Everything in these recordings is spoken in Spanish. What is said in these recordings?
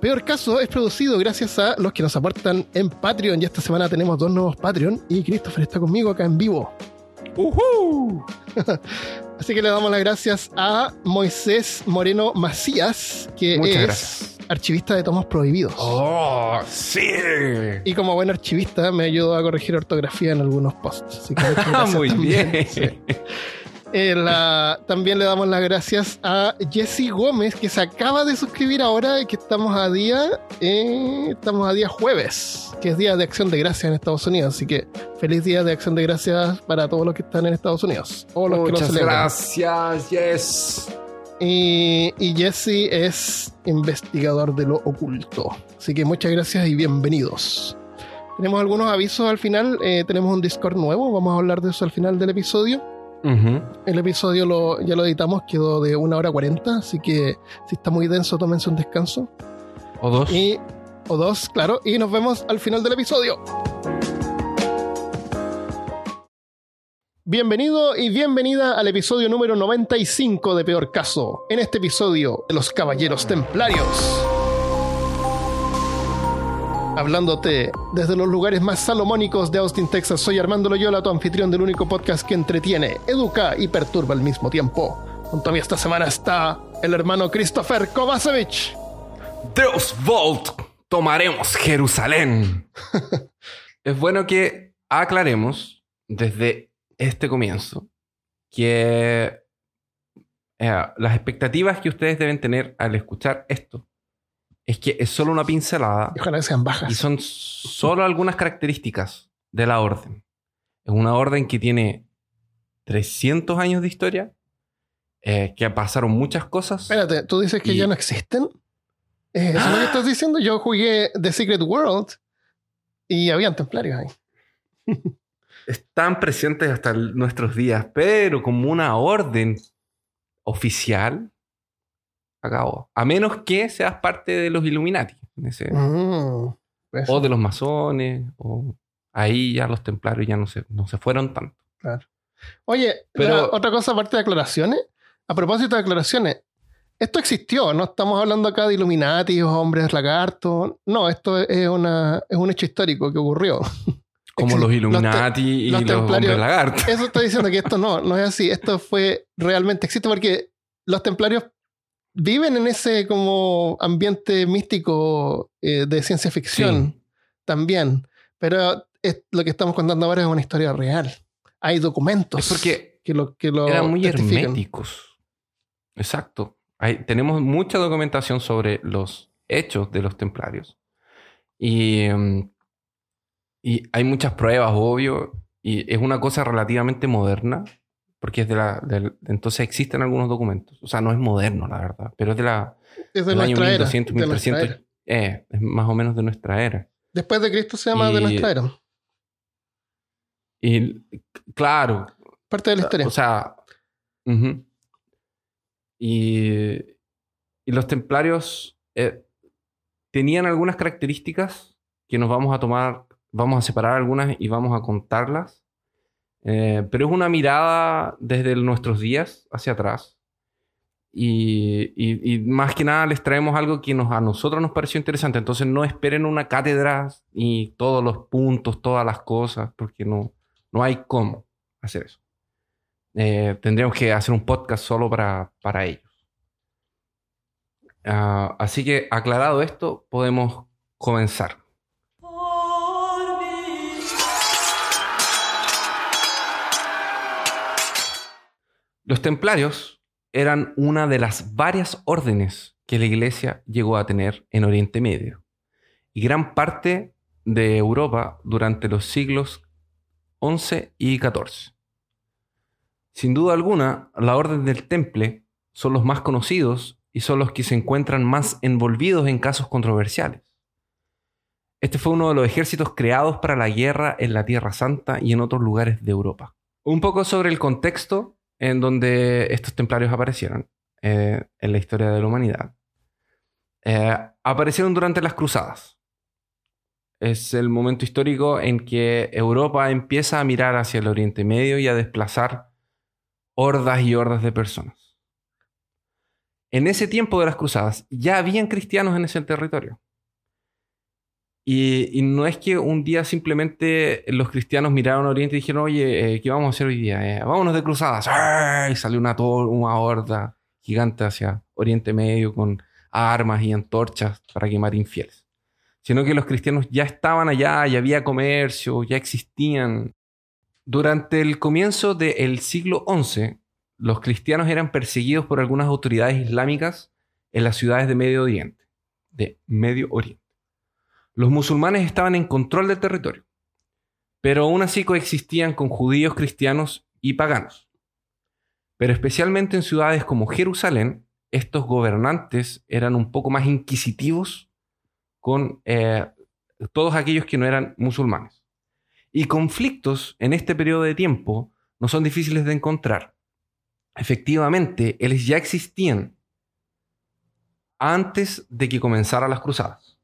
Peor Caso es producido gracias a los que nos aportan en Patreon. Y esta semana tenemos dos nuevos Patreon. Y Christopher está conmigo acá en vivo. ¡Uhú! Así que le damos las gracias a Moisés Moreno Macías, que Muchas es gracias. archivista de tomos prohibidos. ¡Oh, sí! Y como buen archivista me ayudó a corregir ortografía en algunos posts. Así que Muy bien. Sí. Eh, la- también le damos las gracias a Jesse Gómez, que se acaba de suscribir ahora y que estamos a día, eh, estamos a día jueves, que es día de acción de gracias en Estados Unidos. Así que feliz día de acción de gracias para todos los que están en Estados Unidos. O los que Muchas gracias, yes. Y, y Jesse es investigador de lo oculto. Así que muchas gracias y bienvenidos. Tenemos algunos avisos al final. eh, tenemos un Discord nuevo. Vamos a hablar de eso al final del episodio. El episodio lo, ya lo editamos, quedó de una hora 40. Así que si está muy denso, tómense un descanso. O dos. Y, o dos, claro. Y nos vemos al final del episodio. Bienvenido y bienvenida al episodio número 95 de Peor Caso. En este episodio de los Caballeros Templarios. Hablándote desde los lugares más salomónicos de Austin, Texas, soy Armando Loyola, tu anfitrión del único podcast que entretiene, educa y perturba al mismo tiempo. Junto a mí esta semana está el hermano Christopher Kovacevic. Deus Volt, tomaremos Jerusalén. es bueno que aclaremos desde este comienzo que eh, las expectativas que ustedes deben tener al escuchar esto es que es solo una pincelada Y ojalá sean y bajas. son solo algunas características de la orden. Es una orden que tiene 300 años de historia, eh, que pasaron muchas cosas. Espérate, ¿tú dices que Y- ya no existen? ¿Es ¿Eso es lo que estás diciendo? Yo jugué The Secret World y habían templarios ahí. están presentes hasta nuestros días, pero como una orden oficial, acabó. A menos que seas parte de los Illuminati, ese- Mm, o de los masones, o ahí ya los templarios ya no se, no se fueron tanto. claro. Oye, Pero- otra cosa aparte de aclaraciones. A propósito de aclaraciones, esto existió, no estamos hablando acá de Illuminati o hombres lagartos. No, esto es, una, es un hecho histórico que ocurrió. Como los Illuminati y los hombres lagartos. Eso está diciendo que esto no, no es así. Esto fue realmente existe porque los templarios viven en ese como ambiente místico eh, de ciencia ficción Sí. también. Pero es- lo que estamos contando ahora es una historia real. Hay documentos Es porque que lo, que lo eran muy herméticos. Exacto. Hay- tenemos mucha documentación sobre los hechos de los templarios. Y, em, y hay muchas pruebas, obvio. Y es una cosa relativamente moderna. Porque es de la. entonces existen algunos documentos. O sea, no es moderno, la verdad. Pero es de la. Es de del año nuestra era. 1200, de nuestra 1300. era. eh, es más o menos de nuestra era. Después de Cristo se llama de nuestra era. Y claro, Parte de la historia. O sea, y, y los templarios eh, tenían algunas características que nos vamos a tomar, vamos a separar algunas y vamos a contarlas. Eh, pero es una mirada desde nuestros días hacia atrás. Y, más que nada les traemos algo que a nosotros nos pareció interesante. Entonces no esperen una cátedra y todos los puntos, todas las cosas, porque no, no hay cómo hacer eso. Eh, tendríamos que hacer un podcast solo para, para ellos. Ah, así que aclarado esto, podemos comenzar. Los templarios eran una de las varias órdenes que la iglesia llegó a tener en Oriente Medio y gran parte de Europa durante los siglos XI y XIV. Sin duda alguna, la Orden del Temple son los más conocidos y son los que se encuentran más envolvidos en casos controversiales. Este fue uno de los ejércitos creados para la guerra en la Tierra Santa y en otros lugares de Europa. Un poco sobre el contexto en donde estos templarios aparecieron eh, en la historia de la humanidad. Eh, aparecieron durante las cruzadas. Es el momento histórico en que Europa empieza a mirar hacia el Oriente Medio y a desplazar hordas y hordas de personas. en ese tiempo de las cruzadas ya habían cristianos en ese territorio. Y, no es que un día simplemente los cristianos miraron a Oriente y dijeron, oye, eh, ¿qué vamos a hacer hoy día? Eh, vámonos de cruzadas. Y salió una, una horda gigante hacia Oriente Medio con armas y antorchas para quemar infieles. Sino que los cristianos ya estaban allá, ya había comercio, ya existían. Durante el comienzo del siglo XI, los cristianos eran perseguidos por algunas autoridades islámicas en las ciudades de Medio Oriente. De Medio Oriente. Los musulmanes estaban en control del territorio, pero aún así coexistían con judíos, cristianos y paganos. Pero especialmente en ciudades como Jerusalén, estos gobernantes eran un poco más inquisitivos con eh, todos aquellos que no eran musulmanes. Y conflictos en este periodo de tiempo no son difíciles de encontrar. Efectivamente, ellos ya existían antes de que comenzaran las cruzadas.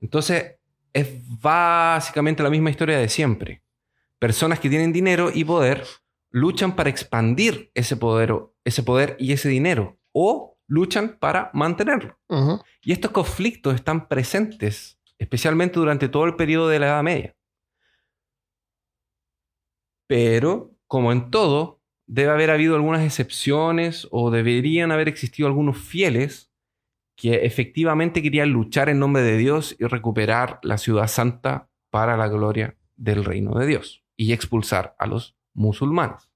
Entonces, es básicamente la misma historia de siempre. Personas que tienen dinero y poder luchan para expandir ese poder, ese poder y ese dinero, o luchan para mantenerlo. Y estos conflictos están presentes, especialmente durante todo el periodo de la Edad Media. Pero, como en todo, debe haber habido algunas excepciones o deberían haber existido algunos fieles que efectivamente querían luchar en nombre de Dios y recuperar la ciudad santa para la gloria del reino de Dios y expulsar a los musulmanes.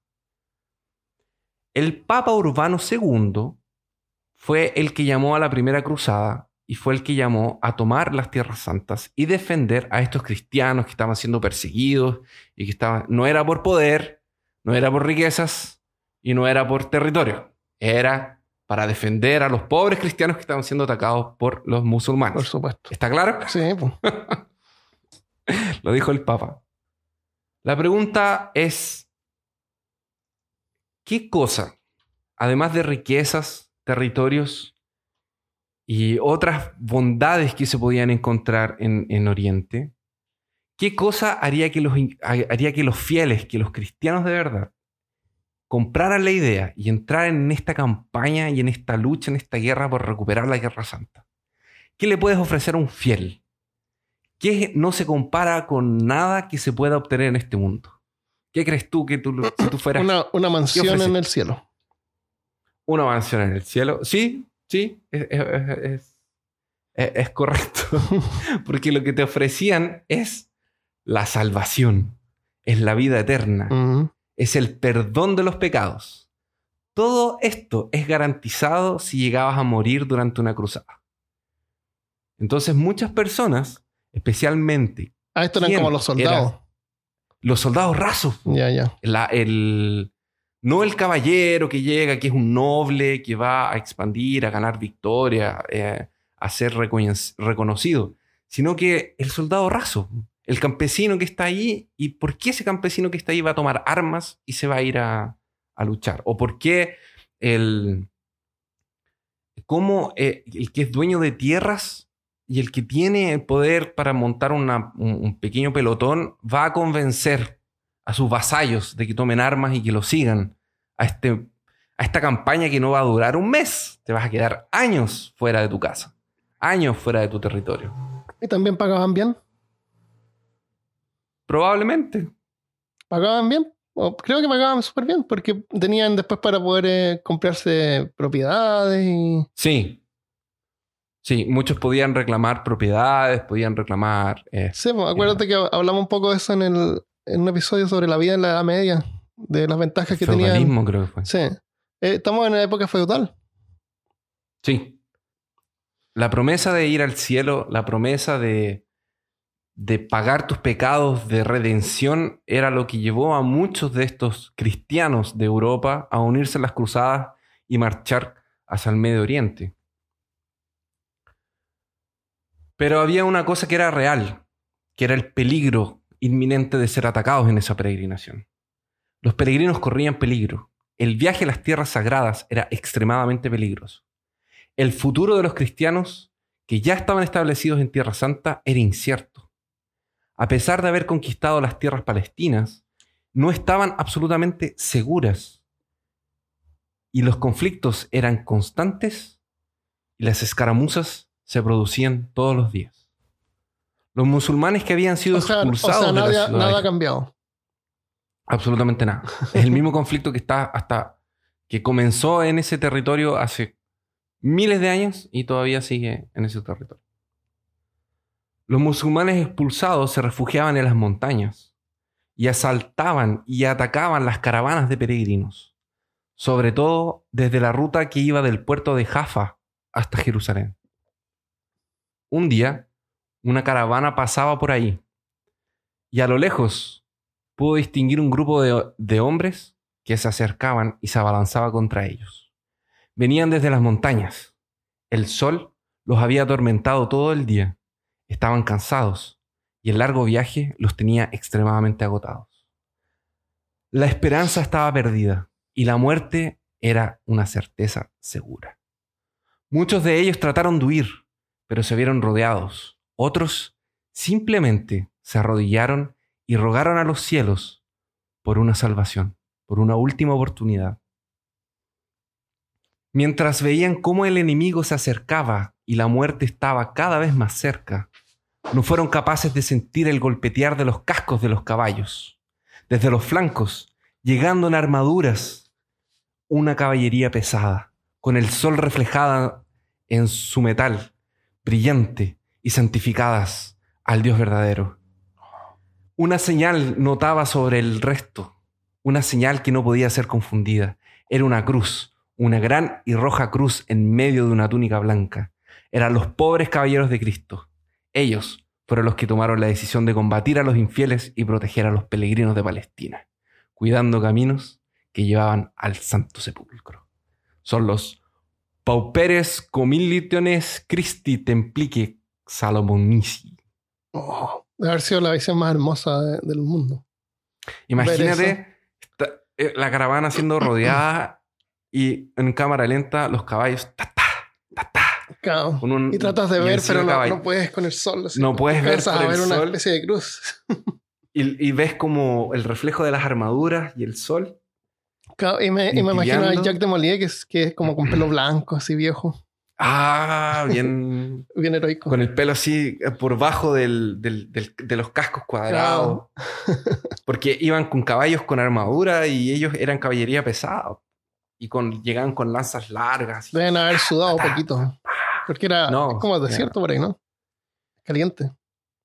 El Papa Urbano II fue el que llamó a la primera cruzada y fue el que llamó a tomar las tierras santas y defender a estos cristianos que estaban siendo perseguidos y que estaban no era por poder, no era por riquezas y no era por territorio, era para defender a los pobres cristianos que estaban siendo atacados por los musulmanes. Por supuesto. ¿Está claro? Sí, pues. Lo dijo el Papa. La pregunta es, ¿qué cosa, además de riquezas, territorios y otras bondades que se podían encontrar en, en Oriente, qué cosa haría que, los, haría que los fieles, que los cristianos de verdad, compraran la idea y entraran en esta campaña y en esta lucha, en esta guerra por recuperar la Guerra Santa? ¿Qué le puedes ofrecer a un fiel? ¿Qué no se compara con nada que se pueda obtener en este mundo? ¿Qué crees tú que tú, si tú fueras Una, una mansión en el cielo. una mansión en el cielo? Sí, sí, es, es- es- es- es correcto. Porque lo que te ofrecían es la salvación, es la vida eterna. Es el perdón de los pecados. Todo esto es garantizado si llegabas a morir durante una cruzada. Entonces muchas personas, especialmente Ah, estos eran ¿Quién como los soldados. los soldados rasos, Ya, ya. la- el, no el caballero que llega, que es un noble, que va a expandir, a ganar victoria, eh, a ser recono- reconocido, sino que el soldado raso, el campesino que está ahí, y por qué ese campesino que está ahí va a tomar armas y se va a ir a, a luchar, o por qué el, cómo eh, el que es dueño de tierras y el que tiene el poder para montar un, un pequeño pelotón va a convencer a sus vasallos de que tomen armas y que lo sigan a, este, a esta campaña que no va a durar un mes. Te vas a quedar años fuera de tu casa, años fuera de tu territorio. Y también pagaban bien. Probablemente. ¿Pagaban bien? O creo que pagaban súper bien porque tenían después para poder eh, comprarse propiedades y... Sí. Sí, muchos podían reclamar propiedades, podían reclamar... eh, Sí, pues, acuérdate que hablamos un poco de eso en, el, en un episodio sobre la vida en la Edad Media, de las ventajas que tenían. feudalismo, creo que fue. Sí. Eh, estamos en la época feudal. Sí. La promesa de ir al cielo, la promesa de, de pagar tus pecados de redención era lo que llevó a muchos de estos cristianos de Europa a unirse a las cruzadas y marchar hacia el Medio Oriente. Pero había una cosa que era real, que era el peligro inminente de ser atacados en esa peregrinación. Los peregrinos corrían peligro. El viaje a las tierras sagradas era extremadamente peligroso. El futuro de los cristianos que ya estaban establecidos en Tierra Santa era incierto. A pesar de haber conquistado las tierras palestinas, no estaban absolutamente seguras. Y los conflictos eran constantes y las escaramuzas se producían todos los días. Los musulmanes que habían sido O sea, o expulsados sea, de la nada ha cambiado. Absolutamente nada. Es el mismo conflicto que está hasta que comenzó en ese territorio hace miles de años y todavía sigue en ese territorio. Los musulmanes expulsados se refugiaban en las montañas y asaltaban y atacaban las caravanas de peregrinos, sobre todo desde la ruta que iba del puerto de Jaffa hasta Jerusalén. Un día, una caravana pasaba por ahí y a lo lejos pudo distinguir un grupo de, de hombres que se acercaban y se abalanzaba contra ellos. Venían desde las montañas. El sol los había atormentado todo el día. Estaban cansados y el largo viaje los tenía extremadamente agotados. La esperanza estaba perdida y la muerte era una certeza segura. Muchos de ellos trataron de huir, pero se vieron rodeados. Otros simplemente se arrodillaron y rogaron a los cielos por una salvación, por una última oportunidad. Mientras veían cómo el enemigo se acercaba y la muerte estaba cada vez más cerca, no fueron capaces de sentir el golpetear de los cascos de los caballos. Desde los flancos, llegando en armaduras, una caballería pesada, con el sol reflejada en su metal, brillante y santificadas al Dios verdadero. Una señal notaba sobre el resto, una señal que no podía ser confundida. Era una cruz, una gran y roja cruz en medio de una túnica blanca. Eran los pobres caballeros de Cristo. Ellos fueron los que tomaron la decisión de combatir a los infieles y proteger a los peregrinos de Palestina, cuidando caminos que llevaban al Santo Sepulcro. Son los Pauperes Comilitones Christi Templique Salomonici. Oh, debe haber sido la visión más hermosa de- del mundo. Imagínate esta- eh, la caravana siendo rodeada y en cámara lenta los caballos ta, ta, ta, ta, Claro. con un- Y tratas de y ver, pero no, no puedes con el sol. así. No puedes ver por a el ver una sol. especie de cruz. y, y ves como el reflejo de las armaduras y el sol. Claro, y me, y me imagino a. Jack de Mollier, que es, que es como con pelo blanco, así viejo, Ah, bien. bien heroico. con el pelo así eh, por bajo del- del- del- de los cascos cuadrados. Porque iban con caballos con armadura y ellos eran caballería pesada. Y con, llegaban con lanzas largas. Deben haber sudado un poquito. Porque era No, es como desierto por ahí, ¿no? Caliente.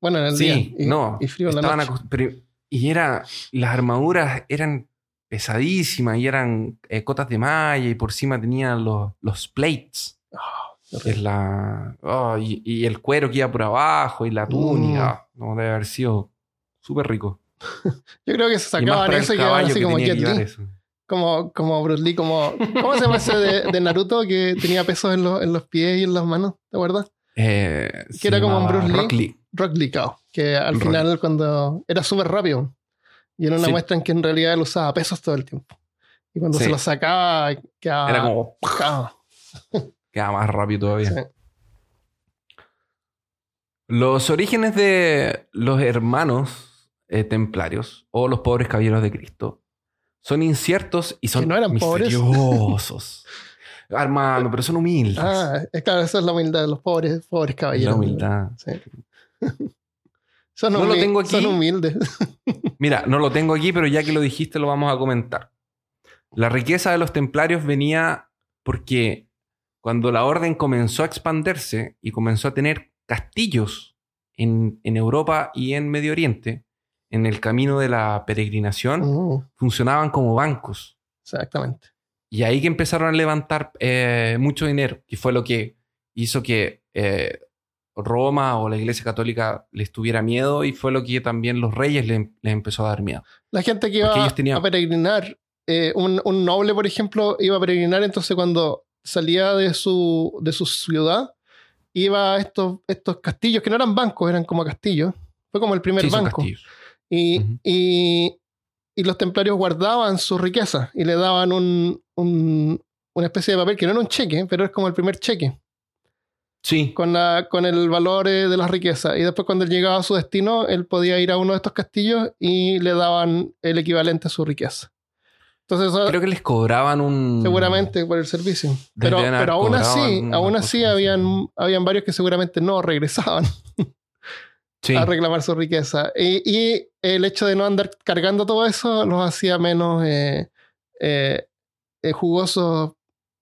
Bueno, en el día. Sí, Y, no. y frío en la noche. pero- y era, las armaduras eran pesadísimas y eran eh, cotas de malla y por encima tenían los, los plates. que es la, oh, y, y el cuero que iba por abajo y la Mm. túnica. No, debe haber sido súper rico. Yo creo que se sacaban eso y quedaban así que como tenía Jet Como, como Bruce Lee, como... ¿Cómo se llama ese de, de Naruto que tenía pesos en, los- en los pies y en las manos? ¿Te acuerdas? Eh, Que era como un Bruce Lee. Rock Lee. Rock Lee, claro, Que al Rock final cuando... Era súper rápido. Y en una Sí. muestran que en realidad él usaba pesos todo el tiempo. Y cuando Sí. se los sacaba, quedaba... Era como, claro, queda más rápido todavía. sí. Los orígenes de los hermanos eh, templarios o los pobres caballeros de Cristo son inciertos y son Que no eran pobres. misteriosos. Hermano, pero son humildes. Ah, es claro, esa es la humildad de los pobres, pobres la caballeros. humildad. Sí. Son, No lo tengo aquí. son humildes. Mira, no lo tengo aquí, pero ya que lo dijiste, lo vamos a comentar. La riqueza de los templarios venía porque cuando la orden comenzó a expandirse y comenzó a tener castillos en, en Europa y en Medio Oriente, en el camino de la peregrinación, Mm, funcionaban como bancos. exactamente. Y ahí que empezaron a levantar eh, mucho dinero, que fue lo que hizo que eh, Roma o la Iglesia Católica les tuviera miedo y fue lo que también los reyes les, les empezó a dar miedo. La gente que iba tenían- a peregrinar, eh, un, un noble, por ejemplo, iba a peregrinar, entonces cuando salía de su, de su ciudad, iba a estos, estos castillos, que no eran bancos, eran como castillos. Fue como el primer Sí, banco. castillos. Y, y, y los templarios guardaban su riqueza y le daban un, un- una especie de papel que no era un cheque, pero es como el primer cheque, Sí, con, la, con el valor eh, de las riquezas. Y después cuando él llegaba a su destino, él podía ir a uno de estos castillos y le daban el equivalente a su riqueza. Entonces, Creo que les cobraban un. seguramente por el servicio. Pero, pero aún así, aún así. habían, habían varios que seguramente no regresaban Sí. a reclamar su riqueza. Y, y el hecho de no andar cargando todo eso los hacía menos eh, eh, eh, jugosos.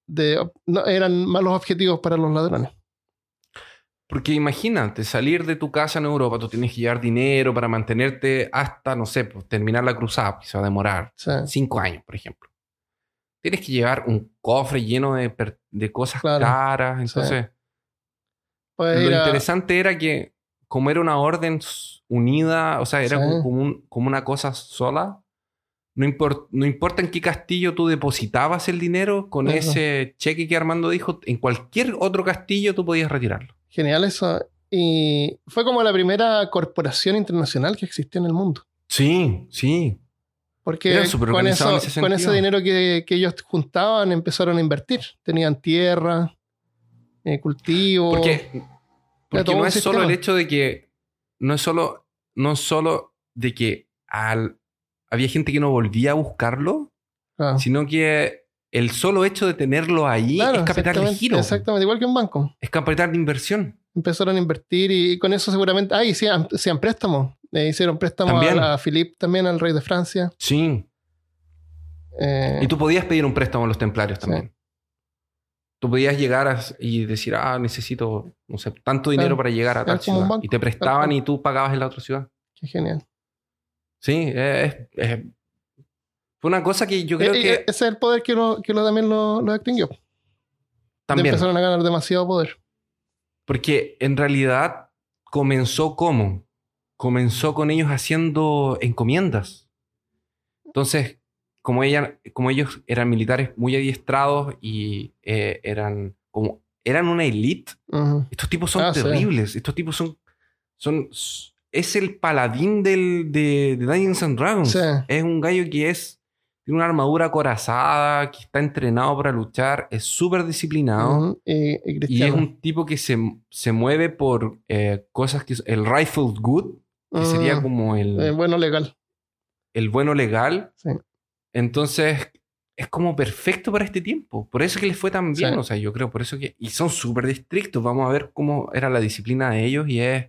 De, no, eran malos objetivos para los ladrones. Porque imagínate, salir de tu casa en Europa, tú tienes que llevar dinero para mantenerte hasta, no sé, pues, terminar la cruzada, que se va a demorar cinco años, por ejemplo. Tienes que llevar un cofre lleno de, de cosas Claro. caras. Entonces, lo interesante era que, como era una orden unida, o sea, era Sí. como, como un- como una cosa sola, no, impor- no importa en qué castillo tú depositabas el dinero, con Ajá. ese cheque que Armando dijo, en cualquier otro castillo tú podías retirarlo. Genial eso. Y fue como la primera corporación internacional que existió en el mundo. Sí, sí. Porque con, eso, ese con ese dinero que, que ellos juntaban empezaron a invertir. Tenían tierra, eh, cultivo. Porque, porque no es solo el hecho de que. No es solo, no es solo de que al, había gente que no volvía a buscarlo, Ah, sino que el solo hecho de tenerlo ahí claro, es capital de giro. Exactamente, igual que un banco. Es capital de inversión. Empezaron a invertir y con eso seguramente. Ah, y hacían, hacían préstamos. Le hicieron préstamos a, a Philippe también, al rey de Francia. Sí. Eh, Y tú podías pedir un préstamo a los templarios también. Tú podías llegar a- y decir, ah, necesito, no sé, tanto dinero Claro. para llegar a tal ciudad. banco, Y te prestaban y tú pagabas en la otra ciudad. Qué genial. Sí, es, es- fue una cosa que yo creo Eh, eh, que ese es el poder que, lo, que lo también lo, lo extinguió. también. Empezaron a ganar demasiado poder. Porque en realidad comenzó como? Comenzó con ellos haciendo encomiendas. Entonces, como, ella, como ellos eran militares muy adiestrados y eh, eran como eran una elite, estos tipos son Ah, sí. terribles. Estos tipos son, son. Es el paladín del, de, de Dungeons and Dragons. Sí. Es un gallo que es. Tiene una armadura corazada, que está entrenado para luchar, es súper disciplinado. Y, es un tipo que se, se mueve por eh, cosas que... El rifle good, que sería como el, eh, bueno, legal. el bueno legal. Sí. Entonces, es como perfecto para este tiempo. Por eso que les fue tan bien. Sí. O sea, yo creo, por eso que... Y son súper estrictos. Vamos a ver cómo era la disciplina de ellos y es,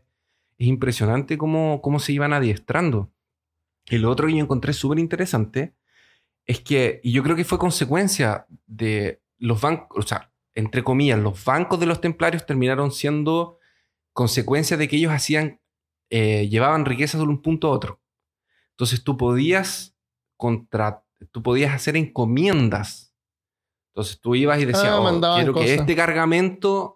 es impresionante cómo, cómo se iban adiestrando. Y lo otro que yo encontré súper interesante es que, y yo creo que fue consecuencia de los bancos, o sea, entre comillas, los bancos de los templarios terminaron siendo consecuencia de que ellos hacían, eh, llevaban riquezas de un punto a otro. Entonces tú podías contra, tú podías hacer encomiendas. Entonces tú ibas y decías, Ah, "Oh, mandaban quiero que este cargamento,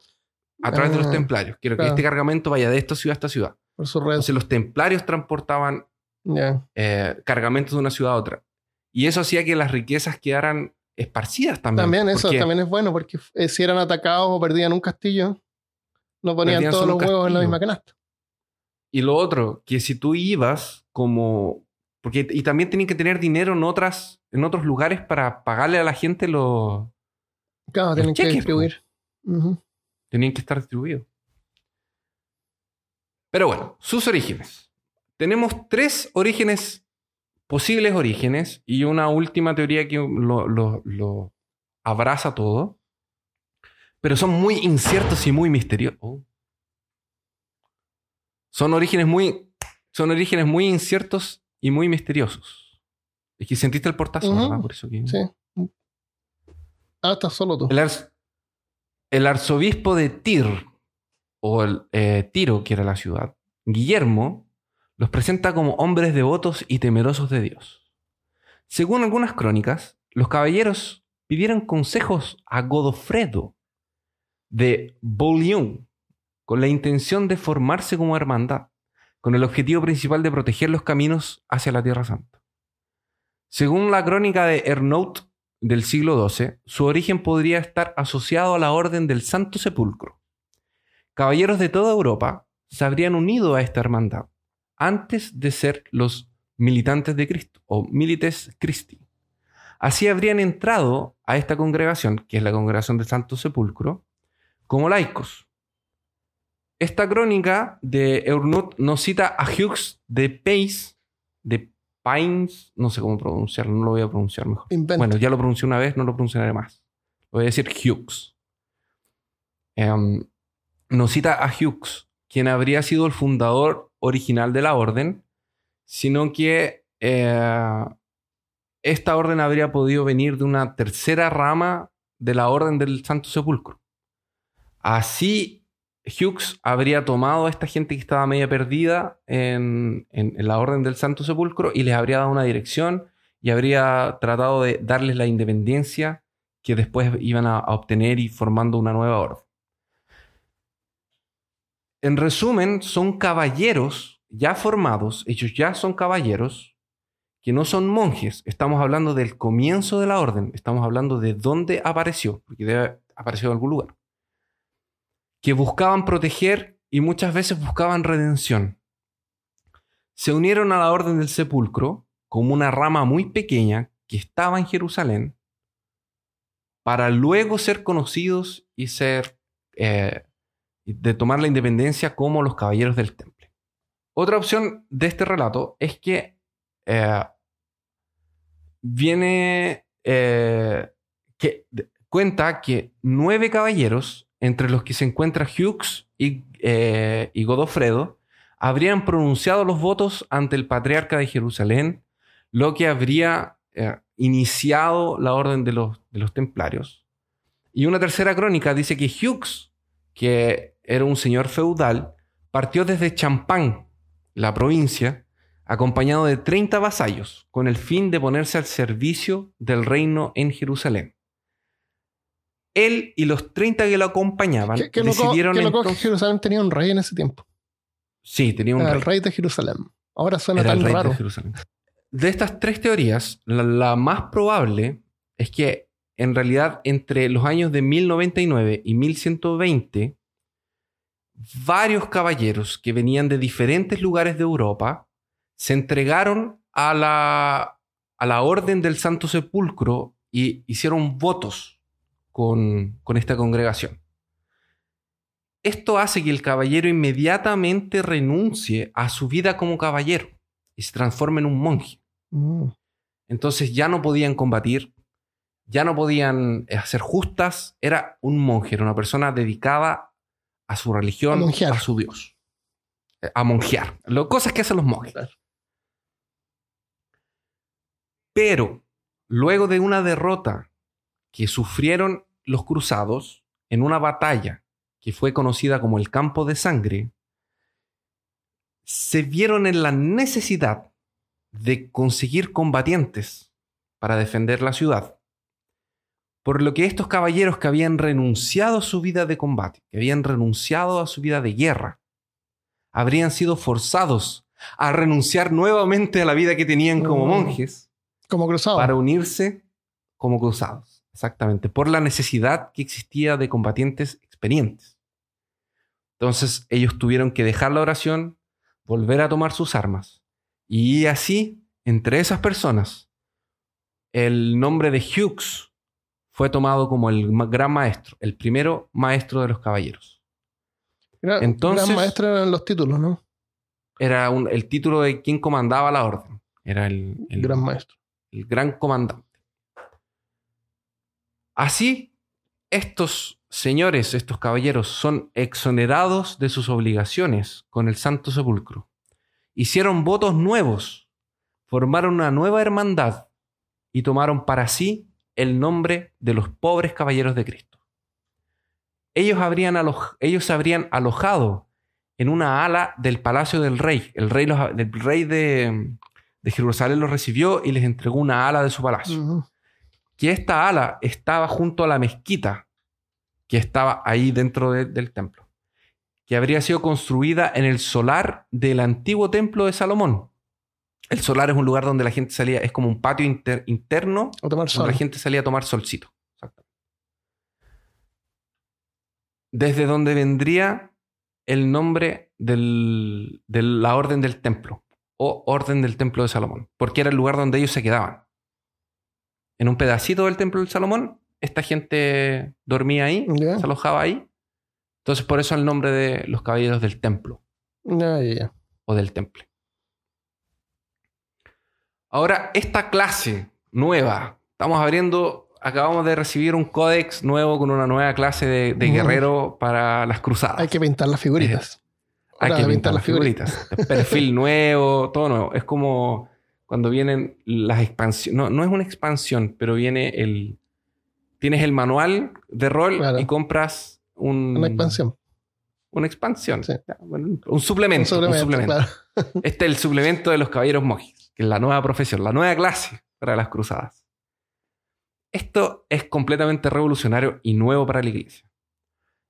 a través de los Ah, templarios, quiero claro. que este cargamento vaya de esta ciudad a esta ciudad. Por su red. Entonces los templarios transportaban eh, cargamentos de una ciudad a otra. Y eso hacía que las riquezas quedaran esparcidas también. También eso porque también es bueno porque eh, si eran atacados o perdían un castillo, no ponían todos los huevos en la misma canasta. Y lo otro, que si tú ibas como... Porque, y también tenían que tener dinero en, otras, en otros lugares para pagarle a la gente los... Claro, tienen que cheques, distribuir. Ujú. Tenían que estar distribuidos. Pero bueno, sus orígenes. Tenemos tres orígenes, posibles orígenes, y una última teoría que lo, lo- lo abraza todo. Pero son muy inciertos y muy misteriosos. Oh. Son orígenes muy. Son orígenes muy inciertos y muy misteriosos. Es que sentiste el portazo. Por eso que. Sí. Ah, estás solo tú. El, arz- el arzobispo de Tir, o el, eh, Tiro, que era la ciudad, Guillermo, los presenta como hombres devotos y temerosos de Dios. Según algunas crónicas, los caballeros pidieron consejos a Godofredo de Bouillon con la intención de formarse como hermandad, con el objetivo principal de proteger los caminos hacia la Tierra Santa. Según la crónica de Ernout del siglo XII, su origen podría estar asociado a la Orden del Santo Sepulcro. Caballeros de toda Europa se habrían unido a esta hermandad antes de ser los militantes de Cristo o milites Christi. Así habrían entrado a esta congregación, que es la congregación del Santo Sepulcro, como laicos. Esta crónica de Eurnut nos cita a Hughes de Pace, de Pines, no sé cómo pronunciarlo, no lo voy a pronunciar mejor. Inventa. Bueno, ya lo pronuncié una vez, no lo pronunciaré más. Voy a decir Hughes. Em, nos cita a Hughes, quien habría sido el fundador original de la orden, sino que eh, esta orden habría podido venir de una tercera rama de la orden del Santo Sepulcro. Así, Hughes habría tomado a esta gente que estaba media perdida en, la orden del Santo Sepulcro y les habría dado una dirección y habría tratado de darles la independencia que después iban a, obtener y formando una nueva orden. En resumen, son caballeros ya formados, ellos ya son caballeros, que no son monjes. Estamos hablando del comienzo de la orden, estamos hablando de dónde apareció, porque debe aparecer en algún lugar. Que buscaban proteger y muchas veces buscaban redención. Se unieron a la orden del sepulcro como una rama muy pequeña que estaba en Jerusalén para luego ser conocidos y ser eh, de tomar la independencia como los caballeros del temple. Otra opción de este relato es que eh, viene eh, que cuenta que nueve caballeros, entre los que se encuentra Hughes y, eh, y Godofredo, habrían pronunciado los votos ante el patriarca de Jerusalén, lo que habría eh, iniciado la orden de los, templarios. Y una tercera crónica dice que Hughes, que era un señor feudal, partió desde Champagne, la provincia, acompañado de 30 vasallos, con el fin de ponerse al servicio del reino en Jerusalén. Él y los 30 que lo acompañaban Que, que decidieron que loco que entonces- Jerusalén tenía un rey en ese tiempo. Sí, tenía un Era rey. el rey de Jerusalén. Ahora suena Era el tan rey raro. de Jerusalén. De estas tres teorías, la, la más probable es que en realidad entre los años de 1099 y 1120, varios caballeros que venían de diferentes lugares de Europa se entregaron a la, a la orden del Santo Sepulcro y hicieron votos con, con esta congregación. Esto hace que el caballero inmediatamente renuncie a su vida como caballero y se transforme en un monje. Mm. Entonces ya no podían combatir, ya no podían eh, hacer justas, era un monje, era una persona dedicada a su religión, A a su Dios, Eh, a monjear, lo, cosas que hacen los monjes. Pero luego de una derrota que sufrieron los cruzados en una batalla que fue conocida como el Campo de Sangre, se vieron en la necesidad de conseguir combatientes para defender la ciudad. Por lo que estos caballeros que habían renunciado a su vida de combate, que habían renunciado a su vida de guerra, habrían sido forzados a renunciar nuevamente a la vida que tenían como Mm. monjes Como cruzado. para unirse como cruzados. Exactamente, por la necesidad que existía de combatientes experientes. Entonces ellos tuvieron que dejar la oración, volver a tomar sus armas. Y así, entre esas personas, el nombre de Hughes fue tomado como el gran maestro, el primero maestro de los caballeros. Gran, entonces- gran maestro eran los títulos, ¿no? Era un- el título de quien comandaba la orden. Era el, el- Gran maestro. el gran comandante. Así, estos señores, estos caballeros, son exonerados de sus obligaciones con el Santo Sepulcro. Hicieron votos nuevos, formaron una nueva hermandad y tomaron para sí el nombre de los pobres caballeros de Cristo. Ellos, habrían ellos se habrían alojado en una ala del palacio del rey. El rey, los- rey de, de Jerusalén los recibió y les entregó una ala de su palacio. Que esta ala estaba junto a la mezquita que estaba ahí dentro de- del templo, que habría sido construida en el solar del antiguo templo de Salomón. El solar es un lugar donde la gente salía, es como un patio inter- interno A tomar sol. donde la gente salía a tomar solcito. Desde donde vendría el nombre del- de la orden del templo o orden del templo de Salomón, porque era el lugar donde ellos se quedaban. En un pedacito del templo de Salomón, esta gente dormía ahí, se alojaba ahí. Entonces, por eso el nombre de los caballeros del templo o del temple. Ahora, esta clase nueva, estamos abriendo, acabamos de recibir un códex nuevo con una nueva clase de, de Ujú. guerrero para las cruzadas. Hay que pintar las figuritas. Hay que pintar las figuritas. Perfil nuevo, todo nuevo. Es como cuando vienen las expansiones. No, no es una expansión, pero viene el. Tienes el manual de rol Claro. y compras un, Una expansión. Una expansión. Sí. Bueno, un suplemento. Un un suplemento, suplemento. claro. Este es el suplemento de los caballeros monjes, que es la nueva profesión, la nueva clase para las cruzadas. Esto es completamente revolucionario y nuevo para la iglesia.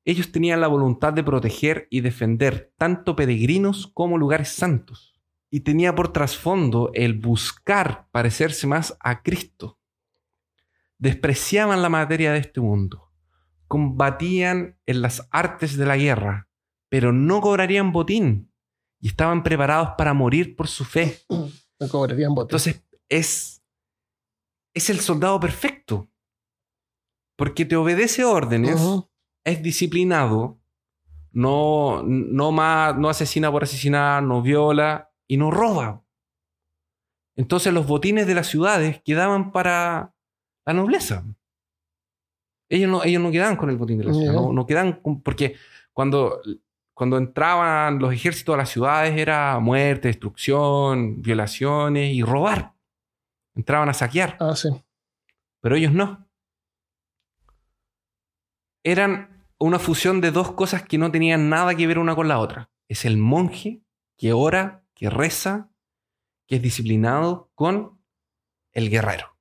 Ellos tenían la voluntad de proteger y defender tanto peregrinos como lugares santos. Y tenía por trasfondo el buscar parecerse más a Cristo. Despreciaban la materia de este mundo. Combatían en las artes de la guerra, pero no cobrarían botín y estaban preparados para morir por su fe. Me cobrarían botes. Entonces es, es el soldado perfecto. Porque te obedece órdenes, es disciplinado, no, no, ma- no asesina por asesinar, no viola y no roba. Entonces los botines de las ciudades quedaban para la nobleza. Ellos no, ellos no quedaban con el botín de la ciudad, no, no quedaban con- porque cuando, cuando entraban los ejércitos a las ciudades era muerte, destrucción, violaciones y robar. Entraban a saquear, Ah, sí. pero ellos no. Eran una fusión de dos cosas que no tenían nada que ver una con la otra. Es el monje que ora, que reza, que es disciplinado con el guerrero.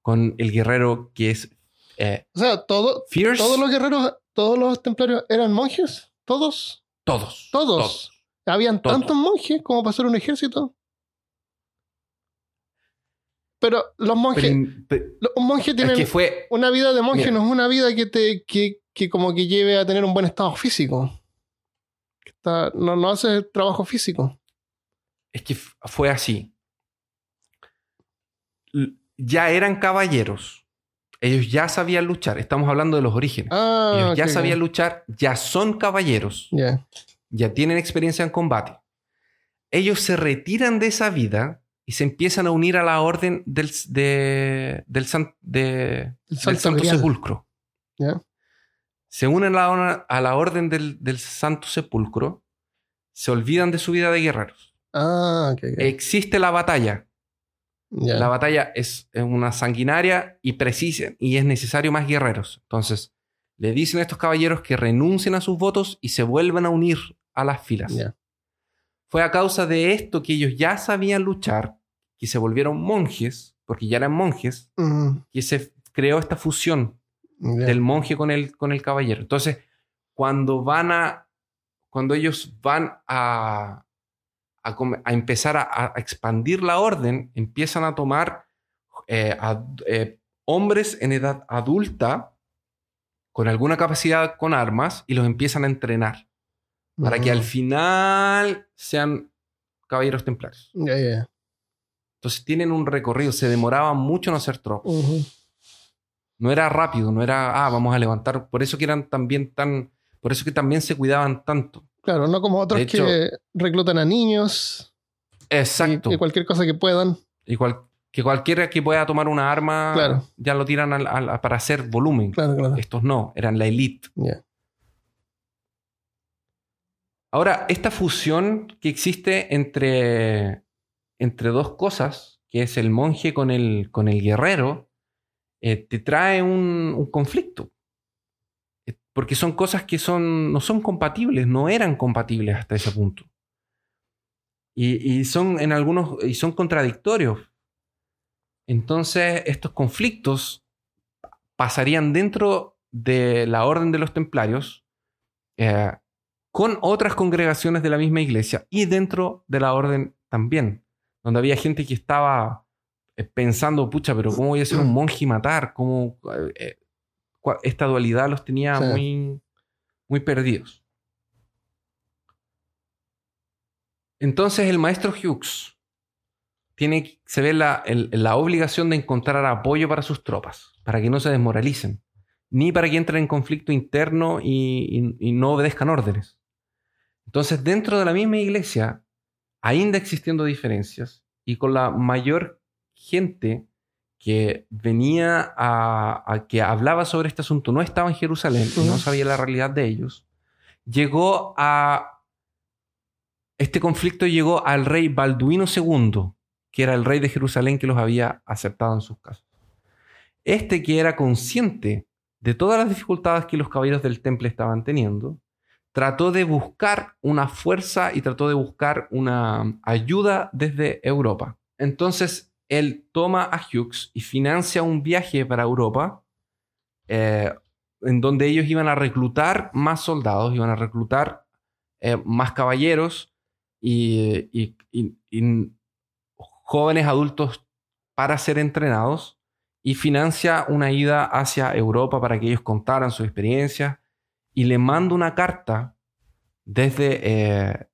Con el guerrero que es eh, O sea, todo, fierce. todos los guerreros, todos los templarios eran monjes. Todos. Todos. Todos. Habían Todos. tantos monjes como para ser un ejército. Pero los monjes, Pero- pero- los monjes es tienen que fue. una vida de monje, Mira. no es una vida que te, que, que como que lleve a tener un buen estado físico. Que está- no, no hace trabajo físico. Es que fue así. Ya eran caballeros. Ellos ya sabían luchar. Estamos hablando de los orígenes. Ah, Ellos ya sabían luchar, ya son caballeros, Ya. ya tienen experiencia en combate. Ellos se retiran de esa vida y se empiezan a unir a la orden del, de- del, san- de- El del Santo Grial. Sepulcro. Ya. Se unen a la, a la orden del, del Santo Sepulcro, se olvidan de su vida de guerreros. Ah. Existe la batalla. La batalla es una sanguinaria y precisa y es necesario más guerreros. Entonces, le dicen a estos caballeros que renuncien a sus votos y se vuelvan a unir a las filas. Ya. Fue a causa de esto que ellos ya sabían luchar, que se volvieron monjes, porque ya eran monjes, que se creó esta fusión del monje con el, con el caballero. Entonces, cuando van a, cuando ellos van a, a, empezar a, a expandir la orden, empiezan a tomar eh, a- eh, hombres en edad adulta con alguna capacidad con armas y los empiezan a entrenar para que al final sean caballeros templarios. Entonces tienen un recorrido, se demoraban mucho en hacer tropas. No era rápido, no era, ah, vamos a levantar. Por eso que eran también tan, por eso que también se cuidaban tanto. Claro, no como otros hecho- que reclutan a niños Exacto. y cualquier cosa que puedan. Y cual- que cualquiera que pueda tomar una arma Claro. ya lo tiran al- al- para hacer volumen. Claro, claro. Estos no, eran la elite. Ahora, esta fusión que existe entre, entre dos cosas, que es el monje con el, con el guerrero, eh, te trae un, un conflicto. Porque son cosas que son, no son compatibles, no eran compatibles hasta ese punto. Y, son en algunos, y son contradictorios. Entonces, estos conflictos pasarían dentro de la orden de los templarios eh, con otras congregaciones de la misma iglesia y dentro de la orden también, donde había gente que estaba eh, pensando, pucha, pero ¿cómo voy a ser un monje y matar? ¿Cómo, eh, esta dualidad los tenía Sí. muy, muy perdidos. Entonces el maestro Hughes tiene, se ve la, el- la obligación de encontrar apoyo para sus tropas, para que no se desmoralicen, ni para que entren en conflicto interno y, y- y no obedezcan órdenes. Entonces, dentro de la misma iglesia, ainda existiendo diferencias, y con la mayor gente que venía a, a- que hablaba sobre este asunto, no estaba en Jerusalén y no sabía la realidad de ellos, llegó a... Este conflicto llegó al rey Balduino II, que era el rey de Jerusalén que los había aceptado en sus casas. Este que era consciente de todas las dificultades que los caballeros del temple estaban teniendo, trató de buscar una fuerza y trató de buscar una ayuda desde Europa. Entonces, él toma a Hughes y financia un viaje para Europa, eh, en donde ellos iban a reclutar más soldados, iban a reclutar eh, más caballeros y, jóvenes adultos para ser entrenados y financia una ida hacia Europa para que ellos contaran sus experiencias y le manda una carta desde, eh,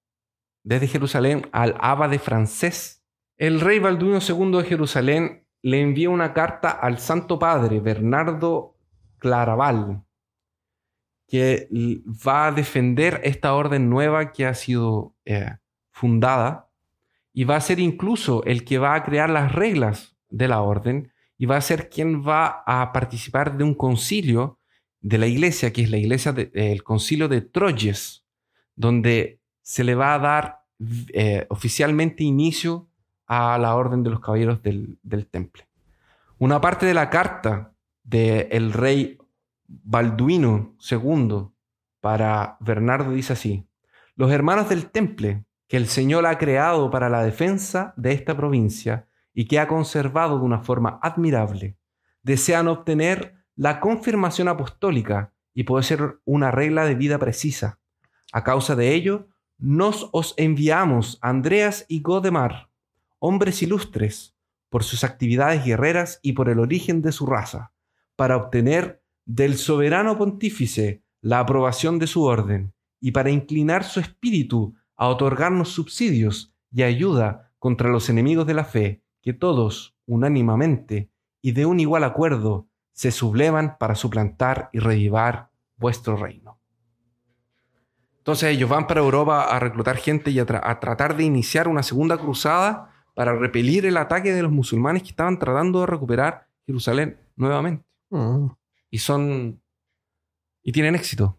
desde Jerusalén al abade francés. El rey Balduino II de Jerusalén le envía una carta al Santo Padre Bernardo Claraval, que va a defender esta orden nueva que ha sido eh, fundada y va a ser incluso el que va a crear las reglas de la orden y va a ser quien va a participar de un concilio de la iglesia, que es la iglesia del concilio de Troyes, donde se le va a dar eh, oficialmente inicio a la orden de los caballeros del, del temple. Una parte de la carta del rey Balduino II para Bernardo dice así, los hermanos del temple que el Señor ha creado para la defensa de esta provincia y que ha conservado de una forma admirable, desean obtener la confirmación apostólica y poder ser una regla de vida precisa. A causa de ello, nos os enviamos Andreas y Godemar, hombres ilustres, por sus actividades guerreras y por el origen de su raza, para obtener del soberano pontífice la aprobación de su orden y para inclinar su espíritu a otorgarnos subsidios y ayuda contra los enemigos de la fe, que todos, unánimamente y de un igual acuerdo, se sublevan para suplantar y revivar vuestro reino. Entonces ellos van para Europa a reclutar gente y a, a tratar de iniciar una segunda cruzada para repelir el ataque de los musulmanes que estaban tratando de recuperar Jerusalén nuevamente. Mm. Y son... y tienen éxito.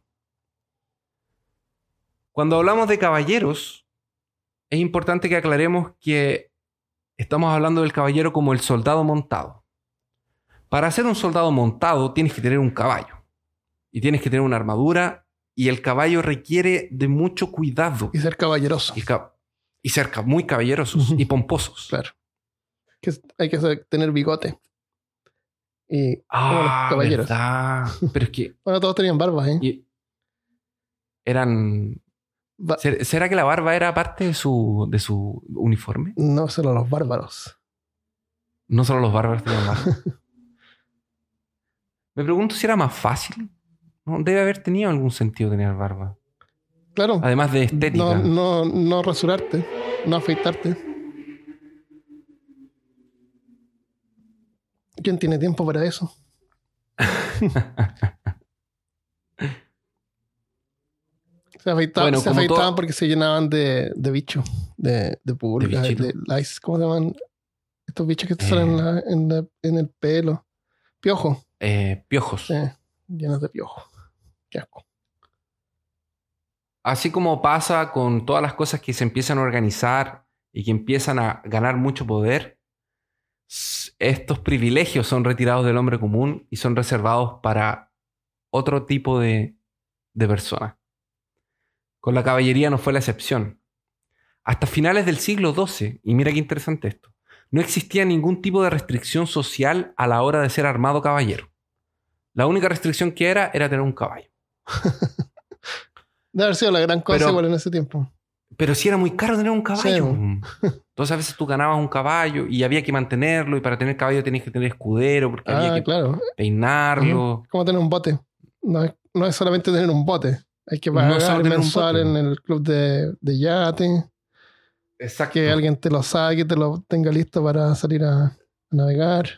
Cuando hablamos de caballeros, es importante que aclaremos que estamos hablando del caballero como el soldado montado. Para ser un soldado montado tienes que tener un caballo. Y tienes que tener una armadura. Y el caballo requiere de mucho cuidado. Y ser caballeroso. Y, y ser muy caballerosos y pomposos. Claro. Que hay que tener bigote. Y Ah, los caballeros. verdad. Pero es que Bueno, todos tenían barbas, ¿eh? y- eran... Ba- ¿Ser- ¿Será que la barba era parte de su, de su uniforme? no solo los bárbaros. No solo los bárbaros tenían barba. Me pregunto si era más fácil. No, debe haber tenido algún sentido tener barba. Claro. Además de estética. No, no, no rasurarte, no afeitarte. ¿Quién tiene tiempo para eso? se afeitaban, Bueno, se afeitaban todo- porque se llenaban de, de bichos, de, de pulgas, bichito. de, lice, ¿cómo se llaman? Estos bichos que te salen en, la- en, la- en el pelo. Piojo, Eh, piojos. sí, llenos de piojo. Qué asco. Así como pasa con todas las cosas que se empiezan a organizar y que empiezan a ganar mucho poder, estos privilegios son retirados del hombre común y son reservados para otro tipo de, de personas. Con la caballería no fue la excepción. Hasta finales del siglo XII, y mira qué interesante esto, no existía ningún tipo de restricción social a la hora de ser armado caballero. La única restricción que era era tener un caballo. Debe haber sido la gran cosa Pero- igual en ese tiempo. Pero si era muy caro tener un caballo. Sí. Entonces a veces tú ganabas un caballo y había que mantenerlo y para tener caballo tenías que tener escudero porque había Ah, que claro. peinarlo. como tener un bote. No es, no es solamente tener un bote. Hay que No pagar un mensual en el club de, de yate. Exacto. Que alguien te lo saque, te lo tenga listo para salir a, a navegar.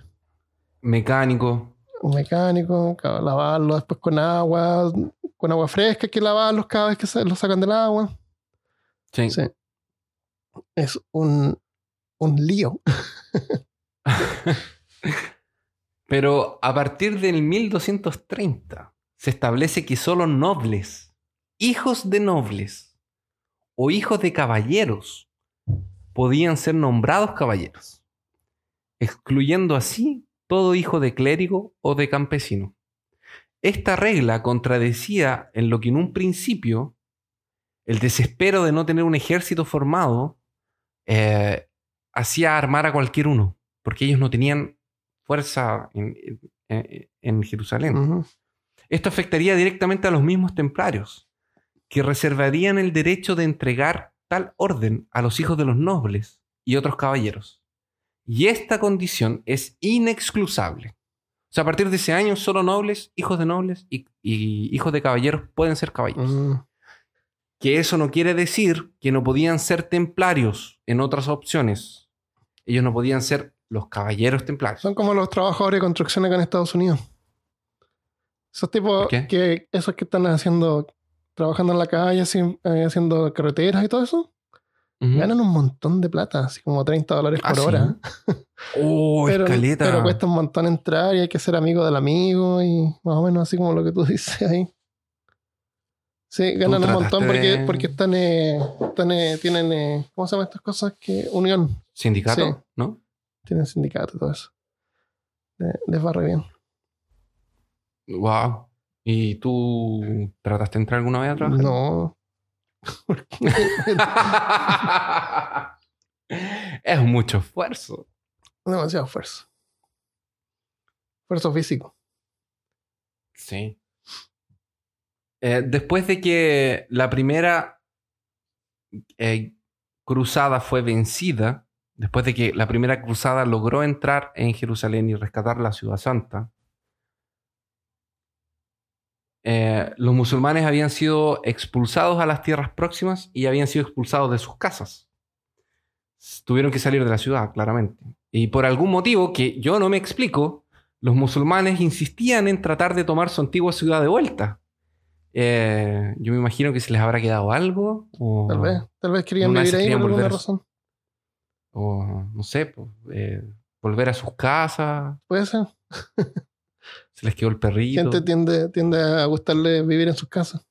Mecánico. Un mecánico, lavarlo después con agua, con agua fresca, hay que lavarlos cada vez que se- lo sacan del agua. Sí. Sí. Es un, un lío. Pero a partir del 1230 se establece que solo nobles, hijos de nobles o hijos de caballeros podían ser nombrados caballeros, excluyendo así todo hijo de clérigo o de campesino. Esta regla contradecía en lo que en un principio el desespero de no tener un ejército formado eh, hacía armar a cualquier uno, porque ellos no tenían fuerza en, Jerusalén. Esto afectaría directamente a los mismos templarios, que reservarían el derecho de entregar tal orden a los hijos de los nobles y otros caballeros. Y esta condición es inexcusable. O sea, a partir de ese año, solo nobles, hijos de nobles y, hijos de caballeros pueden ser caballeros. Que eso no quiere decir que no podían ser templarios en otras opciones. Ellos no podían ser los caballeros templarios. Son como los trabajadores de construcción acá en Estados Unidos. Esos tipos que esos que están haciendo trabajando en la calle, eh, haciendo carreteras y todo eso, ganan un montón de plata, así como 30 dólares por ah, hora. Oh, pero, escaleta. Pero cuesta un montón entrar y hay que ser amigo del amigo y más o menos así como lo que tú dices ahí. Sí, ganan un montón porque, porque están, eh, están eh, tienen, ¿cómo se llaman estas cosas? que Unión. Sindicato, ¿no? Tienen sindicato y todo eso. Les va re bien. Wow. ¿Y tú trataste de entrar alguna vez a trabajar? No. Es mucho esfuerzo. Demasiado esfuerzo. Esfuerzo físico. Sí. Eh, después de que la primera eh, cruzada fue vencida, después de que la primera cruzada logró entrar en Jerusalén y rescatar la ciudad santa, eh, los musulmanes habían sido expulsados a las tierras próximas y habían sido expulsados de sus casas. Tuvieron que salir de la ciudad, claramente. Y por algún motivo que yo no me explico, los musulmanes insistían en tratar de tomar su antigua ciudad de vuelta. Eh, yo me imagino que se les habrá quedado algo. O tal vez, tal vez querían vivir ahí por alguna razón. O no sé, pues, eh, volver a sus casas. Puede ser. Se les quedó el perrito. Gente tiende, tiende a gustarle vivir en sus casas.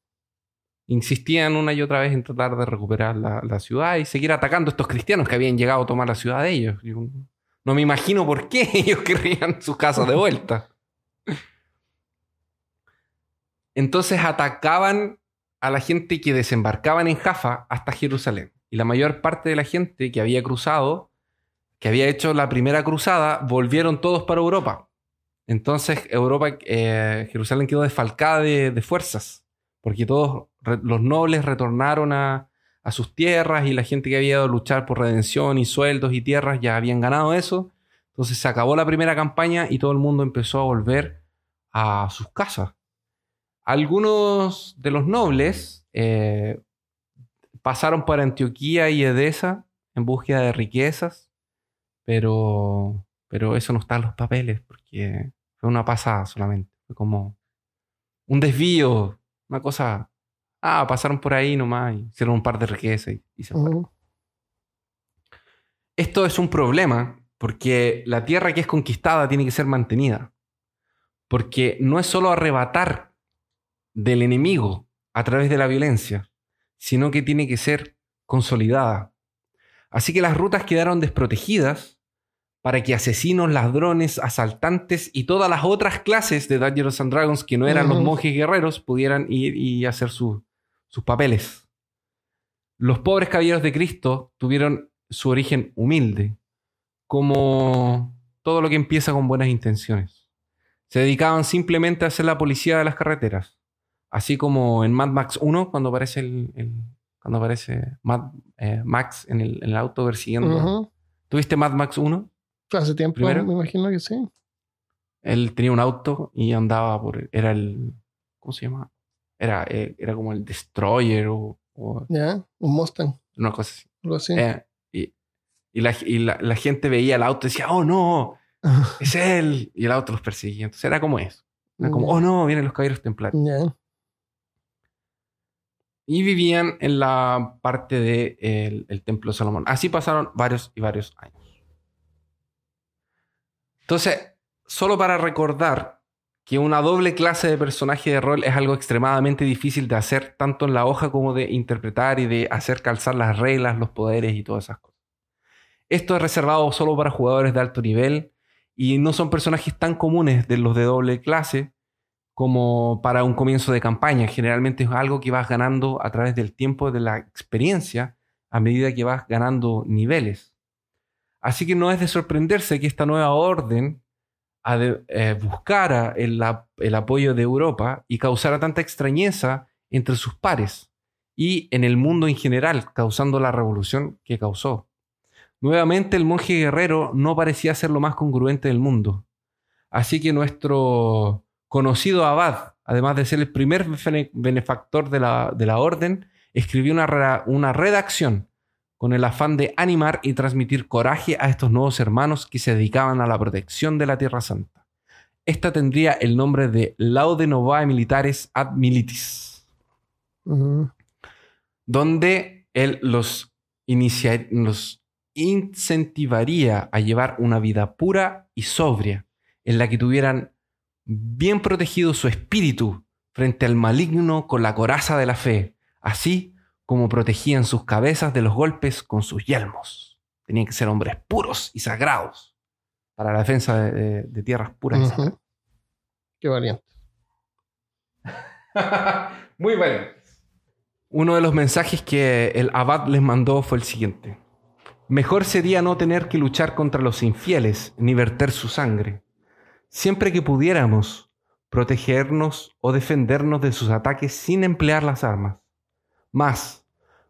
Insistían una y otra vez en tratar de recuperar la, ciudad y seguir atacando a estos cristianos que habían llegado a tomar la ciudad de ellos. no me imagino por qué ellos querrían sus casas de vuelta. Entonces atacaban a la gente que desembarcaban en Jaffa hasta Jerusalén. Y la mayor parte de la gente que había cruzado, que había hecho la primera cruzada, volvieron todos para Europa. Entonces Europa, eh, Jerusalén quedó desfalcada de, fuerzas, porque todos los nobles retornaron a, sus tierras y la gente que había ido a luchar por redención y sueldos y tierras ya habían ganado eso. Entonces se acabó la primera campaña y todo el mundo empezó a volver a sus casas. Algunos de los nobles eh, pasaron por Antioquía y Edesa en búsqueda de riquezas, pero, pero eso no está en los papeles, porque fue una pasada solamente. Fue como un desvío, una cosa. Ah, pasaron por ahí nomás y hicieron un par de riquezas y, se fueron. Esto es un problema porque la tierra que es conquistada tiene que ser mantenida. Porque no es solo arrebatar del enemigo a través de la violencia, sino que tiene que ser consolidada. Así que las rutas quedaron desprotegidas para que asesinos, ladrones, asaltantes y todas las otras clases de Dungeons and Dragons que no eran los monjes guerreros pudieran ir y hacer sus papeles. Los pobres caballeros de Cristo tuvieron su origen humilde, como todo lo que empieza con buenas intenciones. Se dedicaban simplemente a hacer la policía de las carreteras, así como en Mad Max 1 cuando aparece el, cuando aparece Mad, eh, Max en el, auto persiguiendo. ¿Tuviste Mad Max 1? Hace tiempo, me imagino que sí. Él tenía un auto y andaba por. Era el. ¿Cómo se llama? Era, eh, era como el Destroyer o. ya, un Mustang. Una cosa así. Algo así. Eh, y, y, la, y la, gente veía el auto y decía, oh no, es él. Y el auto los perseguía. Entonces era como eso. Era como, oh no, vienen los caballeros templarios. Ya. Y vivían en la parte del de el, el templo de Salomón. Así pasaron varios y varios años. Entonces, solo para recordar que una doble clase de personaje de rol es algo extremadamente difícil de hacer, tanto en la hoja como de interpretar y de hacer calzar las reglas, los poderes y todas esas cosas. Esto es reservado solo para jugadores de alto nivel y no son personajes tan comunes de los de doble clase como para un comienzo de campaña. Generalmente es algo que vas ganando a través del tiempo, de la experiencia, a medida que vas ganando niveles. Así que no es de sorprenderse que esta nueva orden eh, buscara el, apoyo de Europa y causara tanta extrañeza entre sus pares y en el mundo en general, causando la revolución que causó. Nuevamente el monje guerrero no parecía ser lo más congruente del mundo. Así que nuestro conocido abad, además de ser el primer benefactor de la, orden, escribió una redacción con el afán de animar y transmitir coraje a estos nuevos hermanos que se dedicaban a la protección de la Tierra Santa. Esta tendría el nombre de Laude Novae Militares ad Militis, donde él los, los incentivaría a llevar una vida pura y sobria, en la que tuvieran bien protegido su espíritu frente al maligno con la coraza de la fe, así como protegían sus cabezas de los golpes con sus yelmos. Tenían que ser hombres puros y sagrados para la defensa de, tierras puras y sagradas. Qué valiente. Muy valiente. Uno de los mensajes que el abad les mandó fue el siguiente. Mejor sería no tener que luchar contra los infieles ni verter su sangre. Siempre que pudiéramos, protegernos o defendernos de sus ataques sin emplear las armas. Más,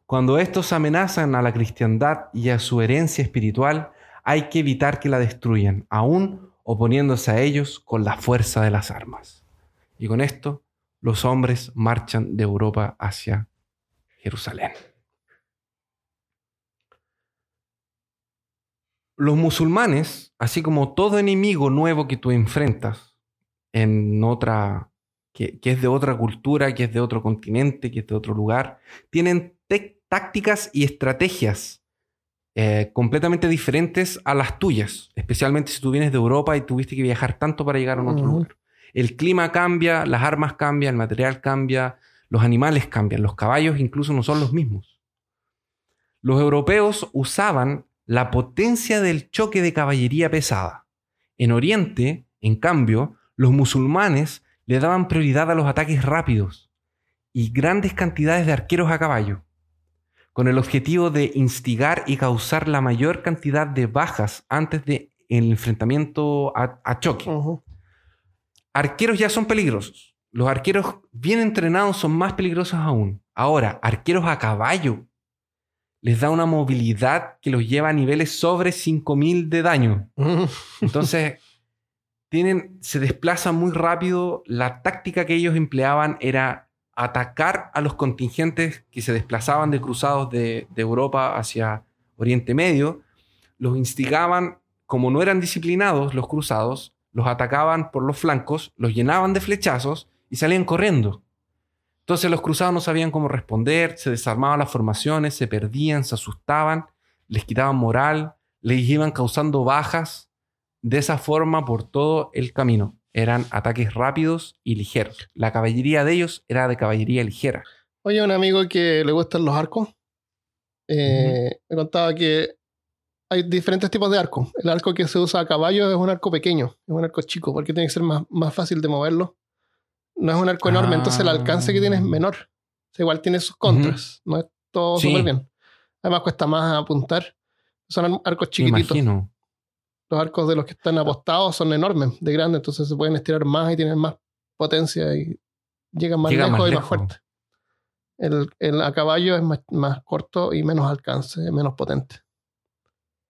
cuando estos amenazan a la cristiandad y a su herencia espiritual, hay que evitar que la destruyan, aún oponiéndose a ellos con la fuerza de las armas. Y con esto, los hombres marchan de Europa hacia Jerusalén. Los musulmanes, así como todo enemigo nuevo que tú enfrentas en otra, que, es de otra cultura, que es de otro continente, que es de otro lugar, tienen tácticas y estrategias eh, completamente diferentes a las tuyas, especialmente si tú vienes de Europa y tuviste que viajar tanto para llegar a un otro lugar. El clima cambia, las armas cambian, el material cambia, los animales cambian, los caballos incluso no son los mismos. Los europeos usaban la potencia del choque de caballería pesada. En Oriente, en cambio, los musulmanes le daban prioridad a los ataques rápidos y grandes cantidades de arqueros a caballo, con el objetivo de instigar y causar la mayor cantidad de bajas antes del enfrentamiento a, choque. Arqueros ya son peligrosos. Los arqueros bien entrenados son más peligrosos aún. Ahora, arqueros a caballo les da una movilidad que los lleva a niveles sobre 5000 de daño. Entonces, tienen, se desplazan muy rápido. La táctica que ellos empleaban era atacar a los contingentes que se desplazaban de cruzados de, de Europa hacia Oriente Medio. Los instigaban, como no eran disciplinados los cruzados, los atacaban por los flancos, los llenaban de flechazos y salían corriendo. Entonces los cruzados no sabían cómo responder, se desarmaban las formaciones, se perdían, se asustaban, les quitaban moral, les iban causando bajas. De esa forma por todo el camino. Eran ataques rápidos y ligeros. La caballería de ellos era de caballería ligera. Oye, un amigo que le gustan los arcos, eh, me contaba que hay diferentes tipos de arcos. El arco que se usa a caballo es un arco pequeño, es un arco chico, porque tiene que ser más, más fácil de moverlo no es un arco enorme, entonces el alcance que tiene es ah. menor. igual tiene sus contras, no es todo súper bien. Además cuesta más apuntar. Son arcos chiquititos. Los arcos de los que están apostados son enormes, de grande, entonces se pueden estirar más y tienen más potencia y llegan más lejos y más fuerte. El, a caballo es más, más corto y menos alcance, menos potente.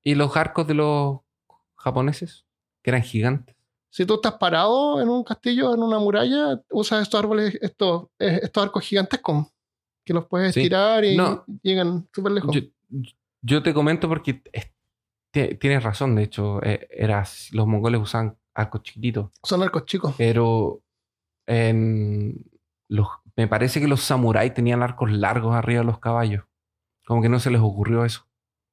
¿Y los arcos de los japoneses? Que eran gigantes. Si tú estás parado en un castillo, en una muralla, usas estos árboles, estos, estos arcos gigantescos que los puedes estirar y llegan súper lejos. Yo, te comento porque tienes razón, de hecho, eh, eras, los mongoles usan arcos chiquititos. Son arcos chicos. Pero los, me parece que los samuráis tenían arcos largos arriba de los caballos. Como que no se les ocurrió eso.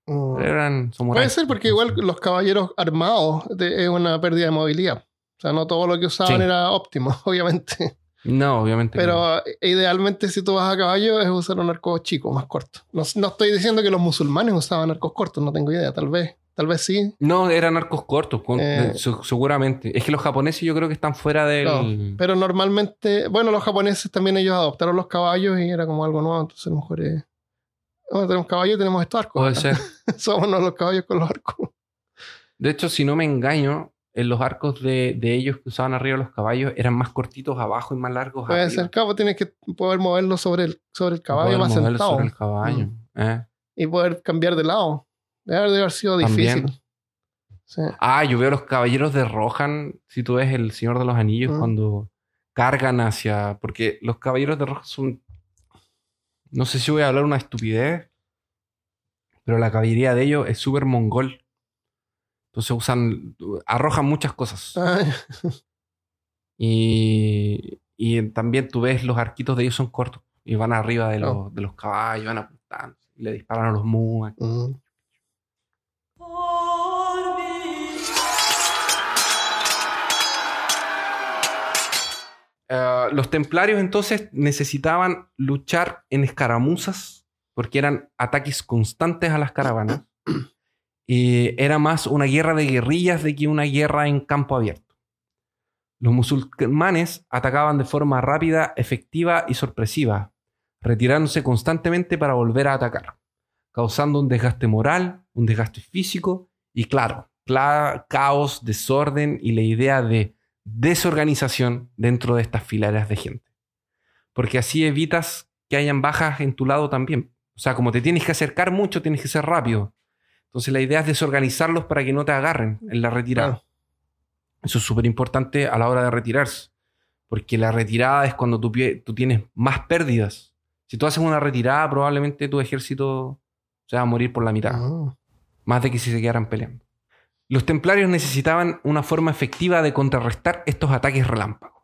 Mm. Eran Puede ser porque igual los caballeros armados de- es una pérdida de movilidad. O sea, no todo lo que usaban Sí. era óptimo, obviamente. No, obviamente. no. Pero idealmente si tú vas a caballo es usar un arco chico, más corto. No, no estoy diciendo que los musulmanes usaban arcos cortos, no tengo idea. Tal vez, tal vez sí. No, eran arcos cortos, con- Eh. se- seguramente. Es que los japoneses yo creo que están fuera del... No, pero normalmente, bueno, los japoneses también ellos adoptaron los caballos y era como algo nuevo, entonces a lo mejor. Bueno, tenemos caballos y tenemos estos arcos. Puede ser. Somos los caballos con los arcos. De hecho, si no me engaño, en los arcos de, de ellos que usaban arriba los caballos eran más cortitos abajo y más largos Puede arriba. ser cabo, tienes que poder moverlo sobre el, sobre el caballo Poder más sentado sobre el caballo. eh. y poder cambiar de lado. Debe haber- debe haber sido También. difícil. Sí. Ah, yo veo los caballeros de Rohan, si tú ves el Señor de los Anillos, Mm. cuando cargan hacia... Porque los caballeros de Rohan son... No sé si voy a hablar una estupidez, pero la caballería de ellos es súper mongol. Entonces usan... Arrojan muchas cosas. Y, y también tú ves los arquitos de ellos son cortos. Y van arriba de, los, Oh. de los caballos, van apuntando. Y le disparan a los muas. mm. Eh, los templarios entonces necesitaban luchar en escaramuzas porque eran ataques constantes a las caravanas. y era más una guerra de guerrillas de que una guerra en campo abierto. Los musulmanes atacaban de forma rápida, efectiva y sorpresiva, retirándose constantemente para volver a atacar, causando un desgaste moral, un desgaste físico y claro, cla- caos, desorden y la idea de desorganización dentro de estas fileras de gente. Porque así evitas que hayan bajas en tu lado también. O sea, como te tienes que acercar mucho, tienes que ser rápido. Entonces la idea es desorganizarlos para que no te agarren en la retirada. Claro. Eso es súper importante a la hora de retirarse. Porque la retirada es cuando tú, tienes más pérdidas. Si tú haces una retirada, probablemente tu ejército se va a morir por la mitad Mm. más de que si se quedaran peleando. Los templarios necesitaban una forma efectiva de contrarrestar estos ataques relámpagos.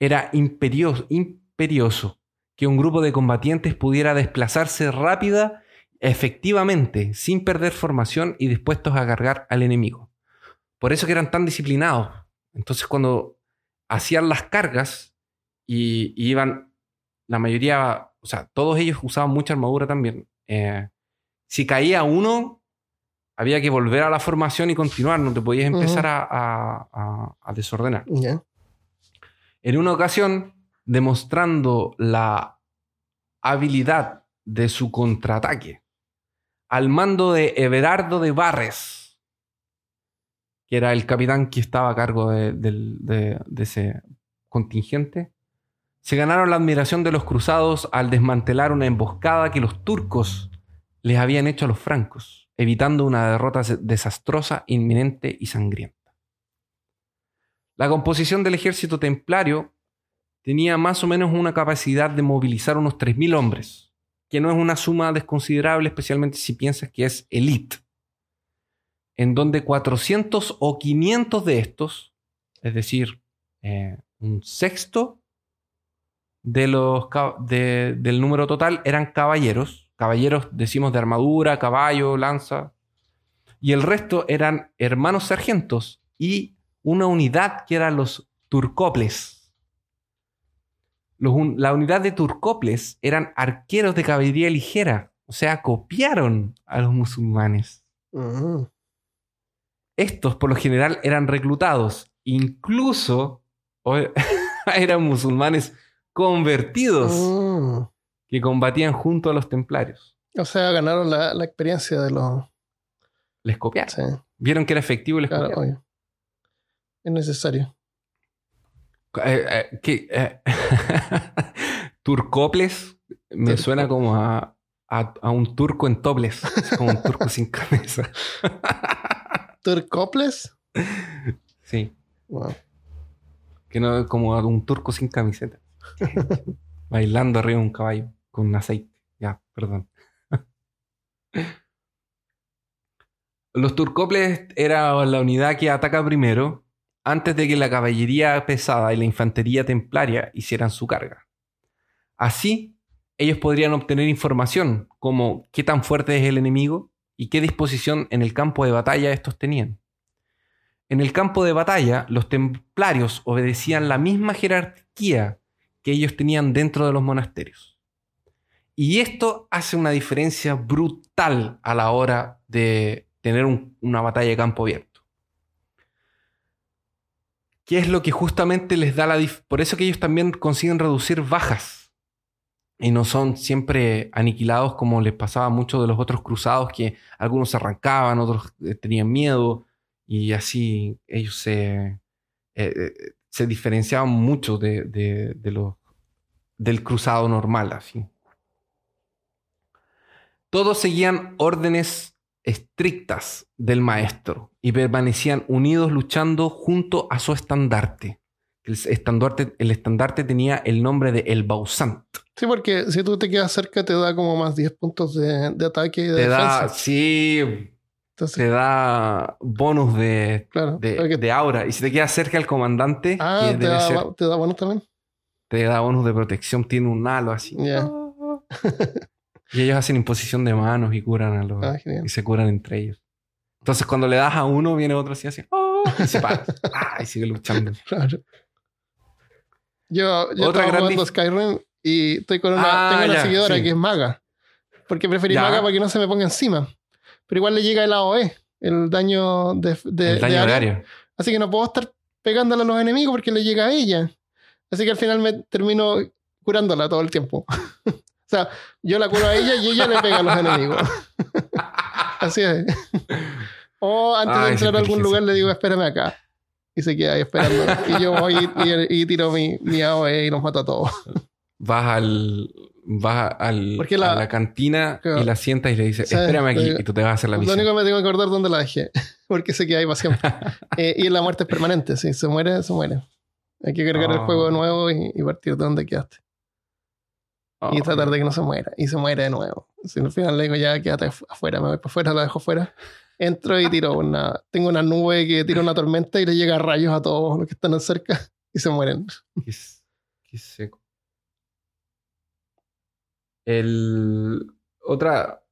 Era imperioso, que un grupo de combatientes pudiera desplazarse rápida, efectivamente, sin perder formación y dispuestos a cargar al enemigo. Por eso eran tan disciplinados. Entonces cuando hacían las cargas y, y iban, la mayoría, o sea, todos ellos usaban mucha armadura también. eh, si caía uno, había que volver a la formación y continuar, no te podías empezar a, a- a- a desordenar. En una ocasión, demostrando la habilidad de su contraataque, al mando de Everardo de Barres, que era el capitán que estaba a cargo de, del- de- de ese contingente, se ganaron la admiración de los cruzados al desmantelar una emboscada que los turcos les habían hecho a los francos, evitando una derrota desastrosa, inminente y sangrienta. La composición del ejército templario tenía más o menos una capacidad de movilizar unos 3.000 hombres, que no es una suma desconsiderable, especialmente si piensas que es elite, en donde 400 o 500 de estos, es decir, eh, un sexto de los, del número total eran caballeros, caballeros decimos de armadura, caballo, lanza, y el resto eran hermanos sargentos y una unidad que eran los turcoples. Los un- la unidad de turcoples eran arqueros de caballería ligera, o sea, copiaron a los musulmanes. Estos por lo general eran reclutados, incluso eran musulmanes convertidos. Que combatían junto a los templarios. O sea, ganaron la, la experiencia de los. Les copiaron. Sí, Vieron que era efectivo y les claro, copiaron. obvio. Es necesario. Eh, eh. Eh, Turcoples me Turco. suena como a, a- a un turco en toples, como un turco sin camisa. ¿Turcoples? Sí, Wow. que no como a un turco sin camiseta, bailando arriba de un caballo aceite. Ya, perdón. Los turcoples era la unidad que ataca primero antes de que la caballería pesada y la infantería templaria hicieran su carga. Así, ellos podrían obtener información como qué tan fuerte es el enemigo y qué disposición en el campo de batalla estos tenían. En el campo de batalla, los templarios obedecían la misma jerarquía que ellos tenían dentro de los monasterios. Y esto hace una diferencia brutal a la hora de tener una batalla de campo abierto. ¿Qué es lo que justamente les da la... Por eso que ellos también consiguen reducir bajas y no son siempre aniquilados como les pasaba a muchos de los otros cruzados que algunos arrancaban, otros eh, tenían miedo y así ellos se, eh, eh, se diferenciaban mucho de, de los, del cruzado normal. Así. Todos seguían órdenes estrictas del maestro y permanecían unidos luchando junto a su estandarte. El estandarte, el estandarte tenía el nombre de El Bausant. Sí, porque si tú te quedas cerca te da como más 10 puntos de, ataque y de te Da, sí, te da bonus de, de, aura. Y si te quedas cerca del comandante, ah, te, da, te da bonus también. Te da bonus de protección, tiene un halo así. Y ellos hacen imposición de manos y curan a los. Ah, y se curan entre ellos. Entonces, cuando le das a uno, viene otro así, así. ¡Oh! Y se para. ¡Ah! Y sigue luchando. Claro. Yo, yo Otra estaba jugando Skyrim y estoy con una, ah, tengo una seguidora que es maga. Porque preferí maga para que no se me ponga encima. Pero igual le llega el AOE, el daño de, de, el daño de área. Así que no puedo estar pegándole a los enemigos porque le llega a ella. Así que al final me termino curándola todo el tiempo. O sea, yo la curo a ella y ella le pega a los enemigos. Así es. O antes de entrar a algún lugar le digo, espérame acá. Y se queda ahí esperando. Y yo voy y, tiro mi, mi AOE y los mato a todos. Vas al. Vas al, a la cantina y la sientas y le dices, espérame aquí, y tú te vas a hacer la misión. Lo único que me tengo que acordar dónde la dejé, porque se queda ahí para siempre. eh, y la muerte es permanente, si se muere, se muere. Hay que cargar el juego de oh. nuevo y, y partir de donde quedaste y tratar de que no se muera. Y se muere de nuevo. Si al final le digo, ya quédate afuera, me voy para afuera, la dejo afuera. Entro y tiro una. Tengo una nube que tira una tormenta y le llega rayos a todos los que están cerca y se mueren. Qué, seco. El, otra,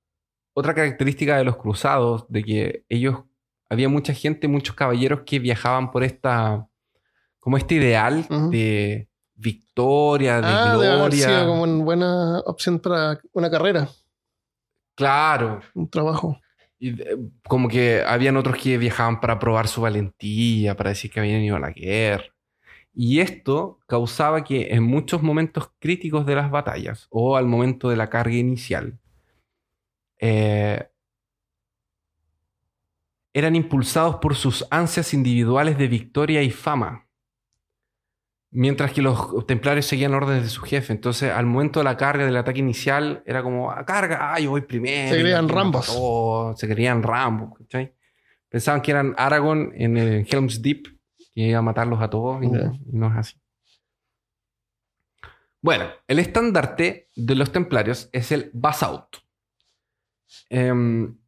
otra característica de los cruzados, de que ellos. Había mucha gente, muchos caballeros que viajaban por esta. como este ideal de victoria, de ah, gloria. Debe como una buena opción para una carrera. Claro. Un trabajo. Y como que habían otros que viajaban para probar su valentía, para decir que habían ido a la guerra. Y esto causaba que en muchos momentos críticos de las batallas o al momento de la carga inicial, eh, eran impulsados por sus ansias individuales de victoria y fama Mientras que los templarios seguían órdenes de su jefe. Entonces, al momento de la carga del ataque inicial, era como, ah, carga, ah, yo voy primero. Se creían rambos. se creían rambos, Pensaban que eran Aragorn en el Helm's Deep, que iba a matarlos a todos, y, no es así. Bueno, el estandarte de los templarios es el Basaut. Em,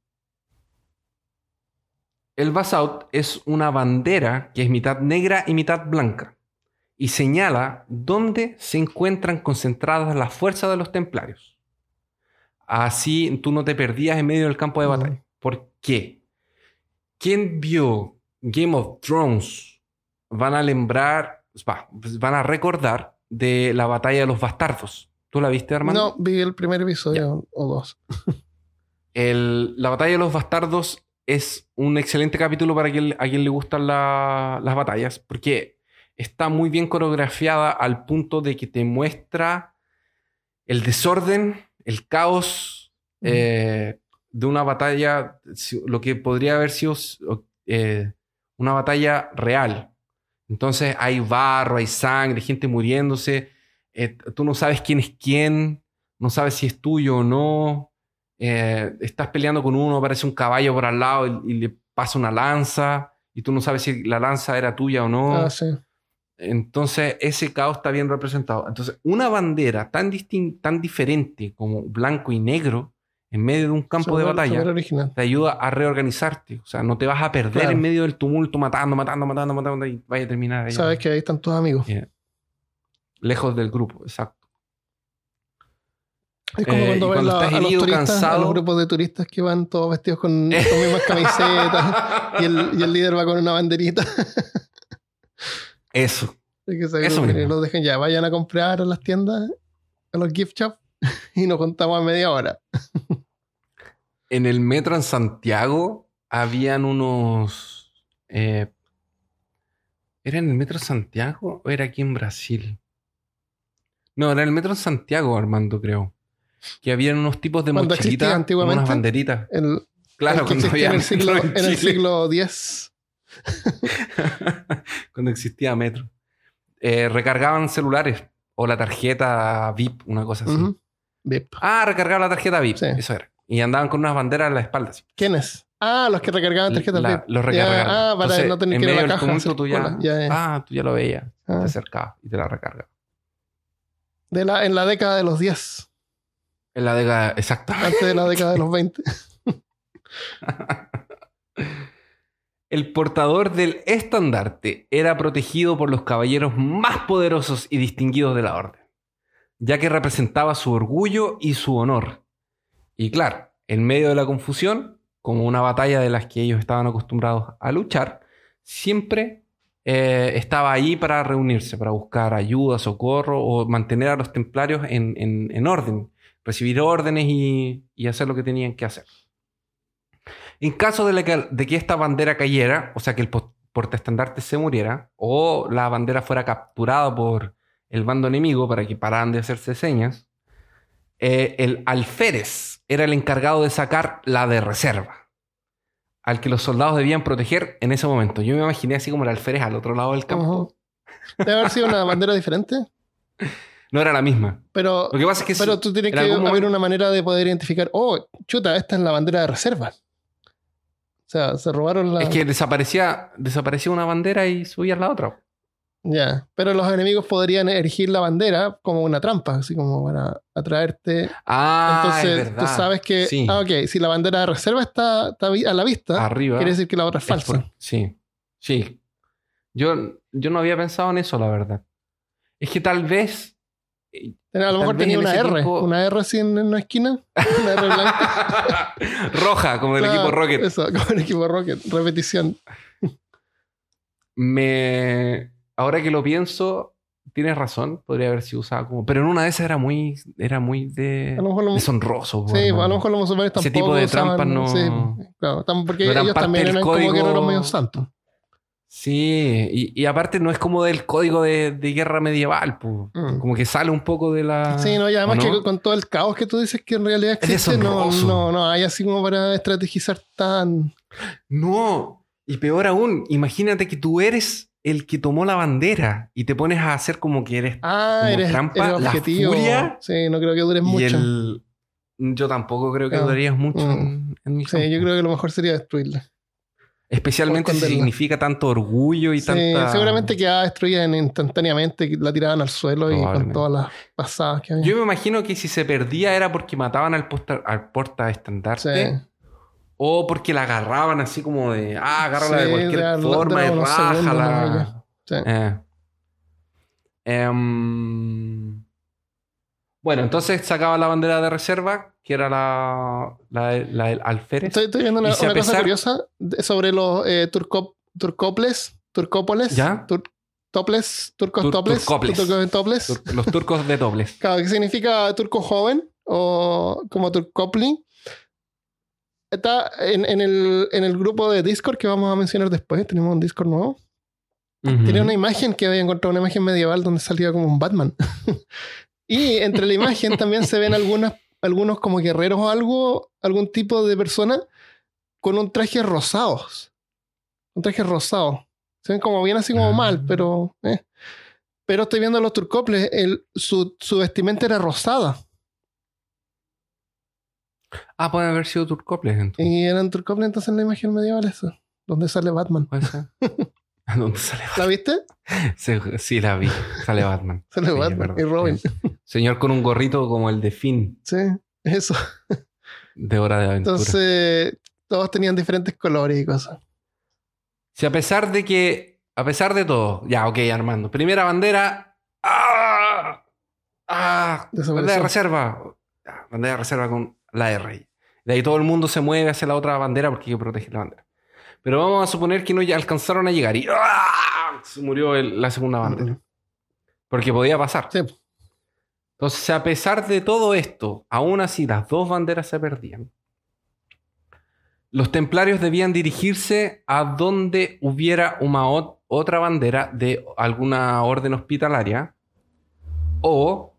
el Basaut es una bandera que es mitad negra y mitad blanca y señala dónde se encuentran concentradas las fuerzas de los templarios. Así tú no te perdías en medio del campo de batalla. ¿Por qué? ¿Quién vio Game of Thrones? Van a lembrar, pues van a recordar de la batalla de los bastardos. ¿Tú la viste, hermano? No, vi el primer episodio o dos. la batalla de los bastardos es un excelente capítulo para quien, a quien le gustan las batallas, porque está muy bien coreografiada al punto de que te muestra el desorden, el caos eh, de una batalla, lo que podría haber sido eh, una batalla real. Entonces hay barro, hay sangre, gente muriéndose, eh, tú no sabes quién es quién, no sabes si es tuyo o no, estás peleando con uno, aparece un caballo por al lado y, le pasa una lanza y tú no sabes si la lanza era tuya o no. Ah, sí. Entonces, ese caos está bien representado. Entonces, una bandera tan, tan diferente como blanco y negro en medio de un campo de batalla te ayuda a reorganizarte. O sea, no te vas a perder en medio del tumulto matando, matando, matando, matando y vaya a terminar ahí. Sabes que ahí están tus amigos. Lejos del grupo, exacto. Es como Eh, cuando ves cuando la- a los a grupos de turistas que van todos vestidos con, con mismas camisetas y el, y el líder va con una banderita. Eso. Y que Eso los dejen ya, vayan a comprar a las tiendas, a los gift shops y nos contamos a media hora. En el metro en Santiago habían unos. eh, ¿Era en el metro Santiago o era aquí en Brasil? No, era en el metro en Santiago, Armando, creo. Que habían unos tipos de mochilitas antiguamente. unas banderitas. El, Claro, el que cuando había en el siglo, metro en el siglo X. cuando existía metro. Eh, recargaban celulares o la tarjeta VIP, una cosa así. Vip. Ah, recargaba la tarjeta VIP, Sí. eso era. Y andaban con unas banderas en la espalda. así. ¿Quiénes? Ah, los que recargaban tarjetas La- VIP. Los Ya, recargaban. ah, para Entonces, no tener en que ir a la caja. tú ya. Ya, ya. Ah, tú ya lo veías. Ah. Te acercabas y te la recargaba. De la, en la década de los 10, En la década, exactamente. antes de la década de los 20. El portador del estandarte era protegido por los caballeros más poderosos y distinguidos de la orden, ya que representaba su orgullo y su honor. Y claro, en medio de la confusión, como una batalla de las que ellos estaban acostumbrados a luchar, siempre eh, estaba ahí para reunirse, para buscar ayuda, socorro o mantener a los templarios en, en- en orden, recibir órdenes y hacer lo que tenían que hacer. En caso de, que, de que esta bandera cayera, o sea, que el po- portaestandarte se muriera, o la bandera fuera capturada por el bando enemigo para que pararan de hacerse señas, eh, el alférez era el encargado de sacar la de reserva, al que los soldados debían proteger en ese momento. Yo me imaginé así como el alférez al otro lado del campo. Ujú. Debe haber sido una bandera diferente. No era la misma. Pero, Lo que pasa es que pero sí, tú tienes en que haber momento- una manera de poder identificar, oh, chuta, esta es la bandera de reserva. O sea, se robaron la... es que desaparecía, desaparecía una bandera y subía la otra. Ya, pero los enemigos podrían erigir la bandera como una trampa, así como para atraerte. Ah, Entonces, es verdad. tú sabes que, Sí. ah, ok, si la bandera de reserva está, a la vista, Arriba. quiere decir que la otra es Es falsa. por- sí, sí. Yo, yo no había pensado en eso, la verdad. Es que tal vez. A lo mejor tenía en una R, una R así en, una esquina, una R blanca. Roja, como del Claro, equipo Rocket. Eso, como el equipo Rocket, repetición. Me. Ahora que lo pienso, tienes razón, podría haber sido usada como. Pero en una de esas era muy. Era muy de. A lo mejor lo- deshonroso. Sí, hermano. a lo mejor los musulmanes tampoco Ese tipo de usaban- trampas no- Sí, claro, porque no eran ellos también eran como código- guerreros medio santos. Sí, y, y aparte no es como del código de, de guerra medieval. Mm. como que sale un poco de la. Sí, no, y además ¿o no? que con todo el caos que tú dices que en realidad Es existe, no, deshonroso. no, no hay así como para estrategizar tan... No, y peor aún, imagínate que tú eres el que tomó la bandera y te pones a hacer como que eres Ah, Como eres, trampa, eres la furia Sí, no creo que dures y mucho. el... Yo tampoco creo que Ah, durarías mucho mm. en, en mi Sí, campo. yo creo que lo mejor sería destruirla. Especialmente si significa tanto orgullo y Sí, tanta... seguramente quedaba destruida en- instantáneamente, la tiraban al suelo y con todas las pasadas que había. Yo me imagino que si se perdía era porque mataban al, posta, al portaestandarte Sí. o porque la agarraban así como de, ah, agárrala Sí, de cualquier de forma dar y rájala. Sí. Eh. Em, bueno, entonces sacaba la bandera de reserva, que era la, la, la del alférez. Estoy, estoy viendo una, si cosa curiosa de- sobre los eh, turco- turcoples, turcópoles, ¿Ya? tur- toples, turcos Tur- toples, turcoples. turcos toples. Tur- los turcos de dobles. Claro, que significa turco joven o como turcopli. Está en, en el, en el grupo de Discord que vamos a mencionar después. Tenemos un Discord nuevo. Tenía una imagen que había encontrado, una imagen medieval donde salía como un Batman. y entre la imagen también se ven algunas, algunos como guerreros o algo, algún tipo de persona con un traje rosados. Un traje rosado. Se ven como bien así como Ah. mal, pero... eh. Pero estoy viendo a los turcoples, el, su, su vestimenta era rosada. Ah, pueden haber sido turcoples entonces. Y eran turcoples entonces en la imagen medieval eso. Donde sale Batman. Puede ser. ¿A dónde sale ¿La viste? Batman? Sí, la vi. Sale Batman. Sale Sí, Batman y Robin. Señor con un gorrito como el de Finn Sí, eso. de Hora de Aventura. Entonces, todos tenían diferentes colores y cosas. Si a pesar de que, a pesar de todo, ya, ok, Armando, primera bandera, ¡ah! ¡ah! Bandera de reserva, bandera de reserva con la rey. De ahí todo el mundo se mueve hacia la otra bandera porque hay que proteger la bandera. Pero vamos a suponer que no ya alcanzaron a llegar y ¡ah! se murió el- la segunda bandera. Porque podía pasar. Sí. Entonces, a pesar de todo esto, aún así las dos banderas se perdían. Los templarios debían dirigirse a donde hubiera una ot- otra bandera de alguna orden hospitalaria o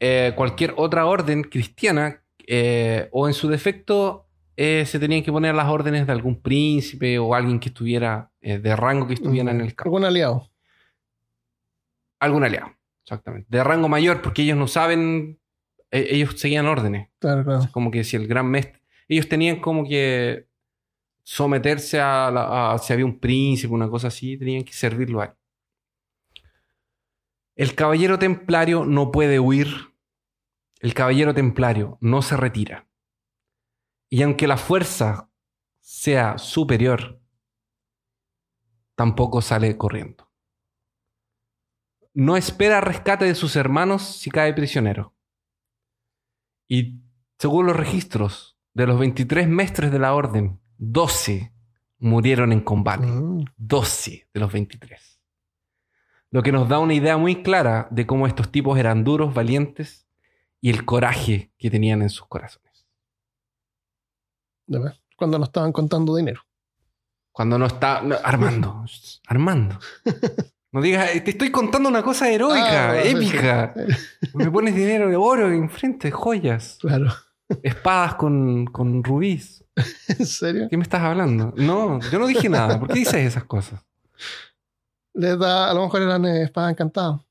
eh, cualquier otra orden cristiana eh, o en su defecto eh, se tenían que poner las órdenes de algún príncipe o alguien que estuviera eh, de rango que estuviera en el campo Algún aliado. algún aliado, exactamente. De rango mayor, porque ellos no saben, eh, ellos seguían órdenes. Claro, claro. Como que si el gran mestre, ellos tenían como que someterse a, la- a- si había un príncipe, una cosa así, tenían que servirlo a él. El caballero templario no puede huir. El caballero templario no se retira. Y aunque la fuerza sea superior, tampoco sale corriendo. No espera rescate de sus hermanos si cae prisionero. Y según los registros, de los 23 mestres de la orden, 12 murieron en combate. Mm. 12 de los 23. Lo que nos da una idea muy clara de cómo estos tipos eran duros, valientes y el coraje que tenían en sus corazones. Cuando nos estaban contando dinero. Cuando no está... no, Armando, Armando. No digas, te estoy contando una cosa heroica, Ah, épica. sí. Me pones dinero de oro enfrente, joyas, Claro. espadas con, con rubíes. ¿En serio? ¿Qué me estás hablando? No, yo no dije nada. ¿Por qué dices esas cosas? Les da, a lo mejor eran eh, espadas encantadas.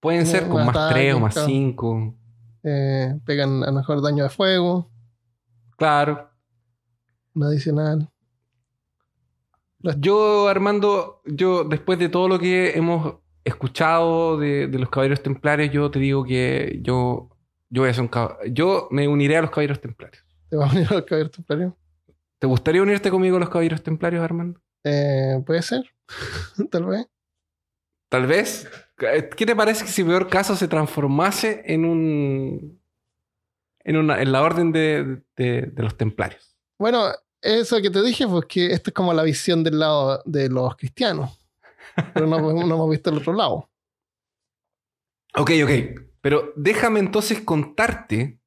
Pueden No, ser con más ataque, 3 o más claro. 5. Eh, pegan a lo mejor daño de fuego, Claro. un adicional. Yo, Armando, yo después de todo lo que hemos escuchado de, de los caballeros templarios, yo te digo que yo, yo voy a ser un cab- Yo me uniré a los caballeros templarios. ¿Te va a venir al caballero templario? ¿Te gustaría unirte conmigo a los caballeros templarios, Armando? Eh, Puede ser. Tal vez. Tal vez. ¿Qué te parece que si peor caso se transformase en un. En, una, en la orden de, de- de los templarios? Bueno, eso que te dije, pues que esta es como la visión del lado de los cristianos. Pero no, no hemos visto el otro lado. Ok, ok. Pero déjame entonces contarte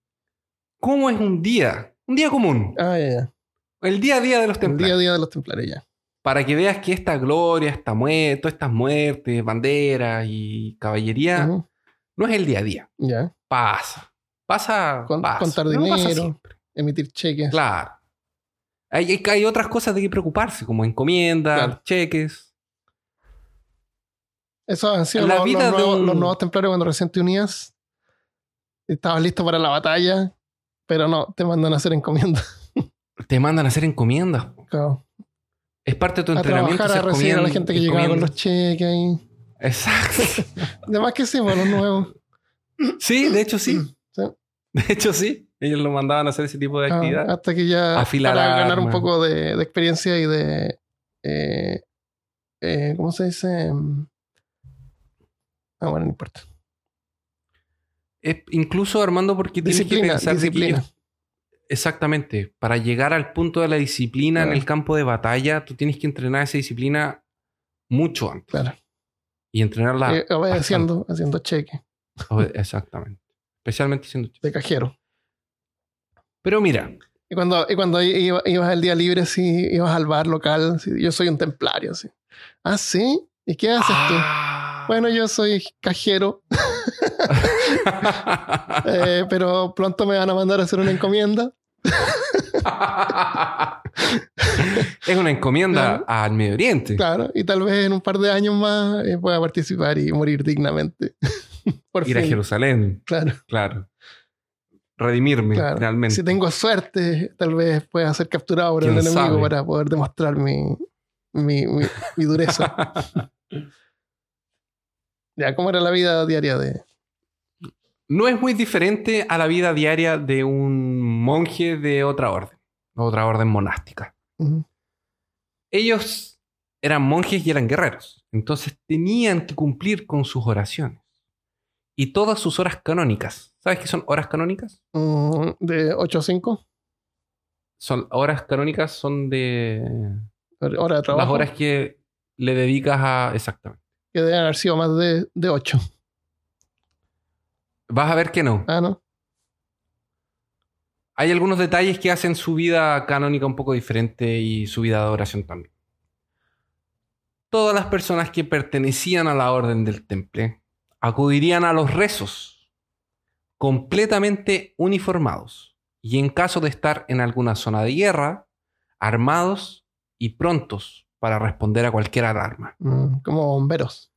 cómo es un día. Un día común. Ah, ya, ya. El día a día de los El día a templarios. día de los templarios, ya. Para que veas que esta gloria, esta muerte, todas estas muertes, banderas y caballería, no es el día a día. Ya. Pasa. Pasa. Con- pasa. contar no dinero. Emitir cheques. Claro. Hay, hay, otras cosas de que preocuparse, como encomiendas, Claro. cheques. Eso han sido La los, vida los de nuevos, un- los nuevos templarios cuando recién te unías. Estabas listo para la batalla, pero no, te mandan a hacer encomiendas. Te mandan a hacer encomiendas. Claro. Es parte de tu A entrenamiento. trabajar, a recibir a la gente que llegaba con los cheques ahí. Exacto. Además que sí, pues, los nuevos. Sí, de hecho sí. De hecho sí. Ellos lo mandaban a hacer ese tipo de Ah, actividad. hasta que ya Afilar para ganar un poco de, de experiencia y de eh, eh, ¿cómo se dice? Ah, bueno, no importa. Es- incluso Armando, porque tienes que Disciplina, pensar que disciplina. ellos- Exactamente. Para llegar al punto de la disciplina en el campo de batalla, tú tienes que entrenar esa disciplina mucho antes. Claro. Y entrenarla. Eh, obedeciendo, haciendo cheque. Exactamente. Especialmente siendo de cajero. Pero mira, Y cuando, y cuando iba- ibas el día libre, sí, ibas al bar local, sí, yo soy un templario, sí. Ah, sí. ¿Y qué haces tú? Ah. Bueno, yo soy cajero, eh, pero pronto me van a mandar a hacer una encomienda. es una encomienda Claro. al Medio Oriente. Claro, y tal vez en un par de años más eh, pueda participar y morir dignamente. Por Ir a. Jerusalén, Claro, claro. Redimirme, claro. finalmente. Si tengo suerte, tal vez pueda ser capturado por el ¿Quién enemigo sabe? para poder demostrar mi, mi, mi- mi dureza. ya, ¿cómo era la vida diaria de...? no es muy diferente a la vida diaria de un monje de otra orden, otra orden monástica. Ellos eran monjes y eran guerreros, entonces tenían que cumplir con sus oraciones. Y todas sus horas canónicas. ¿Sabes qué son horas canónicas? Mm, de 8 a 5. Son horas canónicas son de Hora de trabajo. las horas que le dedicas a exactamente. Que deben haber sido más de, de 8. Vas a ver que no. Ah, ¿no? Hay algunos detalles que hacen su vida canónica un poco diferente y su vida de adoración también. Todas las personas que pertenecían a la orden del temple acudirían a los rezos completamente uniformados y en caso de estar en alguna zona de guerra, armados y prontos para responder a cualquier alarma, Mm, como bomberos.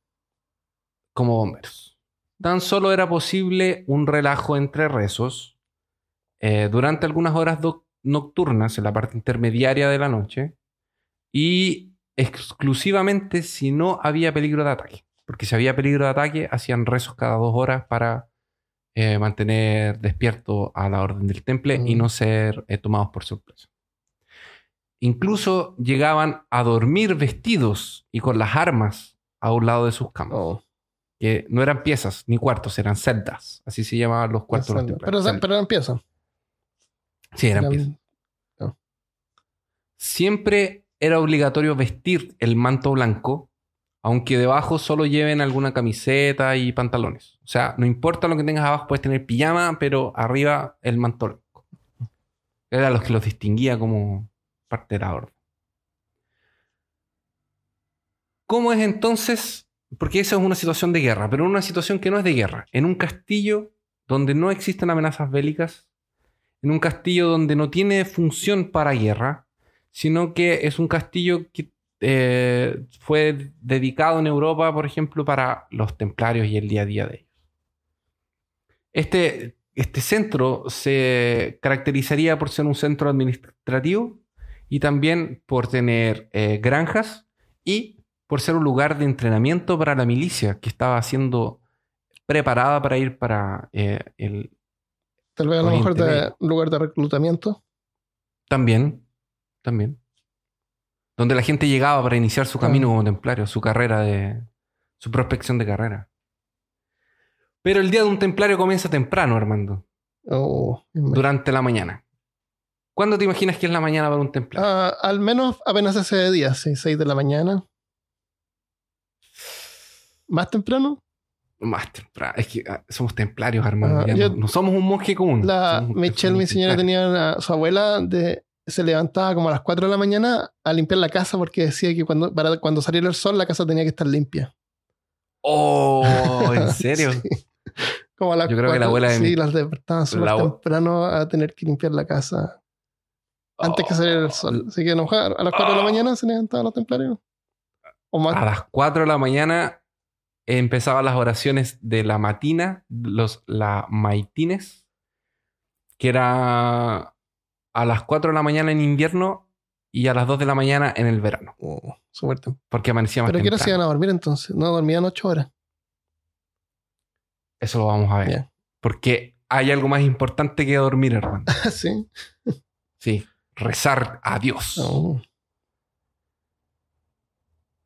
como bomberos. Tan solo era posible un relajo entre rezos eh, durante algunas horas nocturnas en la parte intermediaria de la noche y exclusivamente si no había peligro de ataque. Porque si había peligro de ataque, hacían rezos cada dos horas para eh, mantener despierto a la orden del temple y Mm. no ser eh, tomados por sorpresa. Incluso llegaban a dormir vestidos y con las armas a un lado de sus camas. Oh, Que no eran piezas ni cuartos, eran celdas. Así se llamaban los cuartos de los pero, pero, Celdas. empieza. Sí, eran Eran- piezas. Siempre era obligatorio vestir el manto blanco, aunque debajo solo lleven alguna camiseta y pantalones. O sea, no importa lo que tengas abajo, puedes tener pijama, pero arriba el blanco. Era los que los distinguía como parte de la orden. ¿Cómo es entonces? Porque esa es una situación de guerra, pero una situación que no es de guerra. En un castillo donde no existen amenazas bélicas, en un castillo donde no tiene función para guerra, sino que es un castillo que eh, fue dedicado en Europa, por ejemplo, para los templarios y el día a día de ellos. Este, este centro se caracterizaría por ser un centro administrativo y también por tener eh, granjas y por ser un lugar de entrenamiento para la milicia que estaba siendo preparada para ir para eh, el... Tal vez a lo mejor de un lugar de reclutamiento. También, también. Donde la gente llegaba para iniciar su camino Ah. como templario, su carrera de... su prospección de carrera. Pero el día de un templario comienza temprano, Armando. Oh, Durante la mañana. ¿Cuándo te imaginas que es la mañana para un templario? Ah, al menos apenas ese día, sí, 6 de la mañana. ¿Más temprano? Más temprano. Es que ah, somos templarios, Armando. Yo- no, no somos un monje común. La un- Michelle, mi señora, templario. tenía una- su abuela de se levantaba como a las 4 de la mañana a limpiar la casa porque decía que cuando, para cuando saliera el sol la casa tenía que estar limpia. Oh, ¿en serio? Sí. Como a las Yo creo que la abuela Sí, mi- las despertaban súper la temprano a tener que limpiar la casa antes que saliera el sol. Así que a las 4 de la Oh. mañana se levantaban los templarios. O más. A las 4 de la mañana empezaban las oraciones de la matina, los la maitines, que era a las 4 de la mañana en invierno y a las 2 de la mañana en el verano, Oh, súper temprano. porque amanecía más Pero ¿qué hora se iban temprano. a dormir entonces? No, dormían 8 horas. Eso lo vamos a ver. Porque hay algo más importante que dormir, hermano. sí. Sí, rezar a Dios. Oh.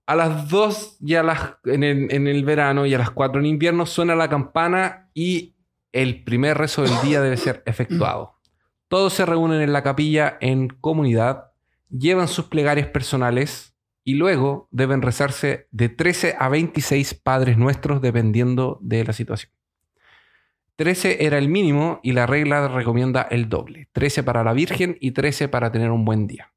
A las 2 y a las, en, el, en el verano y a las 4 en invierno suena la campana y el primer rezo del día debe ser efectuado. Todos se reúnen en la capilla en comunidad, llevan sus plegarias personales y luego deben rezarse de 13 a 26 Padres Nuestros dependiendo de la situación. 13 era el mínimo y la regla recomienda el doble. 13 para la Virgen y 13 para tener un buen día.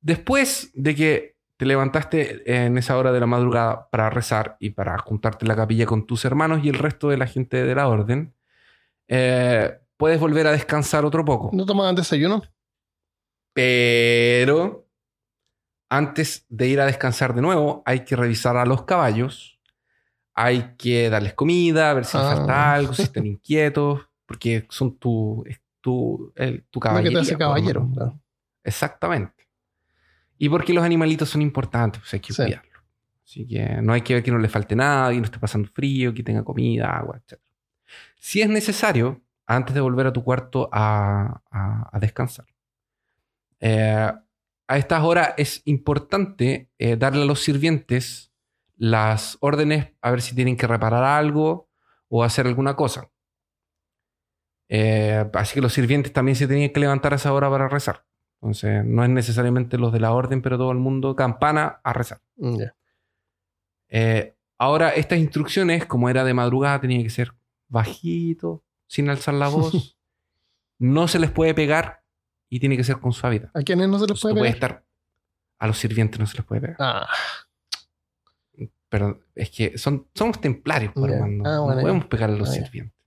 Después de que te levantaste en esa hora de la madrugada para rezar y para juntarte en la capilla con tus hermanos y el resto de la gente de la orden, eh, puedes volver a descansar otro poco. ¿No tomaban desayuno? Pero antes de ir a descansar de nuevo, hay que revisar a los caballos. Hay que darles comida, ver si les Ah. falta algo, si están inquietos, porque son tu, es tu, el- tu Lo que te hace caballero. Exactamente. Y porque los animalitos son importantes, pues hay que Sí. cuidarlos. Así que no hay que ver que no le falte nada, que no esté pasando frío, que tenga comida, agua, etc. Si es necesario, antes de volver a tu cuarto a, a- a descansar, eh, a estas horas es importante eh, darle a los sirvientes las órdenes a ver si tienen que reparar algo o hacer alguna cosa. Eh, así que los sirvientes también se tenían que levantar a esa hora para rezar. Entonces, no es necesariamente los de la orden, pero todo el mundo campana a rezar. Eh, ahora, estas instrucciones, como era de madrugada, tenía que ser bajito, sin alzar la voz. no se les puede pegar y tiene que ser con suavidad. ¿A quiénes no se les Entonces, puede no puede pegar? estar. A los sirvientes no se les puede pegar. Ah, Pero es que son, somos templarios, pues, Ya. hermano. Ah, no podemos pegar a los Ah, sirvientes.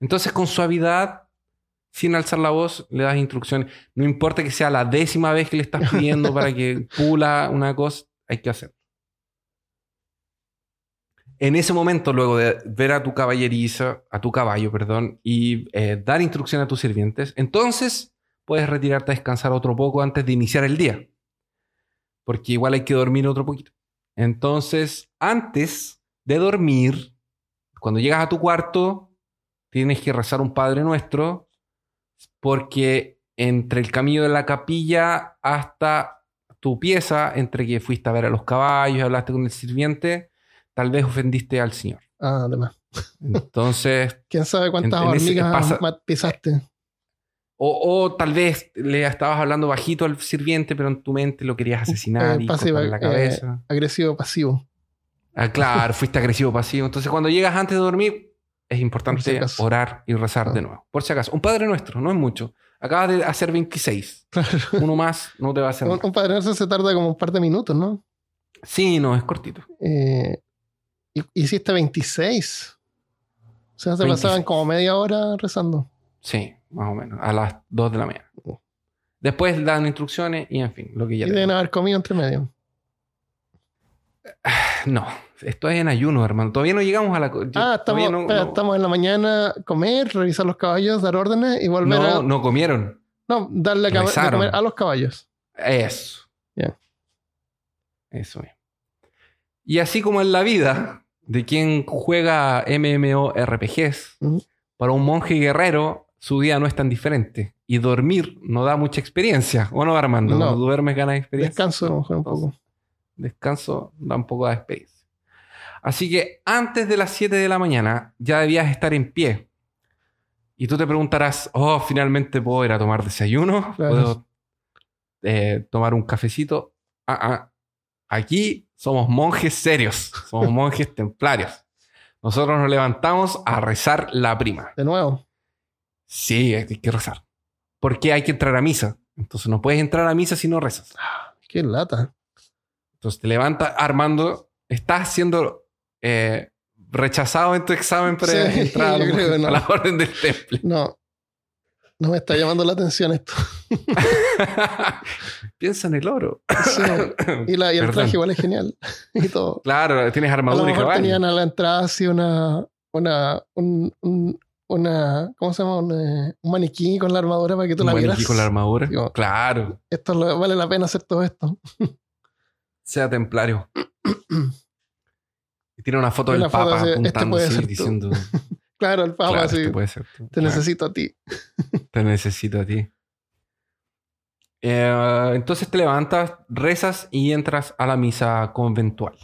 Entonces, con suavidad, sin alzar la voz, le das instrucciones. No importa que sea la décima vez que le estás pidiendo para que pula una cosa, hay que hacerlo. En ese momento, luego de ver a tu caballeriza, a tu caballo, perdón, y eh, dar instrucción a tus sirvientes, entonces puedes retirarte a descansar otro poco antes de iniciar el día. Porque igual hay que dormir otro poquito. Entonces, antes de dormir, cuando llegas a tu cuarto, tienes que rezar un Padre Nuestro, porque entre el camino de la capilla hasta tu pieza, entre que fuiste a ver a los caballos, hablaste con el sirviente, tal vez ofendiste al Señor. ah, además. Entonces, ¿Quién sabe cuántas En- en ese hormigas pasa- pisaste? o, o tal vez le estabas hablando bajito al sirviente, pero en tu mente lo querías asesinar Eh, y pasiva, la eh, cabeza. Agresivo pasivo. Ah, claro, fuiste agresivo pasivo. Entonces, cuando llegas antes de dormir, es si importante orar y rezar Ah. de nuevo. Por si acaso. Un Padre Nuestro, no es mucho. Acabas de hacer 26. Claro. Uno más no te va a hacer Un, nada. un padre nuestro se tarda como un par de minutos, ¿no? Sí, no, es cortito. Eh, y- hiciste 26. O sea, se 26. pasaban como media hora rezando. Sí, más o menos. A las 2 de la mañana. Oh. Después dan instrucciones y en fin, lo que ya y deben haber comido entre medio. No, estoy en ayuno, hermano. Todavía no llegamos a la... yo ah, estamos, no, espera, no- estamos en la mañana, comer, revisar los caballos, dar órdenes y volver no, a. no comieron. No, darle a de comer a los caballos. Eso. Ya. Eso mismo. Y así como en la vida de quien juega MMORPGs, Ujú. para un monje guerrero su día no es tan diferente. Y dormir no da mucha experiencia. ¿O no, Armando? No. Cuando duermes ganas experiencia. Descanso mejor un poco. Descanso da un poco de experiencia. Así que antes de las 7 de la mañana ya debías estar en pie. Y tú te preguntarás, oh, finalmente puedo ir a tomar desayuno, puedo eh, tomar un cafecito. Ah, ah. Aquí somos monjes serios, somos monjes templarios. Nosotros nos levantamos a rezar la prima. De nuevo. Sí, hay que rezar. Porque hay que entrar a misa. Entonces no puedes entrar a misa si no rezas. Qué lata. Entonces te levantas, Armando, estás siendo eh, rechazado en tu examen para Sí, entrar a, no. a la orden del temple. No. No me está llamando la atención esto. Piensa en el oro. Sí. Y, la, y el traje igual es genial. Y todo. Claro, tienes A lo armadura y mejor caballo. tenían a la entrada así una. Una. Un, un- una ¿Cómo se llama? Un, eh, un maniquí con la armadura para que tú Un la maniquí vieras. con la armadura. Digo, Claro, Esto lo- vale la pena hacer todo esto. sea templario. Y tiene una foto Una del foto Papa así, este apuntando puede así, diciendo: Claro, el papa claro, este puede ser tú. Te Claro. necesito a ti. Te necesito a ti. Eh, entonces te levantas, rezas y entras a la misa conventual.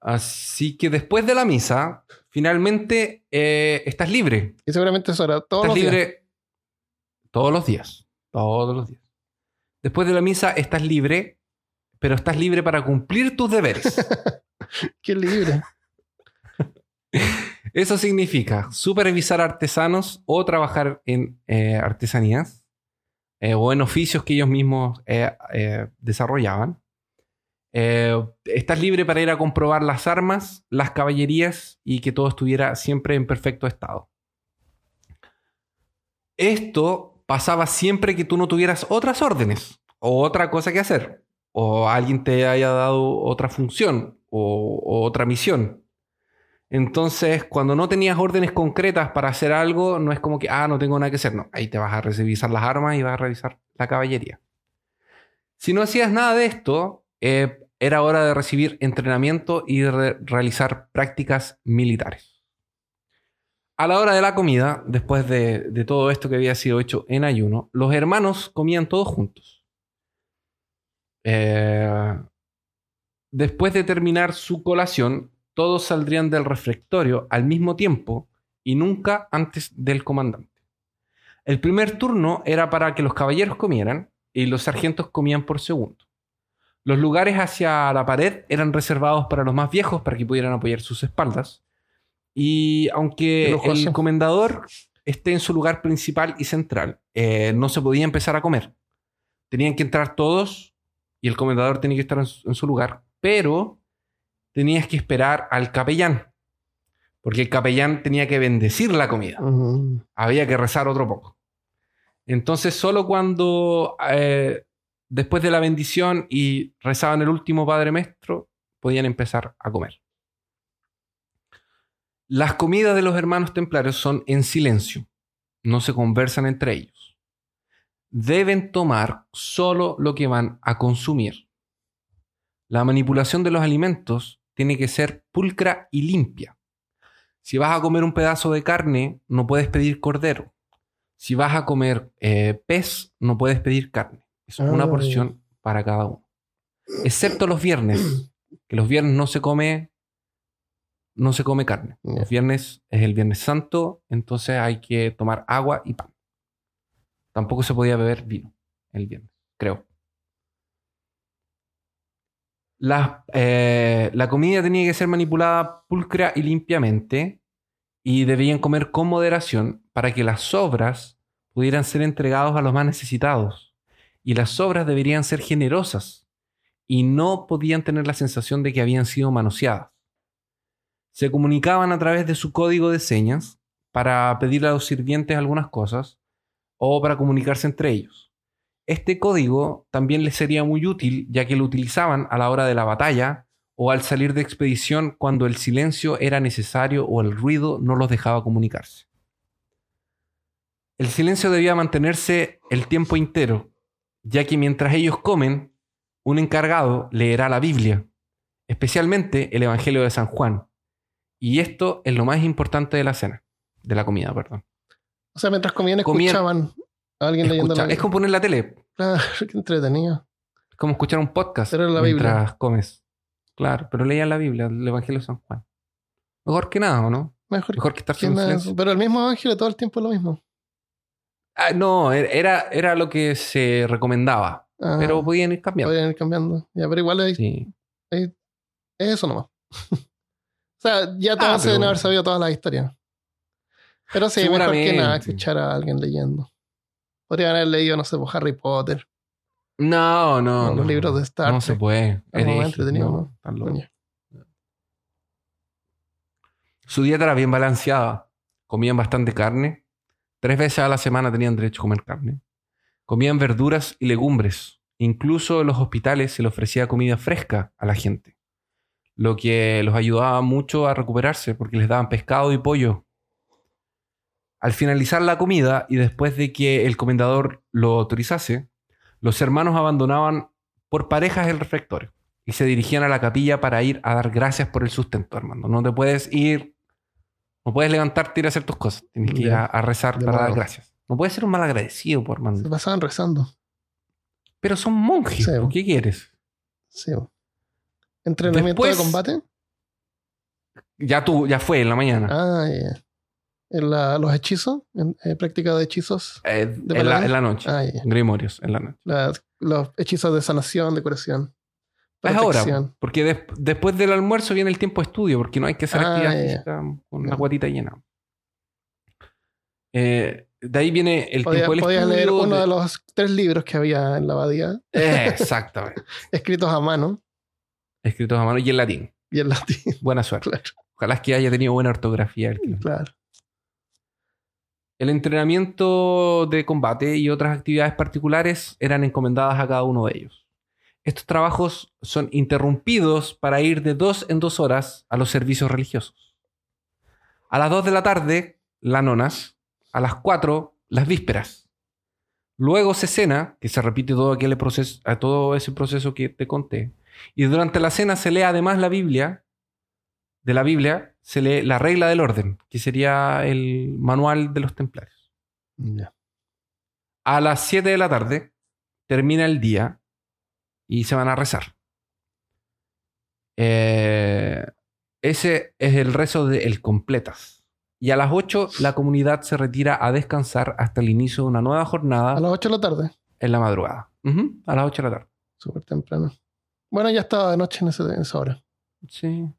Así que después de la misa, finalmente eh, estás libre. Y seguramente eso era todos estás los días. libre todos los días. Todos los días. Después de la misa estás libre, pero estás libre para cumplir tus deberes. Qué libre. Eso significa supervisar artesanos o trabajar en eh, artesanías eh, o en oficios que ellos mismos eh, desarrollaban. Estás libre para ir a comprobar las armas, las caballerías y que todo estuviera siempre en perfecto estado. Esto pasaba siempre que tú no tuvieras otras órdenes o otra cosa que hacer o alguien te haya dado otra función o otra misión. Entonces, cuando no tenías órdenes concretas para hacer algo, no es como que, ah, no tengo nada que hacer. No, ahí te vas a revisar las armas y vas a revisar la caballería. Si no hacías nada de esto, eh, era hora de recibir entrenamiento y de re- realizar prácticas militares. A la hora de la comida, después de, de todo esto que había sido hecho en ayuno, los hermanos comían todos juntos. Eh, después de terminar su colación, todos saldrían del refectorio al mismo tiempo y nunca antes del comandante. El primer turno era para que los caballeros comieran y los sargentos comían por segundo. Los lugares hacia la pared eran reservados para los más viejos para que pudieran apoyar sus espaldas. Y aunque el comendador esté en su lugar principal y central, eh, no se podía empezar a comer. Tenían que entrar todos y el comendador tenía que estar en su, lugar, pero tenías que esperar al capellán, porque el capellán tenía que bendecir la comida. Había que rezar otro poco. Entonces, solo cuando eh, después de la bendición y rezaban el último Padre Maestro, podían empezar a comer. Las comidas de los hermanos templarios son en silencio, no se conversan entre ellos. Deben tomar solo lo que van a consumir. La manipulación de los alimentos tiene que ser pulcra y limpia. Si vas a comer un pedazo de carne, no puedes pedir cordero. Si vas a comer eh, pez, no puedes pedir carne. Es una ah, porción para cada uno. Excepto los viernes, que los viernes no se come no se come carne. Los viernes es el Viernes Santo, entonces hay que tomar agua y pan. Tampoco se podía beber vino el viernes, creo. La, eh, la comida tenía que ser manipulada pulcra y limpiamente y debían comer con moderación para que las sobras pudieran ser entregadas a los más necesitados. Y las sobras deberían ser generosas y no podían tener la sensación de que habían sido manoseadas se comunicaban a través de su código de señas para pedirle a los sirvientes algunas cosas o para comunicarse entre ellos. Este código también les sería muy útil ya que lo utilizaban a la hora de la batalla o al salir de expedición cuando el silencio era necesario o el ruido no los dejaba comunicarse. El silencio debía mantenerse el tiempo entero, ya que mientras ellos comen, un encargado leerá la Biblia, especialmente el Evangelio de San Juan, y esto es lo más importante de la cena, de la comida, perdón. O sea, mientras comían, escuchaban a alguien leyendo la Es como poner la tele. Claro, qué entretenido. Es como escuchar un podcast mientras comes. Claro, pero leían la Biblia, el Evangelio de San Juan. Mejor que nada, ¿o no? Mejor, que estar sin silencio. Pero el mismo Evangelio todo el tiempo es lo mismo. Ah, no, er, era, era lo que se recomendaba. Ah, pero podían ir cambiando. Podían ir cambiando. Ya, pero igual sí. es eso nomás. O sea, ya todos ah, deben haber sabido todas las historias. Pero sí, mejor que nada escuchar a alguien leyendo. Podrían haber leído, no sé, por pues, Harry Potter. No, no. Los libros de Star Trek. No se puede. Es entretenido, Su dieta era bien balanceada. Comían bastante carne. Tres veces a la semana tenían derecho a comer carne. Comían verduras y legumbres. Incluso en los hospitales se le ofrecía comida fresca a la gente lo que los ayudaba mucho a recuperarse porque les daban pescado y pollo. Al finalizar la comida y después de que el comendador lo autorizase, los hermanos abandonaban por parejas el refectorio y se dirigían a la capilla para ir a dar gracias por el sustento, hermano. No te puedes ir, no puedes levantarte y ir a hacer tus cosas. Tienes que ir a, rezar para dar gracias. No puedes ser un mal agradecido, por hermano. Se pasaban rezando. Pero son monjes. ¿Qué quieres? Sí. ¿Entrenamiento de combate? Ya tú, ya fue en la mañana. Ah, ya. ¿En los hechizos? ¿En, eh, práctica de hechizos? Eh, en, la, noche. Ah, Grimorios, en la noche. los hechizos de sanación, de curación. Es ahora, porque después del almuerzo viene el tiempo de estudio, porque no hay que hacer ah, con la guatita llena. Eh, de ahí viene el tiempo del podías leer uno de... los tres libros que había en la abadía. exactamente. Escritos a mano escritos a mano y en latín. Y en latín. Buena suerte. Ojalá es que haya tenido buena ortografía. El claro. El entrenamiento de combate y otras actividades particulares eran encomendadas a cada uno de ellos. Estos trabajos son interrumpidos para ir de dos en dos horas a los servicios religiosos. A las dos de la tarde, las nonas. A las cuatro, las vísperas. Luego se cena, que se repite todo, aquel proceso, todo ese proceso que te conté. Y durante la cena se lee además la Biblia. De la Biblia se lee la regla del orden, que sería el manual de los templarios. A las 7 de la tarde termina el día y se van a rezar. Eh, Ese es el rezo de El Completas. Y a las 8 la comunidad se retira a descansar hasta el inicio de una nueva jornada A las 8 de la tarde. en la madrugada. A las 8 de la tarde. Súper temprano. Bueno, ya estaba de noche en, ese- en esa hora. Sí.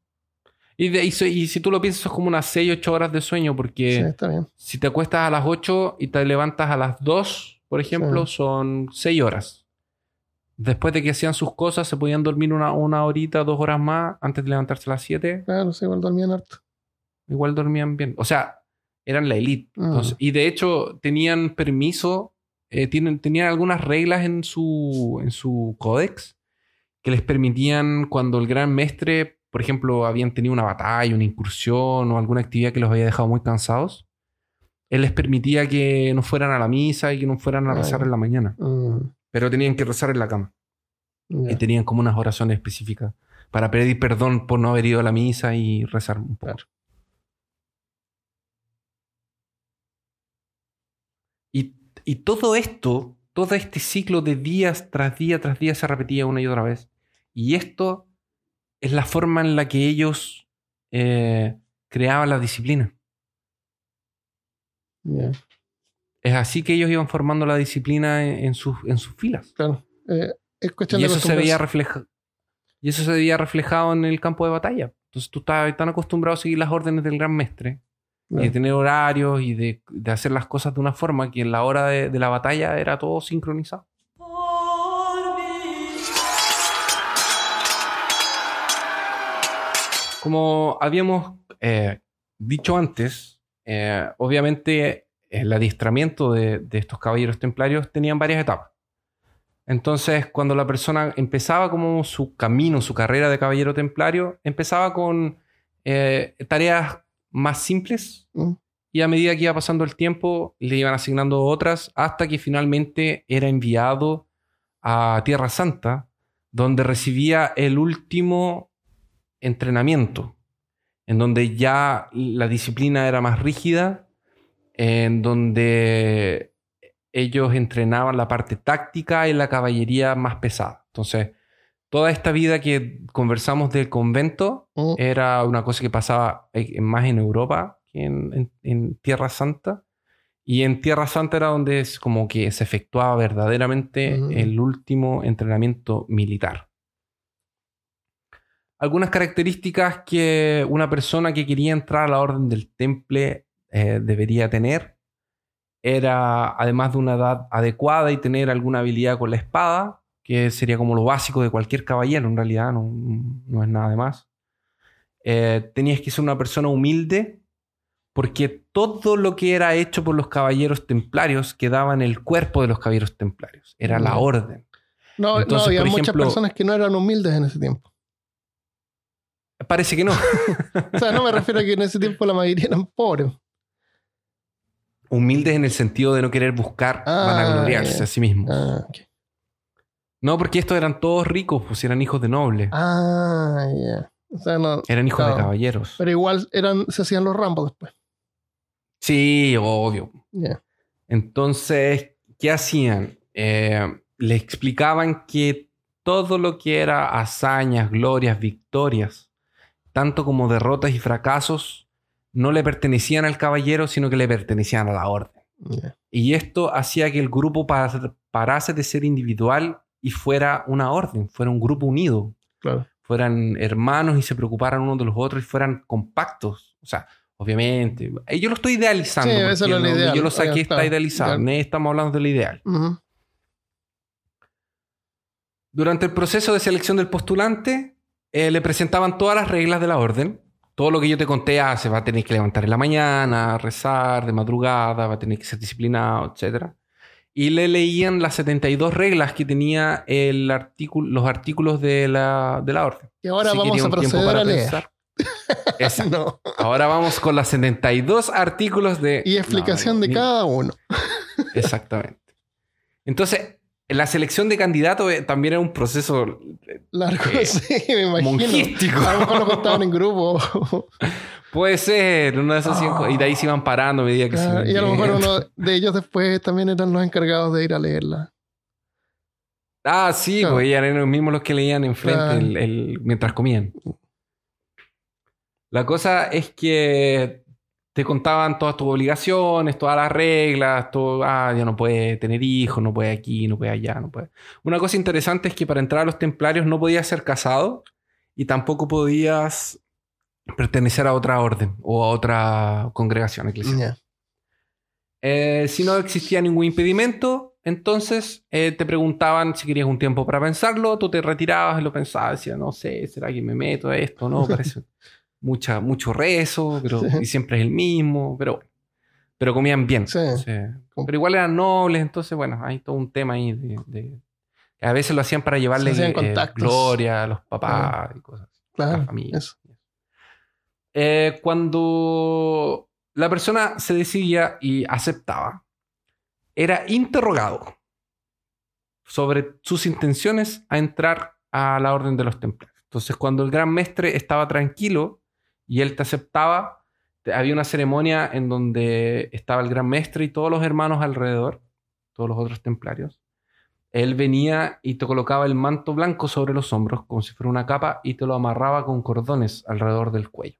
Y, de- y so- y si tú lo piensas, es como unas 6, 8 horas de sueño, porque Sí, está bien. si te acuestas a las 8 y te levantas a las 2, por ejemplo, son 6 horas. Después de que hacían sus cosas, se podían dormir una, una horita, dos horas más antes de levantarse a las 7. Claro, sí, igual dormían harto. Igual dormían bien. O sea, eran la elite. Mm. Entonces, y de hecho, tenían permiso, eh, tienen, tenían algunas reglas en su, en su códex que les permitían cuando el gran mestre, por ejemplo, habían tenido una batalla, una incursión o alguna actividad que los había dejado muy cansados, él les permitía que no fueran a la misa y que no fueran a Ah, rezar en la mañana, Mm, pero tenían que rezar en la cama y tenían como unas oraciones específicas para pedir perdón por no haber ido a la misa y rezar un poco. Claro. Y, y todo esto, todo este ciclo de días tras día tras día se repetía una y otra vez. Y esto es la forma en la que ellos eh, creaban la disciplina. Es así que ellos iban formando la disciplina en, en sus, en sus filas. claro. Eh, es cuestión Y de eso se veía reflejado. Y eso se veía reflejado en el campo de batalla. Entonces tú estabas tan acostumbrado a seguir las órdenes del gran mestre y de tener horarios y de, de hacer las cosas de una forma que en la hora de, de la batalla era todo sincronizado. Como habíamos eh, dicho antes, eh, obviamente el adiestramiento de, de estos caballeros templarios tenían varias etapas. Entonces, cuando la persona empezaba como su camino, su carrera de caballero templario, empezaba con eh, tareas más simples Mm. y a medida que iba pasando el tiempo le iban asignando otras hasta que finalmente era enviado a Tierra Santa, donde recibía el último entrenamiento, en donde ya la disciplina era más rígida, en donde ellos entrenaban la parte táctica y la caballería más pesada. Entonces, toda esta vida que conversamos del convento Mm, era una cosa que pasaba eh, más en Europa que en, en- en Tierra Santa. Y en Tierra Santa era donde es como que se efectuaba verdaderamente Mm. el último entrenamiento militar. Algunas características que una persona que quería entrar a la Orden del Temple eh, debería tener era, además de una edad adecuada y tener alguna habilidad con la espada, que sería como lo básico de cualquier caballero, en realidad no, no es nada de más. Eh, tenías que ser una persona humilde, porque todo lo que era hecho por los caballeros templarios quedaba en el cuerpo de los caballeros templarios. Era la Mm. orden. No, no, había muchas personas que no eran humildes en ese tiempo. Parece que no. O sea, no me refiero a que en ese tiempo la mayoría eran pobres. Humildes en el sentido de no querer buscar Ah, vanagloriarse ya. a sí mismos. Ah, ok. No, porque estos eran todos ricos, pues eran hijos de nobles. Ah, ya. O sea, no. eran hijos claro. de caballeros. Pero igual eran, se hacían los rambos después. Sí, obvio. Ya. Entonces, ¿qué hacían? Eh, le explicaban que todo lo que era hazañas, glorias, victorias, tanto como derrotas y fracasos, no le pertenecían al caballero, sino que le pertenecían a la orden. Y esto hacía que el grupo pa- parase de ser individual y fuera una orden, fuera un grupo unido, Claro. fueran hermanos y se preocuparan unos de los otros y fueran compactos. O sea, obviamente, eh, yo lo estoy idealizando. Sí, no- ideal. Yo lo saqué, Oigan, está claro, idealizado. Estamos hablando del ideal. Durante el proceso de selección del postulante, eh, le presentaban todas las reglas de la orden. Todo lo que yo te conté, ah, se va a tener que levantar en la mañana, rezar de madrugada, va a tener que ser disciplinado, etc. Y le leían las 72 reglas que tenía el artículo, los artículos de la, de la orden. Y ahora Así vamos a proceder a leer. pensar. Exacto. No. Ahora vamos con las 72 artículos de... Y explicación No, de ni- cada uno. Exactamente. Entonces, la selección de candidatos eh, también era un proceso eh, Largo, Eh, sí, me imagino. monjístico. A lo mejor lo contaban en grupo. Puede ser, una de esas cinco- y de ahí se iban parando a medida que se Ah, iban y a lo mejor uno de ellos después también eran los encargados de ir a leerla. Ah, sí, Claro. pues eran los mismos los que leían enfrente el- el- mientras comían. La cosa es que te contaban todas tus obligaciones, todas las reglas, todo, ah, ya no puede tener hijos, no puede aquí, no puede allá, no puede. Una cosa interesante es que para entrar a los templarios no podías ser casado y tampoco podías pertenecer a otra orden o a otra congregación eclesiástica. Eh, si no existía ningún impedimento, entonces eh, te preguntaban si querías un tiempo para pensarlo, tú te retirabas y lo pensabas, decías, no sé, ¿será que me meto a esto? No, parece mucha, mucho rezo, pero Sí. y siempre es el mismo, pero, pero comían bien. Sí. Pero igual eran nobles, entonces, bueno, hay todo un tema ahí de... de- a veces lo hacían para llevarle hacían eh, gloria a los papás y cosas así, a Claro. la familia. Eso. Eh, cuando la persona se decidía y aceptaba, era interrogado sobre sus intenciones a entrar a la orden de los templarios. Entonces, cuando el gran mestre estaba tranquilo y él te aceptaba, había una ceremonia en donde estaba el gran mestre y todos los hermanos alrededor, todos los otros templarios. Él venía y te colocaba el manto blanco sobre los hombros, como si fuera una capa, y te lo amarraba con cordones alrededor del cuello.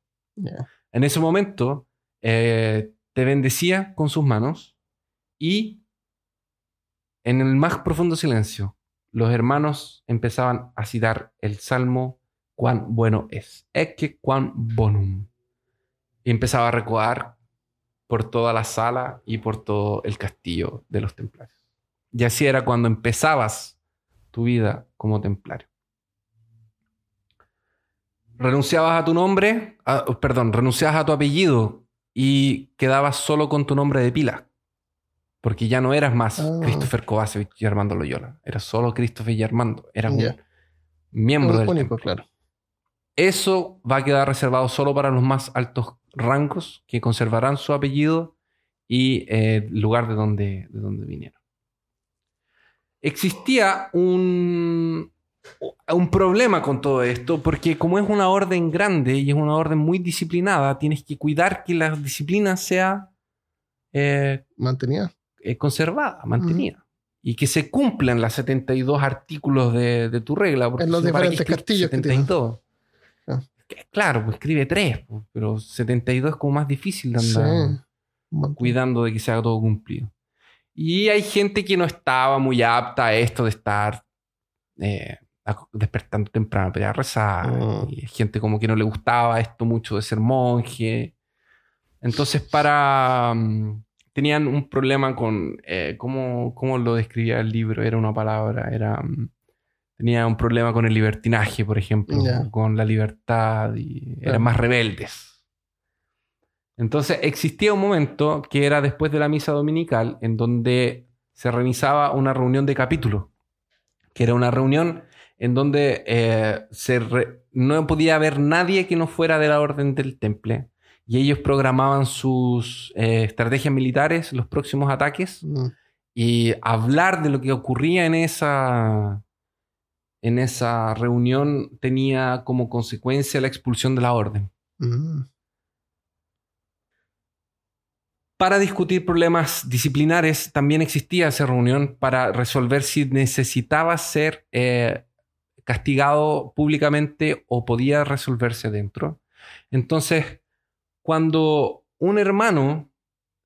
En ese momento eh, te bendecía con sus manos y en el más profundo silencio los hermanos empezaban a citar el salmo cuán bueno es. Ecce cuán bonum. Y empezaba a recoar por toda la sala y por todo el castillo de los templarios. Y así era cuando empezabas tu vida como templario. Renunciabas a tu nombre, a- perdón, renunciabas a tu apellido y quedabas solo con tu nombre de pila. Porque ya no eras más Ah. Christopher Kovacevic y Armando Loyola. Eras solo Christopher y Armando. Eras un miembro del Único, claro. Eso va a quedar reservado solo para los más altos rangos que conservarán su apellido y eh, el lugar de donde, de donde vinieron. Existía un, un problema con todo esto porque como es una orden grande y es una orden muy disciplinada, tienes que cuidar que la disciplina sea eh, Mantenía. eh, conservada, mantenida. Y que se cumplan las 72 artículos de, de tu regla. Porque En los si no, ¿para qué diferentes castillos que tienen. 72? Ah. Que, Claro, pues escribe 3, pero 72 es como más difícil de andar cuidando de que se haga todo cumplido. Y hay gente que no estaba muy apta a esto de estar eh, despertando temprano para rezar. Mm. Y hay gente como que no le gustaba esto mucho de ser monje. Entonces, para. mm, tenían un problema con. eh, ¿cómo, cómo lo describía el libro? Era una palabra. Era. mm, tenía un problema con el libertinaje, por ejemplo. Con la libertad. Y eran más rebeldes. Entonces existía un momento que era después de la misa dominical en donde se realizaba una reunión de capítulo, que era una reunión en donde eh, se re- no podía haber nadie que no fuera de la orden del temple y ellos programaban sus eh, estrategias militares, los próximos ataques Mm. y hablar de lo que ocurría en esa en esa reunión tenía como consecuencia la expulsión de la orden. Mm. Para discutir problemas disciplinares también existía esa reunión para resolver si necesitaba ser eh, castigado públicamente o podía resolverse dentro. Entonces, cuando un hermano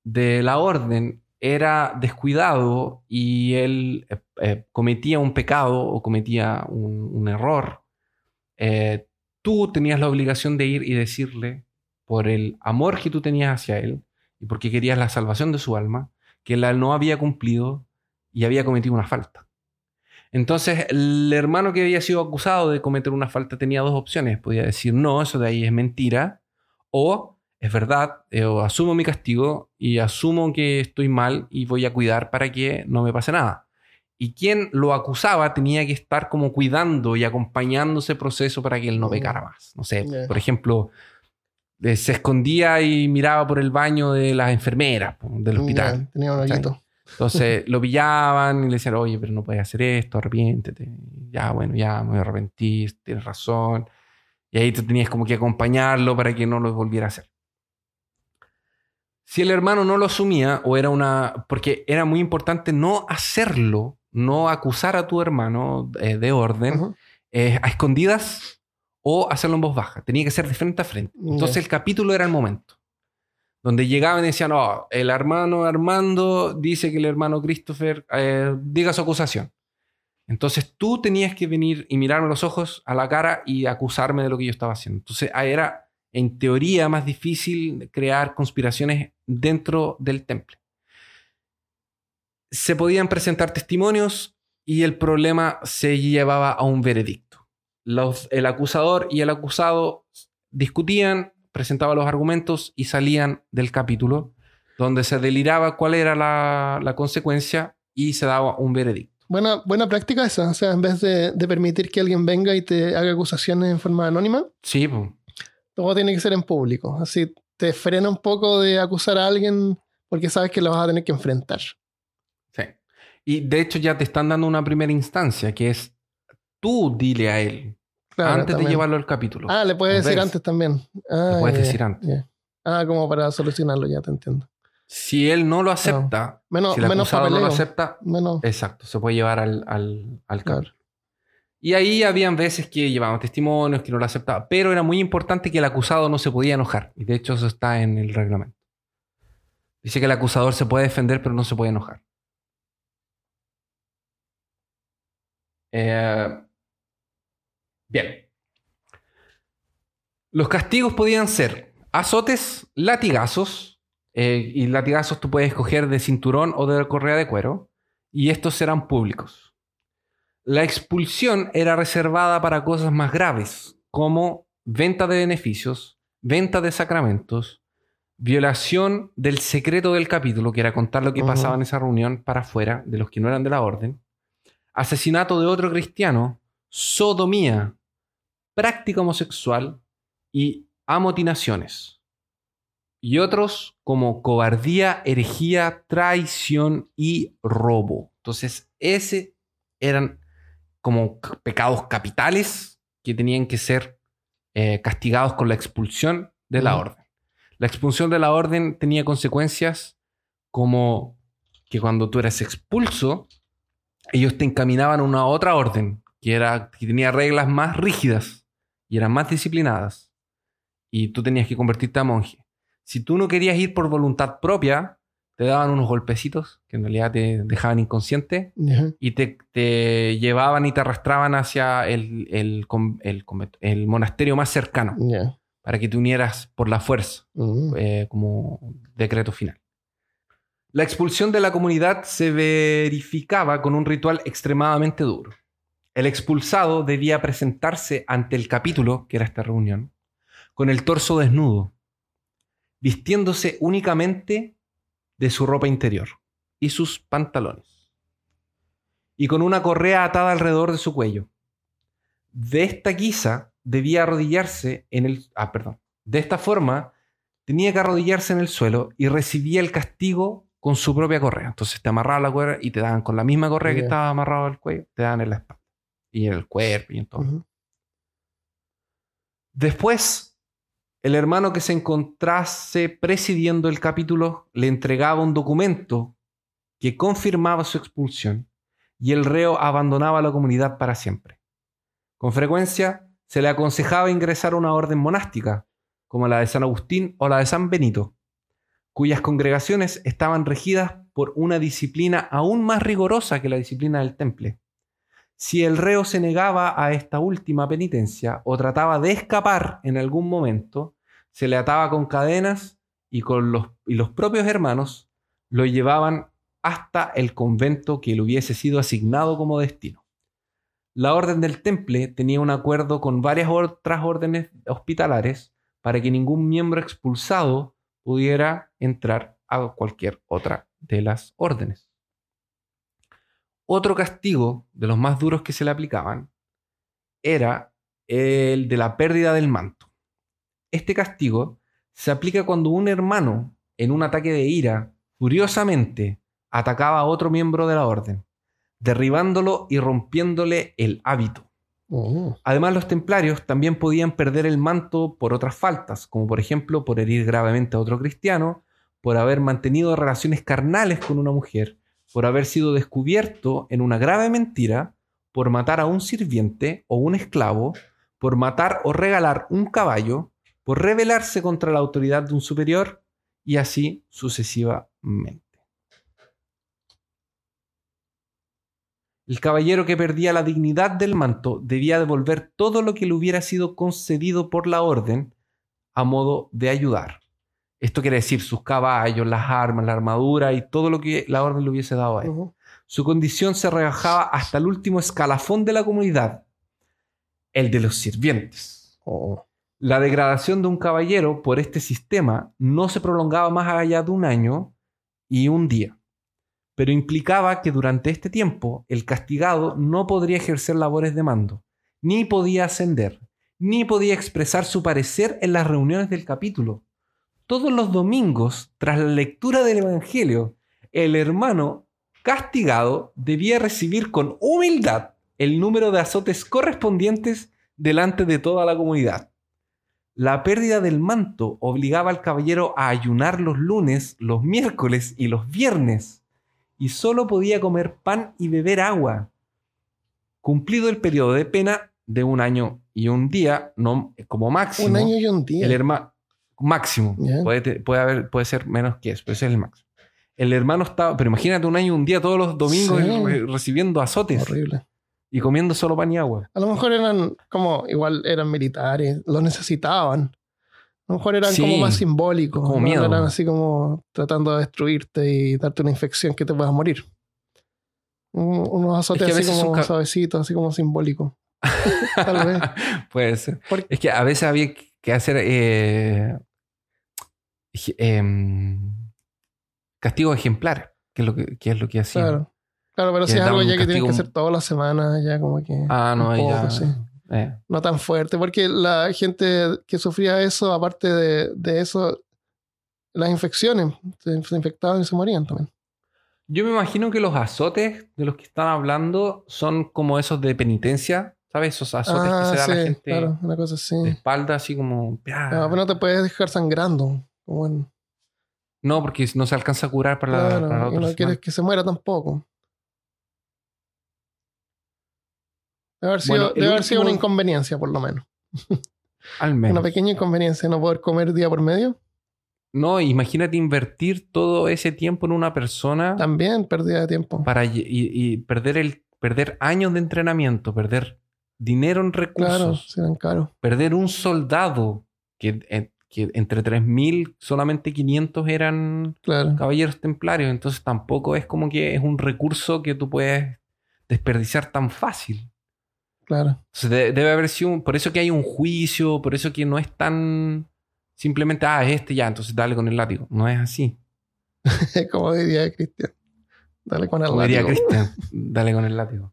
de la orden era descuidado y él eh, cometía un pecado o cometía un, error, eh, tú tenías la obligación de ir y decirle, por el amor que tú tenías hacia él y porque querías la salvación de su alma, que él no había cumplido y había cometido una falta. Entonces, el hermano que había sido acusado de cometer una falta tenía dos opciones. Podía decir, no, eso de ahí es mentira, o es verdad, eh, o asumo mi castigo y asumo que estoy mal y voy a cuidar para que no me pase nada. Y quien lo acusaba tenía que estar como cuidando y acompañando ese proceso para que él no Mm. pecara más. No sé, por ejemplo, eh, se escondía y miraba por el baño de las enfermeras del hospital. Tenía un hoyito. Entonces lo pillaban y le decían, oye, pero no puedes hacer esto, arrepiéntete. Ya, bueno, ya me voy a arrepentir, tienes razón. Y ahí tú tenías como que acompañarlo para que no lo volviera a hacer. Si el hermano no lo asumía, o era una. Porque era muy importante no hacerlo, no acusar a tu hermano eh, de orden, eh, a escondidas o hacerlo en voz baja. Tenía que ser de frente a frente. Entonces el capítulo era el momento. Donde llegaban y decían, no, el hermano Armando dice que el hermano Christopher eh, diga su acusación. Entonces tú tenías que venir y mirarme los ojos a la cara y acusarme de lo que yo estaba haciendo. Entonces era, en teoría, más difícil crear conspiraciones dentro del temple. Se podían presentar testimonios y el problema se llevaba a un veredicto. Los- el acusador y el acusado discutían, presentaban los argumentos y salían del capítulo, donde se deliraba cuál era la, la consecuencia y se daba un veredicto. Buena, buena práctica esa. O sea, en vez de, de permitir que alguien venga y te haga acusaciones en forma anónima, Sí, todo tiene que ser en público. Así te frena un poco de acusar a alguien porque sabes que lo vas a tener que enfrentar. Y de hecho ya te están dando una primera instancia, que es tú dile a él, Claro, antes también. de llevarlo al capítulo. Ah, le puedes decir antes también. Ah, Le puedes decir antes. Ah, como para solucionarlo, ya te entiendo. Si él no lo acepta, Menos, si el menos acusado no lo acepta, Menos, exacto, se puede llevar al, al, al Claro. Y ahí habían veces que llevaban testimonios, que no lo aceptaban, pero era muy importante que el acusado no se podía enojar. Y de hecho eso está en el reglamento. Dice que el acusador se puede defender, pero no se puede enojar. Eh, bien. Los castigos podían ser azotes, latigazos, eh, y latigazos tú puedes escoger de cinturón o de correa de cuero, y estos serán públicos. La expulsión era reservada para cosas más graves, como venta de beneficios, venta de sacramentos, violación del secreto del capítulo, que era contar lo que Ujú. pasaba en esa reunión para afuera de los que no eran de la orden, asesinato de otro cristiano, sodomía, práctica homosexual y amotinaciones. Y otros como cobardía, herejía, traición y robo. Entonces, ese eran como pecados capitales que tenían que ser eh, castigados con la expulsión de la orden. La expulsión de la orden tenía consecuencias como que cuando tú eras expulso, ellos te encaminaban a una otra orden que, era, que tenía reglas más rígidas y eran más disciplinadas. Y tú tenías que convertirte a monje. Si tú no querías ir por voluntad propia, te daban unos golpecitos que en realidad te dejaban inconsciente y te, te llevaban y te arrastraban hacia el, el, con- el convento- el monasterio más cercano para que te unieras por la fuerza Mm. eh, como decreto final. La expulsión de la comunidad se verificaba con un ritual extremadamente duro. El expulsado debía presentarse ante el capítulo, que era esta reunión, con el torso desnudo, vistiéndose únicamente de su ropa interior y sus pantalones, y con una correa atada alrededor de su cuello. De esta guisa debía arrodillarse en el... Ah, perdón. De esta forma tenía que arrodillarse en el suelo y recibía el castigo con su propia correa. Entonces te amarraba la correa y te daban con la misma correa que estaba amarrado al cuello, te daban en la espalda y en el cuerpo y en todo. Después, el hermano que se encontrase presidiendo el capítulo le entregaba un documento que confirmaba su expulsión y el reo abandonaba la comunidad para siempre. Con frecuencia se le aconsejaba ingresar a una orden monástica, como la de San Agustín o la de San Benito, cuyas congregaciones estaban regidas por una disciplina aún más rigurosa que la disciplina del temple. Si el reo se negaba a esta última penitencia o trataba de escapar en algún momento, se le ataba con cadenas y, con los, y los propios hermanos lo llevaban hasta el convento que le hubiese sido asignado como destino. La orden del temple tenía un acuerdo con varias otras órdenes hospitalares para que ningún miembro expulsado pudiera entrar a cualquier otra de las órdenes. Otro castigo de los más duros que se le aplicaban era el de la pérdida del manto. Este castigo se aplica cuando un hermano, en un ataque de ira, furiosamente atacaba a otro miembro de la orden, derribándolo y rompiéndole el hábito. Oh. Además, los templarios también podían perder el manto por otras faltas, como por ejemplo por herir gravemente a otro cristiano, por haber mantenido relaciones carnales con una mujer, por haber sido descubierto en una grave mentira, por matar a un sirviente o un esclavo, por matar o regalar un caballo, por rebelarse contra la autoridad de un superior y así sucesivamente. El caballero que perdía la dignidad del manto debía devolver todo lo que le hubiera sido concedido por la orden a modo de ayudar. Esto quiere decir sus caballos, las armas, la armadura y todo lo que la orden le hubiese dado a él. Su condición se rebajaba hasta el último escalafón de la comunidad, el de los sirvientes. Oh. La degradación de un caballero por este sistema no se prolongaba más allá de un año y un día, pero implicaba que durante este tiempo el castigado no podría ejercer labores de mando, ni podía ascender, ni podía expresar su parecer en las reuniones del capítulo. Todos los domingos, tras la lectura del Evangelio, el hermano castigado debía recibir con humildad el número de azotes correspondientes delante de toda la comunidad. La pérdida del manto obligaba al caballero a ayunar los lunes, los miércoles y los viernes, y solo podía comer pan y beber agua. Cumplido el periodo de pena de un año y un día, no, como máximo, Un año y un día. el hermano máximo puede, puede haber puede ser menos que eso, pero ese es el máximo. El hermano estaba, pero imagínate un año y un día todos los domingos Sí. re- recibiendo azotes Horrible. y comiendo solo pan y agua. A lo mejor eran como, igual eran militares, lo necesitaban. A lo mejor eran Sí, como más simbólicos. como ¿no? miedo. Eran así como tratando de destruirte y darte una infección que te puedas morir. Un- Unos azotes Es que a así como suavecitos, así como simbólicos. Tal vez. Puede ser. Porque- Es que a veces había que hacer eh, ej- em, castigos ejemplares, que es lo que, que es lo que hacían. Claro. Claro, pero si es algo ya que tienes que hacer todas las semanas, ya como que. Ah, no, poco, ya. sí. Eh. No tan fuerte, porque la gente que sufría eso, aparte de, de eso, las infecciones, se, se infectaban y se morían también. Yo me imagino que los azotes de los que están hablando son como esos de penitencia, ¿sabes? Esos azotes Ah, que se da a la gente claro, una cosa así. de espalda, así como. No, pero no te puedes dejar sangrando. No, porque no se alcanza a curar para la, para la y otra no semana. quieres que se muera tampoco. Debe haber sido, Bueno, debe haber sido una inconveniencia, por lo menos. Al menos. Una pequeña inconveniencia, no poder comer día por medio. No, imagínate invertir todo ese tiempo en una persona También pérdida de tiempo. para y, perder el perder años de entrenamiento, perder dinero en Claro, recursos, serán caros. perder un soldado que, eh, que entre 3000 solamente 500 eran Claro. caballeros templarios, entonces tampoco es como que es un recurso que tú puedes desperdiciar tan fácil. Claro. Entonces, de- debe haber sido un- por eso que hay un juicio, por eso que no es tan simplemente ah, es este ya, entonces dale con el látigo. No es así. Como diría Cristian. Dale con el Como diría látigo. Cristian, dale con el látigo.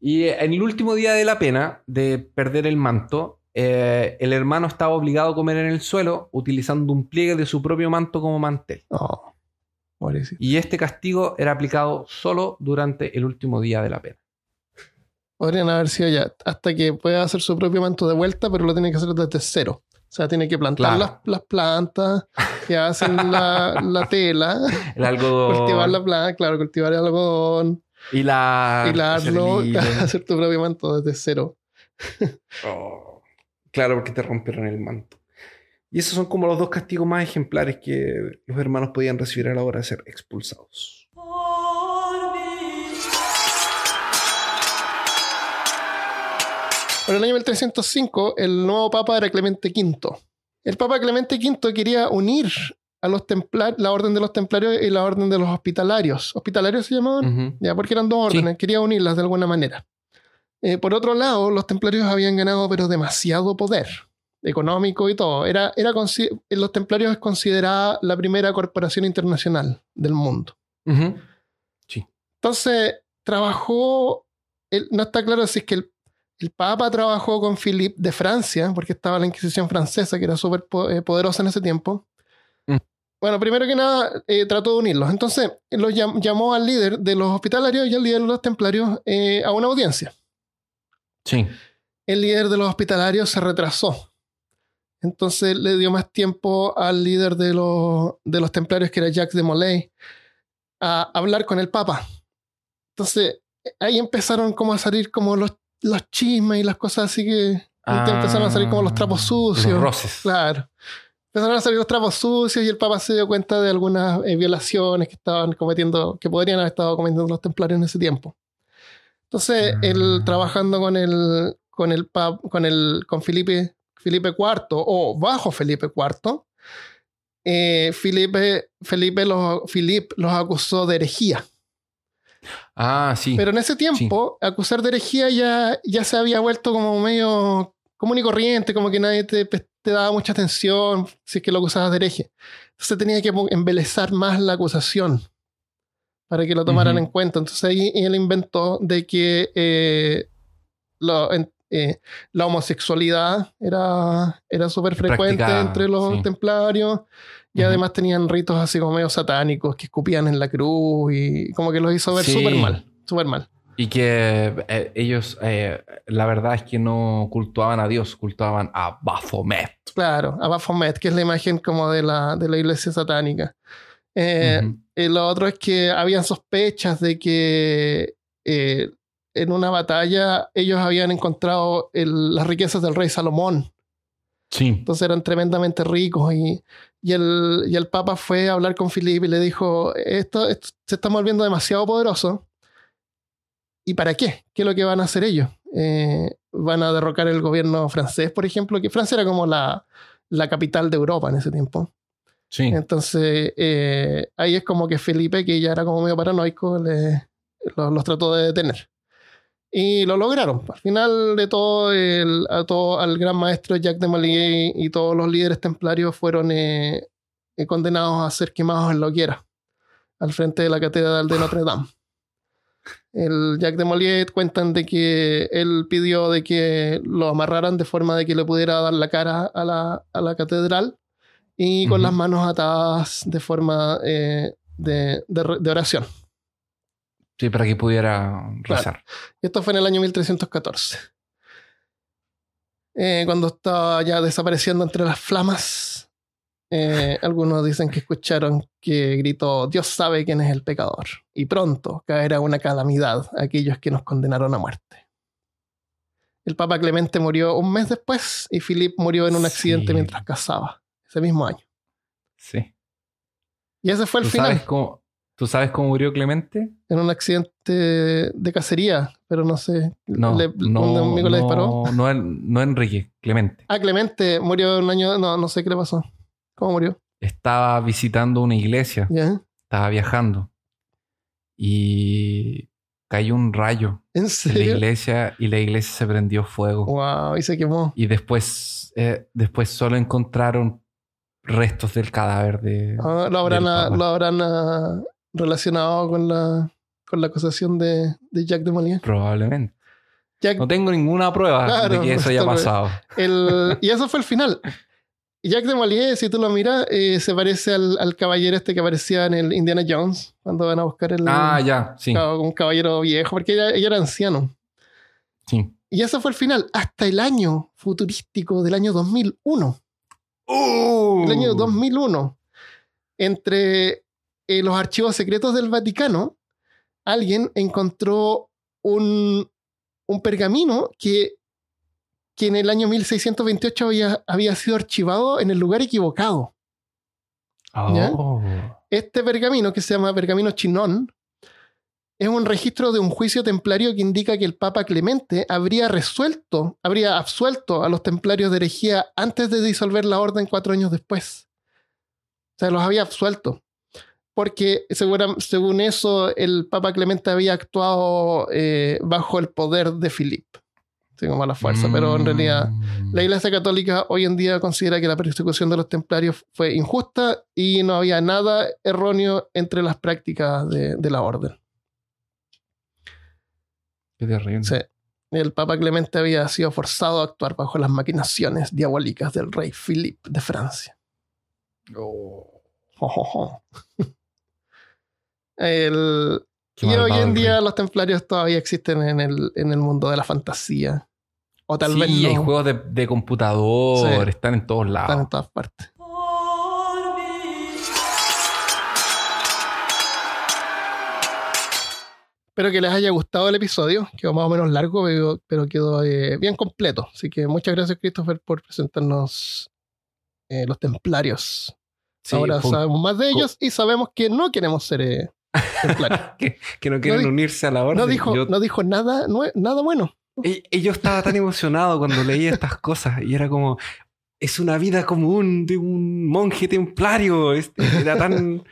Y en el último día de la pena de perder el manto, eh, el hermano estaba obligado a comer en el suelo utilizando un pliegue de su propio manto como mantel. Oh. Y este castigo era aplicado solo durante el último día de la pena. Podrían haber sido ya hasta que pueda hacer su propio manto de vuelta, pero lo tiene que hacer desde cero. O sea, tiene que plantar Claro. las, las plantas que hacen la, la tela, El algodón cultivar la planta, claro, cultivar el algodón, y la hilarlo, hacer tu propio manto desde cero. Oh, claro, porque te rompieron el manto. Y esos son como los dos castigos más ejemplares que los hermanos podían recibir a la hora de ser expulsados. Por el año 1305, el nuevo papa era Clemente V. El papa Clemente V quería unir a los templar la orden de los templarios y la orden de los hospitalarios. ¿Hospitalarios se llamaban? Ya, porque eran dos Sí. órdenes, quería unirlas de alguna manera. Eh, por otro lado, los templarios habían ganado, pero demasiado poder económico y todo. Era, era los templarios es considerada la primera corporación internacional del mundo. Ujú. Entonces, trabajó, no está claro si es que el, el Papa trabajó con Philippe de Francia, porque estaba la Inquisición francesa, que era súper eh, poderosa en ese tiempo. Mm. Bueno, primero que nada, eh, trató de unirlos. Entonces, los llam- llamó al líder de los hospitalarios y al líder de los templarios eh, a una audiencia. Sí. El líder de los hospitalarios se retrasó. Entonces le dio más tiempo al líder de los, de los templarios, que era Jacques de Molay, a hablar con el Papa. Entonces ahí empezaron como a salir como los, los chismes y las cosas así que Ah, empezaron a salir como los trapos sucios. Los roces. Claro. Empezaron a salir los trapos sucios y el Papa se dio cuenta de algunas eh, violaciones que estaban cometiendo, que podrían haber estado cometiendo los templarios en ese tiempo. Entonces, él Ah. trabajando con el, con el, con el, con Felipe, Felipe IV o bajo Felipe IV, eh, Felipe, Felipe los, Philip los acusó de herejía. Ah, sí. Pero en ese tiempo, acusar de herejía ya, ya se había vuelto como medio común y corriente, como que nadie te, te daba mucha atención si es que lo acusabas de hereje. Entonces tenía que embelezar más la acusación para que lo tomaran en cuenta. Entonces ahí él inventó de que eh, lo- en- eh, la homosexualidad era, era súper frecuente entre los sí. templarios. Y además tenían ritos así como medio satánicos que escupían en la cruz y como que los hizo ver Sí. súper mal, súper mal. Y que eh, ellos, eh, la verdad es que no cultuaban a Dios, cultuaban a Baphomet. Claro, a Baphomet, que es la imagen como de la, de la iglesia satánica. Eh, lo otro es que habían sospechas de que en una batalla ellos habían encontrado el- las riquezas del rey Salomón. Sí. Entonces eran tremendamente ricos y, y, el, y el Papa fue a hablar con Filipe y le dijo, esto, esto se está volviendo demasiado poderoso. ¿Y para qué? ¿Qué es lo que van a hacer ellos? Eh, van a derrocar el gobierno francés, por ejemplo, que Francia era como la, la capital de Europa en ese tiempo. Sí. Entonces, eh, ahí es como que Felipe, que ya era como medio paranoico, le- lo- los trató de detener. Y lo lograron. Al final de todo, el, a todo al gran maestro Jacques de Molay y todos los líderes templarios fueron eh, eh, condenados a ser quemados en la hoguera, al frente de la catedral de Notre Dame. El Jacques de Molay cuentan de que él pidió de que lo amarraran de forma de que le pudiera dar la cara a la, a la catedral y con las manos atadas de forma eh, de, de re- de oración. Sí, para que pudiera rezar. Esto fue en el año 1314. Eh, cuando estaba ya desapareciendo entre las flamas, eh, algunos dicen que escucharon que gritó, Dios sabe quién es el pecador, y pronto caerá una calamidad a aquellos que nos condenaron a muerte. El Papa Clemente murió un mes después y Philip murió en un accidente Sí. mientras cazaba, ese mismo año. Sí. Y ese fue el ¿Tú final. sabes, cómo, ¿Tú sabes cómo murió Clemente? en un accidente de cacería, pero no sé. No, le- no, un amigo le disparó. no, en- no Enrique, Clemente. Ah, Clemente murió un año, no, no sé qué le pasó. ¿Cómo murió? Estaba visitando una iglesia, ¿Ya? estaba viajando y cayó un rayo ¿En en la serio? iglesia y la iglesia se prendió fuego. Wow, y se quemó. Y después, eh, después solo encontraron restos del cadáver de... Ah, lo habrán, lo habrán relacionado con la, con la acusación de, de Jacques de Molay. Probablemente. Jack- No tengo ninguna prueba Claro, de que eso haya esto no es- pasado. el- y eso fue el final. Jacques de Molay, si tú lo miras, eh, se parece al, al caballero este que aparecía en el Indiana Jones, cuando van a buscar el, Ah, ya, sí. un caballero viejo, porque ella, ella era anciano. sí. Y ese fue el final, hasta el año futurístico del año 2001. ¡Uh! El año 2001. Entre eh, los archivos secretos del Vaticano, alguien encontró un, un pergamino que, que en el año 1628 había, había sido archivado en el lugar equivocado. Oh. Este pergamino, que se llama pergamino chinón, es un registro de un juicio templario que indica que el Papa Clemente habría resuelto, habría absuelto a los templarios de herejía antes de disolver la orden cuatro años después. O sea, los había absuelto. Porque segura- según eso, el Papa Clemente había actuado eh, bajo el poder de Filip. Sí, como a la fuerza, pero en realidad Mm. la Iglesia Católica hoy en día considera que la persecución de los templarios fue injusta y no había nada erróneo entre las prácticas de, de la orden. Qué terrible. Sí. El Papa Clemente había sido forzado a actuar bajo las maquinaciones diabólicas del rey Philippe de Francia. Oh. Jo, jo, jo. El- y hoy en día los templarios todavía existen en el, en el mundo de la fantasía. O tal sí, vez hay no. juegos de, de computador, Sí. están en todos lados. Están en todas partes. Espero que les haya gustado el episodio. Quedó más o menos largo, pero, pero quedó eh, bien completo. Así que muchas gracias, Christopher, por presentarnos eh, los templarios. Sí, Ahora sabemos más de ellos y sabemos que no queremos ser eh, que, que no quieren di- unirse a la orden. no, dijo, Yo- no dijo nada, nue- nada bueno. y, y yo estaba tan emocionado cuando leía estas cosas y era como, es una vida común de un monje templario. Era tan,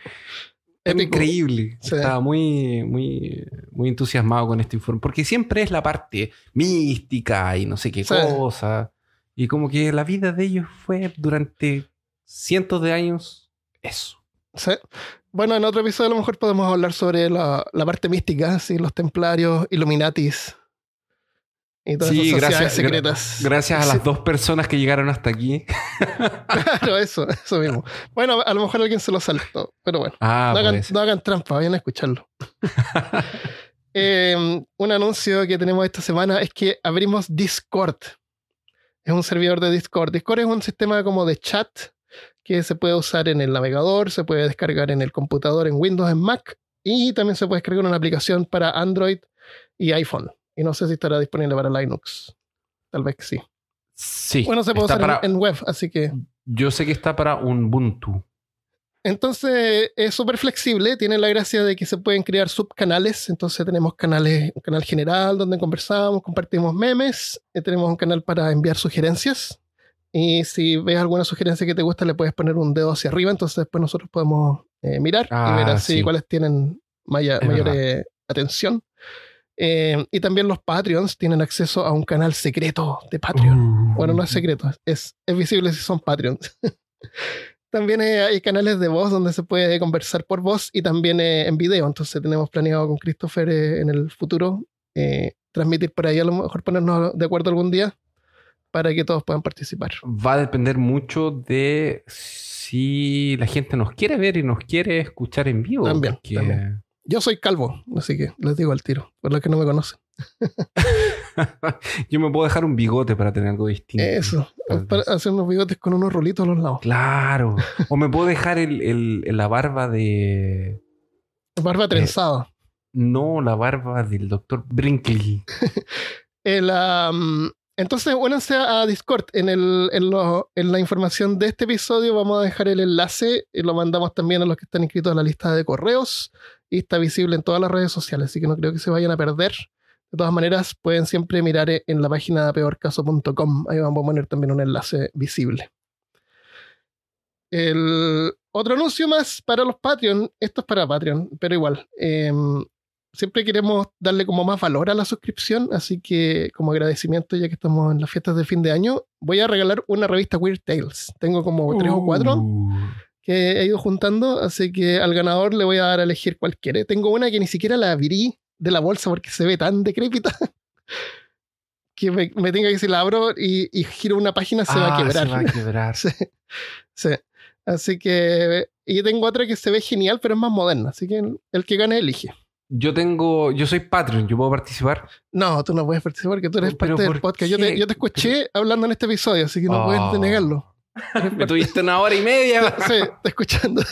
tan increíble. Sí. Estaba muy, muy, muy entusiasmado con este informe. Porque siempre es la parte mística y no sé qué Sí. cosa. Y como que la vida de ellos fue durante cientos de años eso. Sí. Bueno, en otro episodio a lo mejor podemos hablar sobre la, la parte mística, ¿sí? los templarios, Illuminatis y todas Sí, esas gracias, secretas. Gracias a Sí. las dos personas que llegaron hasta aquí. Claro, eso, eso mismo. Bueno, a lo mejor alguien se lo saltó, pero bueno. Ah, no, hagan, no hagan trampa, vayan a escucharlo. Eh, un anuncio que tenemos esta semana es que abrimos Discord. Es un servidor de Discord. Discord es un sistema como de chat que se puede usar en el navegador, se puede descargar en el computador, en Windows, en Mac y también se puede descargar una aplicación para Android y iPhone. Y no sé si estará disponible para Linux. Tal vez que sí. Sí. Bueno, se puede usar en- para- en web, así que Yo sé que está para un Ubuntu. Entonces es súper flexible, tiene la gracia de que se pueden crear subcanales, entonces tenemos canales, un canal general donde conversamos, compartimos memes, eh, tenemos un canal para enviar sugerencias y si ves alguna sugerencia que te gusta le puedes poner un dedo hacia arriba, entonces después nosotros podemos eh, mirar Ah, y ver así sí. cuáles tienen maya- mayor verdad. atención. Eh, y también los Patreons tienen acceso a un canal secreto de Patreon. Bueno, no es secreto, es, es visible si son Patreons. también eh, hay canales de voz donde se puede conversar por voz y también eh, en video. Entonces tenemos planeado con Christopher en el futuro transmitir por ahí, a lo mejor ponernos de acuerdo algún día para que todos puedan participar. Va a depender mucho de si la gente nos quiere ver y nos quiere escuchar en vivo. También, porque- también. Yo soy calvo, así que les digo al tiro, por los que no me conocen. Yo me puedo dejar un bigote para tener algo distinto. Eso, para hacer unos bigotes con unos rolitos a los lados. Claro. O me puedo dejar el, el- la barba de. Barba trenzada. No, la barba del doctor Brinkley. El, am, entonces, únanse a Discord. En, en, en la información de este episodio vamos a dejar el enlace y lo mandamos también a los que están inscritos a la lista de correos y está visible en todas las redes sociales, así que no creo que se vayan a perder. De todas maneras, pueden siempre mirar eh, en la página peorcaso.com. Ahí vamos a poner también un enlace visible. El otro anuncio más para los Patreon. Esto es para Patreon, pero igual. em, siempre queremos darle como más valor a la suscripción, así que como agradecimiento, ya que estamos en las fiestas de fin de año, voy a regalar una revista Weird Tales. Tengo como tres o cuatro Uh. que he ido juntando, así que al ganador le voy a dar a elegir cuál quiere. Tengo una que ni siquiera la abrí de la bolsa porque se ve tan decrépita que me, me tenga que si la abro y, y giro una página se va a Ah, quebrar. Se va a quebrar. Sí, sí. Así que. Y tengo otra que se ve genial, pero es más moderna. Así que el, el que gane elige. Yo tengo. Yo soy Patreon, yo puedo participar. No, tú no puedes participar porque tú eres parte del ¿por podcast. Yo te, yo te escuché hablando en este episodio, así que no Oh. puedes negarlo. Me tuviste una hora y media. Sí, te escuchando.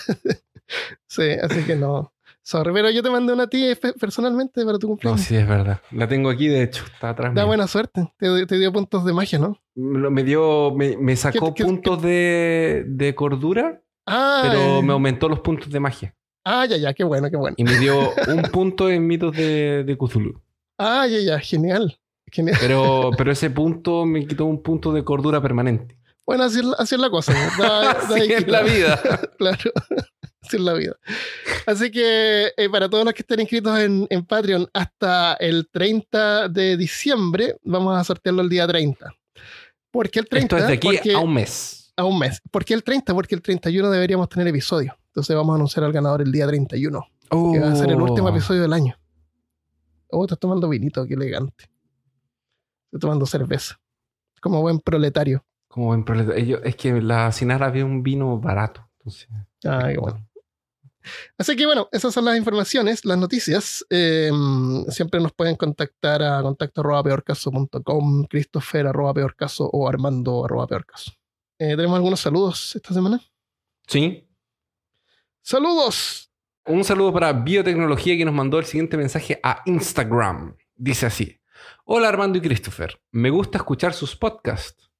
sí, así que no. Sorry, pero yo te mandé una a ti pe- personalmente para tu No, cumpleaños. sí, es verdad. La tengo aquí, de hecho. Está atrás. Da buena suerte. Te, te dio puntos de magia, ¿no? Me dio. Me, me sacó ¿Qué- qué- puntos de, de cordura, Ah, pero eh, me aumentó los puntos de magia. Ah, ya, ya, qué bueno, qué bueno. Y me dio un punto en mitos de, de Cthulhu. Ah, ya, ya, genial. Genial. Pero, pero ese punto me quitó un punto de cordura permanente. Bueno, así es la, así es la cosa. ¿no? Da- da Así es la vida. claro. Así es la vida. Así que eh, para todos los que estén inscritos en, en Patreon hasta el 30 de diciembre, vamos a sortearlo el día 30. ¿Por qué el 30? Esto es de aquí Porque- a un mes. a un mes. ¿Por qué el 30? Porque el 31 deberíamos tener episodio. Entonces vamos a anunciar al ganador el día 31, que va a ser el último Oh. episodio del año. Oh, estás tomando vinito, qué elegante. Estoy tomando cerveza. Como buen proletario. Como buen proletario. Yo- Es que la Sinara había un vino barato. Entonces, Ah, qué bueno. Así que bueno, esas son las informaciones, las noticias. Eh, siempre nos pueden contactar a contacto arroba peorcaso.com, Christopher arroba peorcaso o Armando arroba peorcaso. Eh, ¿Tenemos algunos saludos esta semana? Sí. ¡Saludos! Un saludo para Biotecnología que nos mandó el siguiente mensaje a Instagram. Dice así. Hola Armando y Christopher. Me gusta escuchar sus podcasts.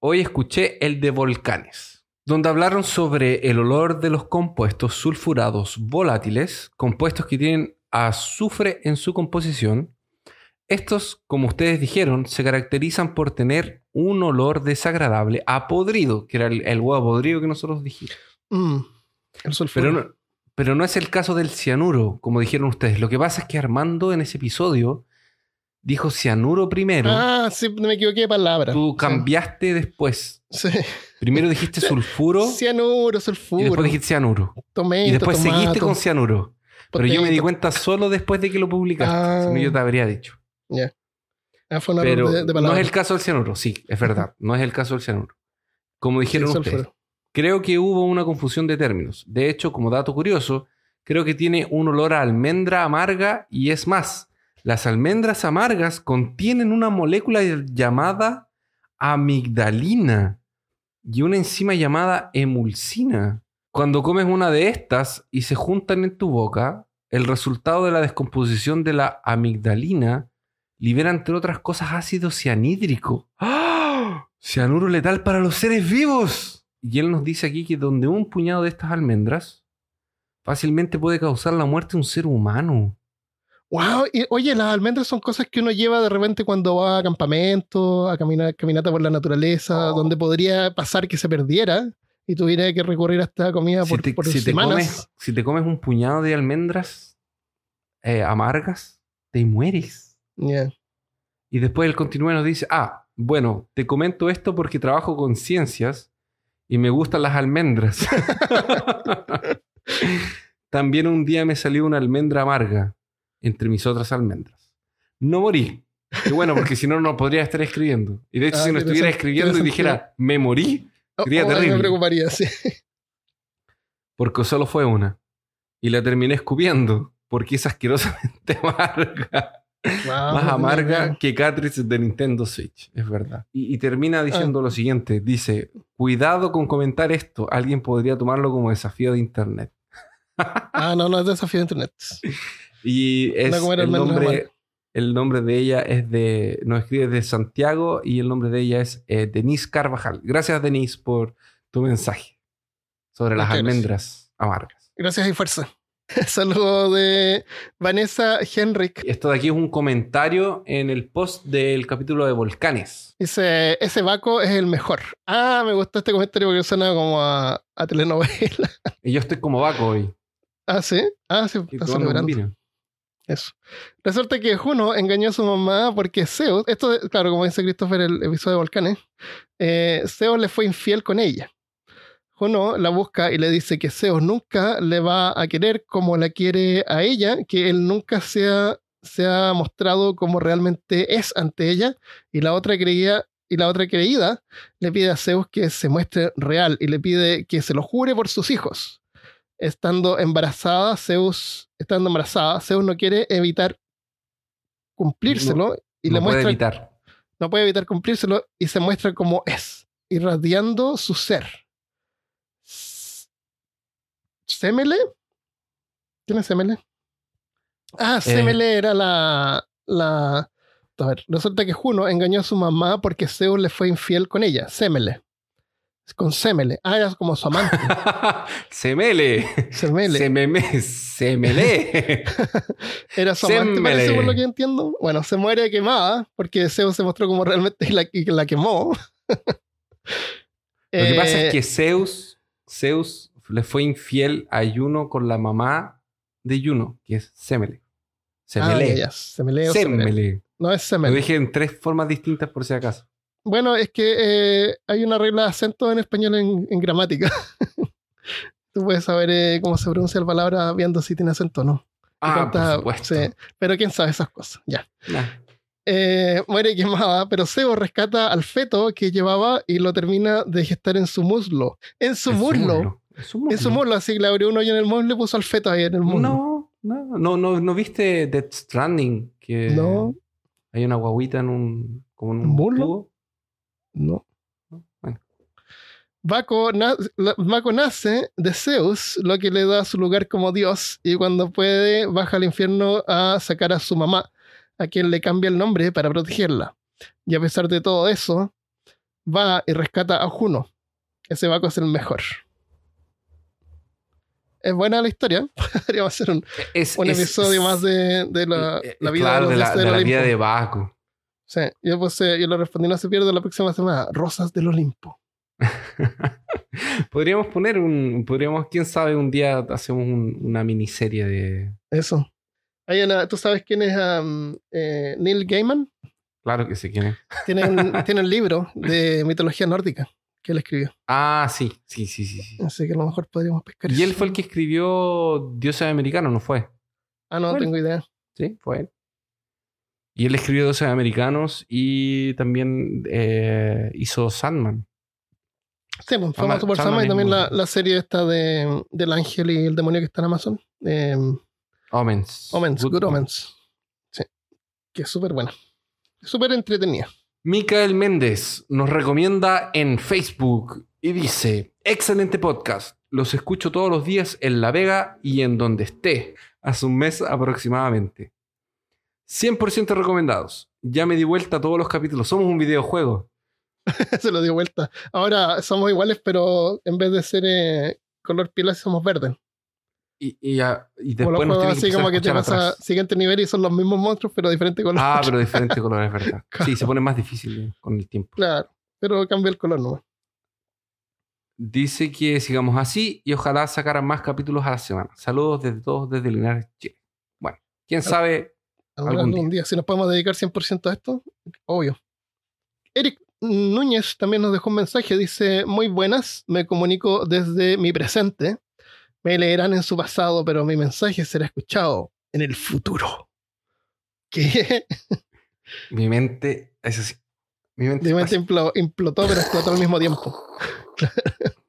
Hoy escuché el de volcanes, donde hablaron sobre el olor de los compuestos sulfurados volátiles, compuestos que tienen azufre en su composición. Estos, como ustedes dijeron, se caracterizan por tener un olor desagradable a podrido, que era el, el huevo podrido que nosotros dijimos. Mm. Pero no, pero no es el caso del cianuro, como dijeron ustedes. Lo que pasa es que Armando en ese episodio dijo cianuro primero. Ah, sí, me equivoqué de palabra. Tú cambiaste después. Sí. Primero dijiste sulfuro Cianuro, y sulfuro. después dijiste cianuro. tomato, Y después tomato, seguiste con cianuro. Pero yo me di cuenta solo después de que lo publicaste. Ah. Si no, yo te habría dicho. Ah, fue un Pero de, de no es el caso del cianuro. Sí, es verdad. No es el caso del cianuro. Como dijeron Sí, ustedes. sulfuro. Creo que hubo una confusión de términos. De hecho, como dato curioso, creo que tiene un olor a almendra amarga y es más, las almendras amargas contienen una molécula llamada amigdalina y una enzima llamada emulsina. Cuando comes una de estas y se juntan en tu boca, el resultado de la descomposición de la amigdalina libera, entre otras cosas, ácido cianhídrico. ¡Ah! Cianuro letal para los seres vivos. Y él nos dice aquí que donde un puñado de estas almendras fácilmente puede causar la muerte de un ser humano. Wow, y, oye, las almendras son cosas que uno lleva de repente cuando va a campamento, a caminar, caminata por la naturaleza, Oh. donde podría pasar que se perdiera y tuviera que recurrir a esta comida por, si, te, por si te comes, si te comes un puñado de almendras eh, amargas, te mueres. Y después él continúa y nos dice, ah, bueno, te comento esto porque trabajo con ciencias y me gustan las almendras. También un día me salió una almendra amarga entre mis otras almendras. No morí. Qué bueno, porque si no, no podría estar escribiendo. Y de hecho, Ah, si no tiene estuviera escribiendo y dijera, me morí, Sería Oh, oh, terrible. Me preocuparía, sí. porque solo fue una. Y la terminé escupiendo, porque es asquerosamente amarga. Wow, Más amarga que cartridge de Nintendo Switch, es verdad. Y, y termina Ah. diciendo lo siguiente: dice, cuidado con comentar esto, alguien podría tomarlo como desafío de internet. Ah, no, no es desafío de internet. Y es No el nombre, el nombre de ella es de, nos escribe de Santiago y el nombre de ella es eh, Denise Carvajal. Gracias Denise por tu mensaje sobre las almendras amargas. Gracias y fuerza. Saludo de Vanessa Henrik. Esto de aquí es un comentario en el post del capítulo de volcanes. Dice, ese Baco es el mejor. Ah, me gustó este comentario porque suena como a, a telenovela. Y yo estoy como vaco hoy. Ah, sí. Ah, sí, está celebrando. Eso. Resulta que Juno engañó a su mamá porque Zeus, esto, claro, como dice Christopher el episodio de Volcanes, eh, Zeus le fue infiel con ella. Juno la busca y le dice que Zeus nunca le va a querer como la quiere a ella, que él nunca se ha, se ha mostrado como realmente es ante ella, y la otra creía y la otra creída le pide a Zeus que se muestre real y le pide que se lo jure por sus hijos. Estando embarazada, Zeus, estando embarazada, Zeus no quiere evitar cumplírselo y no le puede muestra evitar. no puede evitar cumplírselo y se muestra como es, irradiando su ser. ¿Semele? ¿Quién es Semele? Ah, Semele era la, la... A ver, resulta que Juno engañó a su mamá porque Zeus le fue infiel con ella, Semele. Con Semele. Ah, era como su amante. Semele. Semele. Sememe. Semele. Era su amante, Semele. parece, por lo que entiendo. Bueno, se muere quemada porque Zeus se mostró como realmente la, la quemó. Lo que pasa Eh, es que Zeus, Zeus le fue infiel a Juno con la mamá de Juno, que es Semele. ah, Semele. ya, ya, Semele o Semele. Semele. No es Lo Semele. dije en tres formas distintas por si acaso. Bueno, es que eh, hay una regla de acento en español en, en gramática. Tú puedes saber eh, cómo se pronuncia la palabra viendo si tiene acento o no. Ah, Cuánta- por supuesto. pero quién sabe esas cosas. Ya. Nah. Eh, muere quemada, pero Zeus rescata al feto que llevaba y lo termina de gestar en su muslo. En su En muslo. En su muslo. En su muslo, así que le abrió un hoyo en el muslo y puso al feto ahí en el muslo. No, no, no, no, ¿no viste Death Stranding? Que No. hay una guaguita en un, como en un ¿Un tubo. No. Bueno. Baco, na- la- Baco nace de Zeus, lo que le da su lugar como dios, y cuando puede baja al infierno a sacar a su mamá, a quien le cambia el nombre para protegerla. Y a pesar de todo eso, va y rescata a Juno. Ese Baco es el mejor. Es buena la historia. Podríamos hacer un, Es, un es- episodio es- más de, de la, eh, la vida claro, de, de la, dioses de del la vida de Baco. Sí, yo, puse, yo lo respondí, no se pierde la próxima semana. Rosas del Olimpo. podríamos poner un. Podríamos, quién sabe, un día hacemos un- una miniserie de. Eso. Hay una, ¿Tú sabes quién es um, eh, Neil Gaiman? Claro que sí, quién es. Tiene un, tiene un libro de mitología nórdica que él escribió. Ah, sí, sí, sí, sí. sí. Así que a lo mejor podríamos pescar Y él eso. fue el que escribió Dioses Americanos, ¿no fue? Ah, no, Bueno. tengo idea. Sí, fue él. Y él escribió Dioses Americanos y también eh, hizo Sandman. Sí, pues, Ama- famoso por Sandman y también la, la serie esta de, del ángel y el demonio que está en Amazon. Eh, Omens. Omens, Good Good, Omens. Sí. Que es súper buena. Súper entretenida. Micael Méndez nos recomienda en Facebook y dice, excelente podcast, los escucho todos los días en La Vega y en donde esté, hace un mes aproximadamente. 100% recomendados. Ya me di vuelta a todos los capítulos. Somos un videojuego. Se lo dio vuelta. Ahora somos iguales, pero en vez de ser eh, color piel, somos verdes. Y, y, y después nos que así como que te pasa atrás. siguiente nivel y son los mismos monstruos, pero diferente color. Ah, pero diferente color, es verdad. Sí, se pone más difícil eh, con el tiempo. Claro, pero cambia el color nomás. Dice que sigamos así y ojalá sacaran más capítulos a la semana. Saludos desde todos desde Linares, Chile. Bueno, quién sabe. Algún, Algún algún día. Si nos podemos dedicar 100% a esto, obvio. Eric Núñez también nos dejó un mensaje. Dice: Muy buenas, me comunico desde mi presente. Me leerán en su pasado, pero mi mensaje será escuchado en el futuro. ¿Qué? Mi mente es así. Mi mente, Mi implotó, pero explotó al mismo tiempo.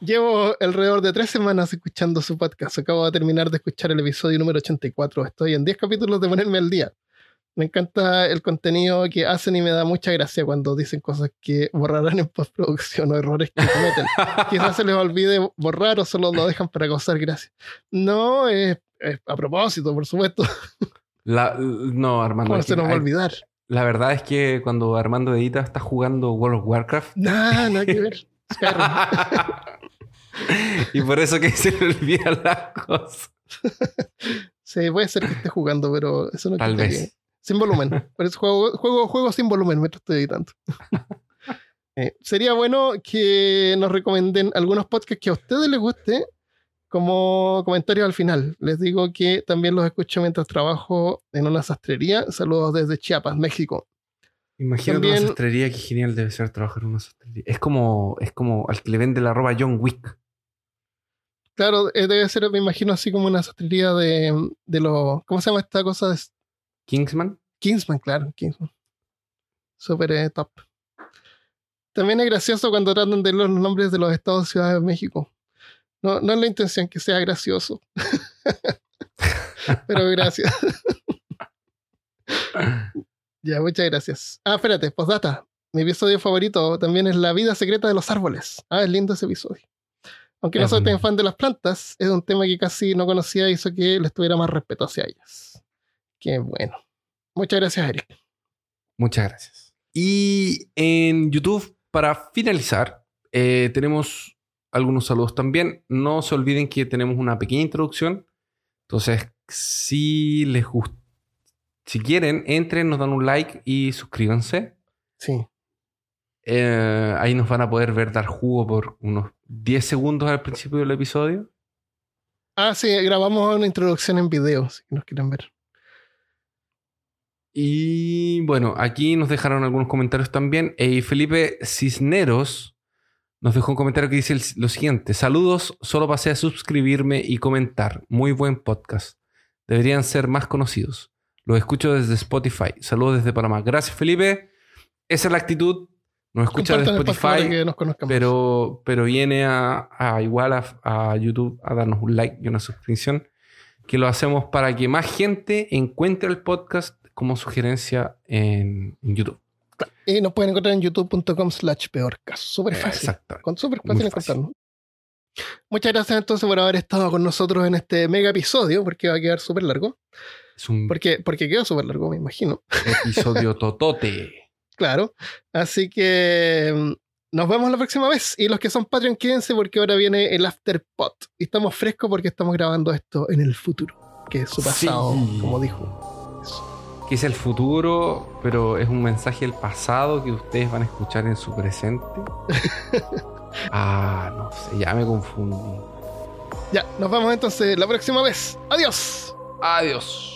Llevo alrededor de tres semanas escuchando su podcast. Acabo de terminar de escuchar el episodio número 84. Estoy en 10 capítulos de ponerme al día. Me encanta el contenido que hacen y me da mucha gracia cuando dicen cosas que borrarán en postproducción o errores que cometen. Quizás se les olvide borrar o solo lo dejan para causar gracia. No, es, es a propósito, por supuesto. La- no, Armando. ¿Cómo se nos va a olvidar? la verdad es que cuando Armando edita está jugando World of Warcraft. Nada, nada que ver. Y por eso que se le olvidan las cosas. Sí, puede ser que esté jugando, pero eso no Tal vez. Sin volumen. Por eso juego, juego, juego sin volumen mientras estoy editando. Eh, sería bueno que nos recomienden algunos podcasts que a ustedes les guste como comentarios al final. Les digo que también los escucho mientras trabajo en una sastrería. Saludos desde Chiapas, México. Imagínate También- una sastrería, qué genial debe ser trabajar en una sastrería. Es como, es como al que le vende la ropa John Wick. Claro, eh, debe ser, me imagino, así como una sastrería de, de los... ¿Cómo se llama esta cosa? Kingsman. Kingsman, claro, Kingsman. Súper eh, top. También es gracioso cuando tratan de los nombres de los estados y ciudades de México. No, no es la intención que sea gracioso. Pero gracias. ya, muchas gracias. Ah, espérate, postdata. Mi episodio favorito también es La vida secreta de los árboles. Ah, es lindo ese episodio. Aunque no soy tan fan de las plantas, es un tema que casi no conocía y hizo que les tuviera más respeto hacia ellas. Qué bueno. Muchas gracias, Eric. Muchas gracias. Y en YouTube, para finalizar, eh, tenemos algunos saludos también. No se olviden que tenemos una pequeña introducción. Entonces, si les gusta, si quieren, entren, nos dan un like y suscríbanse. Sí. Eh, ahí nos van a poder ver dar jugo por unos 10 segundos al principio del episodio. Ah, sí, grabamos una introducción en video, si nos quieren ver. Y bueno, aquí nos dejaron algunos comentarios también. Eh, Felipe Cisneros nos dejó un comentario que dice el- lo siguiente: Saludos, solo pasé a suscribirme y comentar. Muy buen podcast. Deberían ser más conocidos. Los escucho desde Spotify. Saludos desde Panamá. Gracias, Felipe. Esa es la actitud. Nos escucha de Spotify, que nos pero, pero viene a, a igual a, a YouTube a darnos un like y una suscripción. Que lo hacemos para que más gente encuentre el podcast como sugerencia en, en YouTube. Y nos pueden encontrar en youtube.com slash peor caso. Súper fácil. Exacto. Con súper fácil encontrarnos. Muchas gracias entonces por haber estado con nosotros en este mega episodio, porque va a quedar súper largo. Es un Porque, porque quedó súper largo, me imagino. episodio totote. Claro. Así que mm, nos vemos la próxima vez. Y los que son Patreon, quédense porque ahora viene el Afterpot. Y estamos frescos porque estamos grabando esto en el futuro, que es su pasado, Sí. como dijo. Que es el futuro, pero es un mensaje del pasado que ustedes van a escuchar en su presente. Ah, no sé, ya me confundí. Ya, nos vemos entonces la próxima vez. Adiós. Adiós.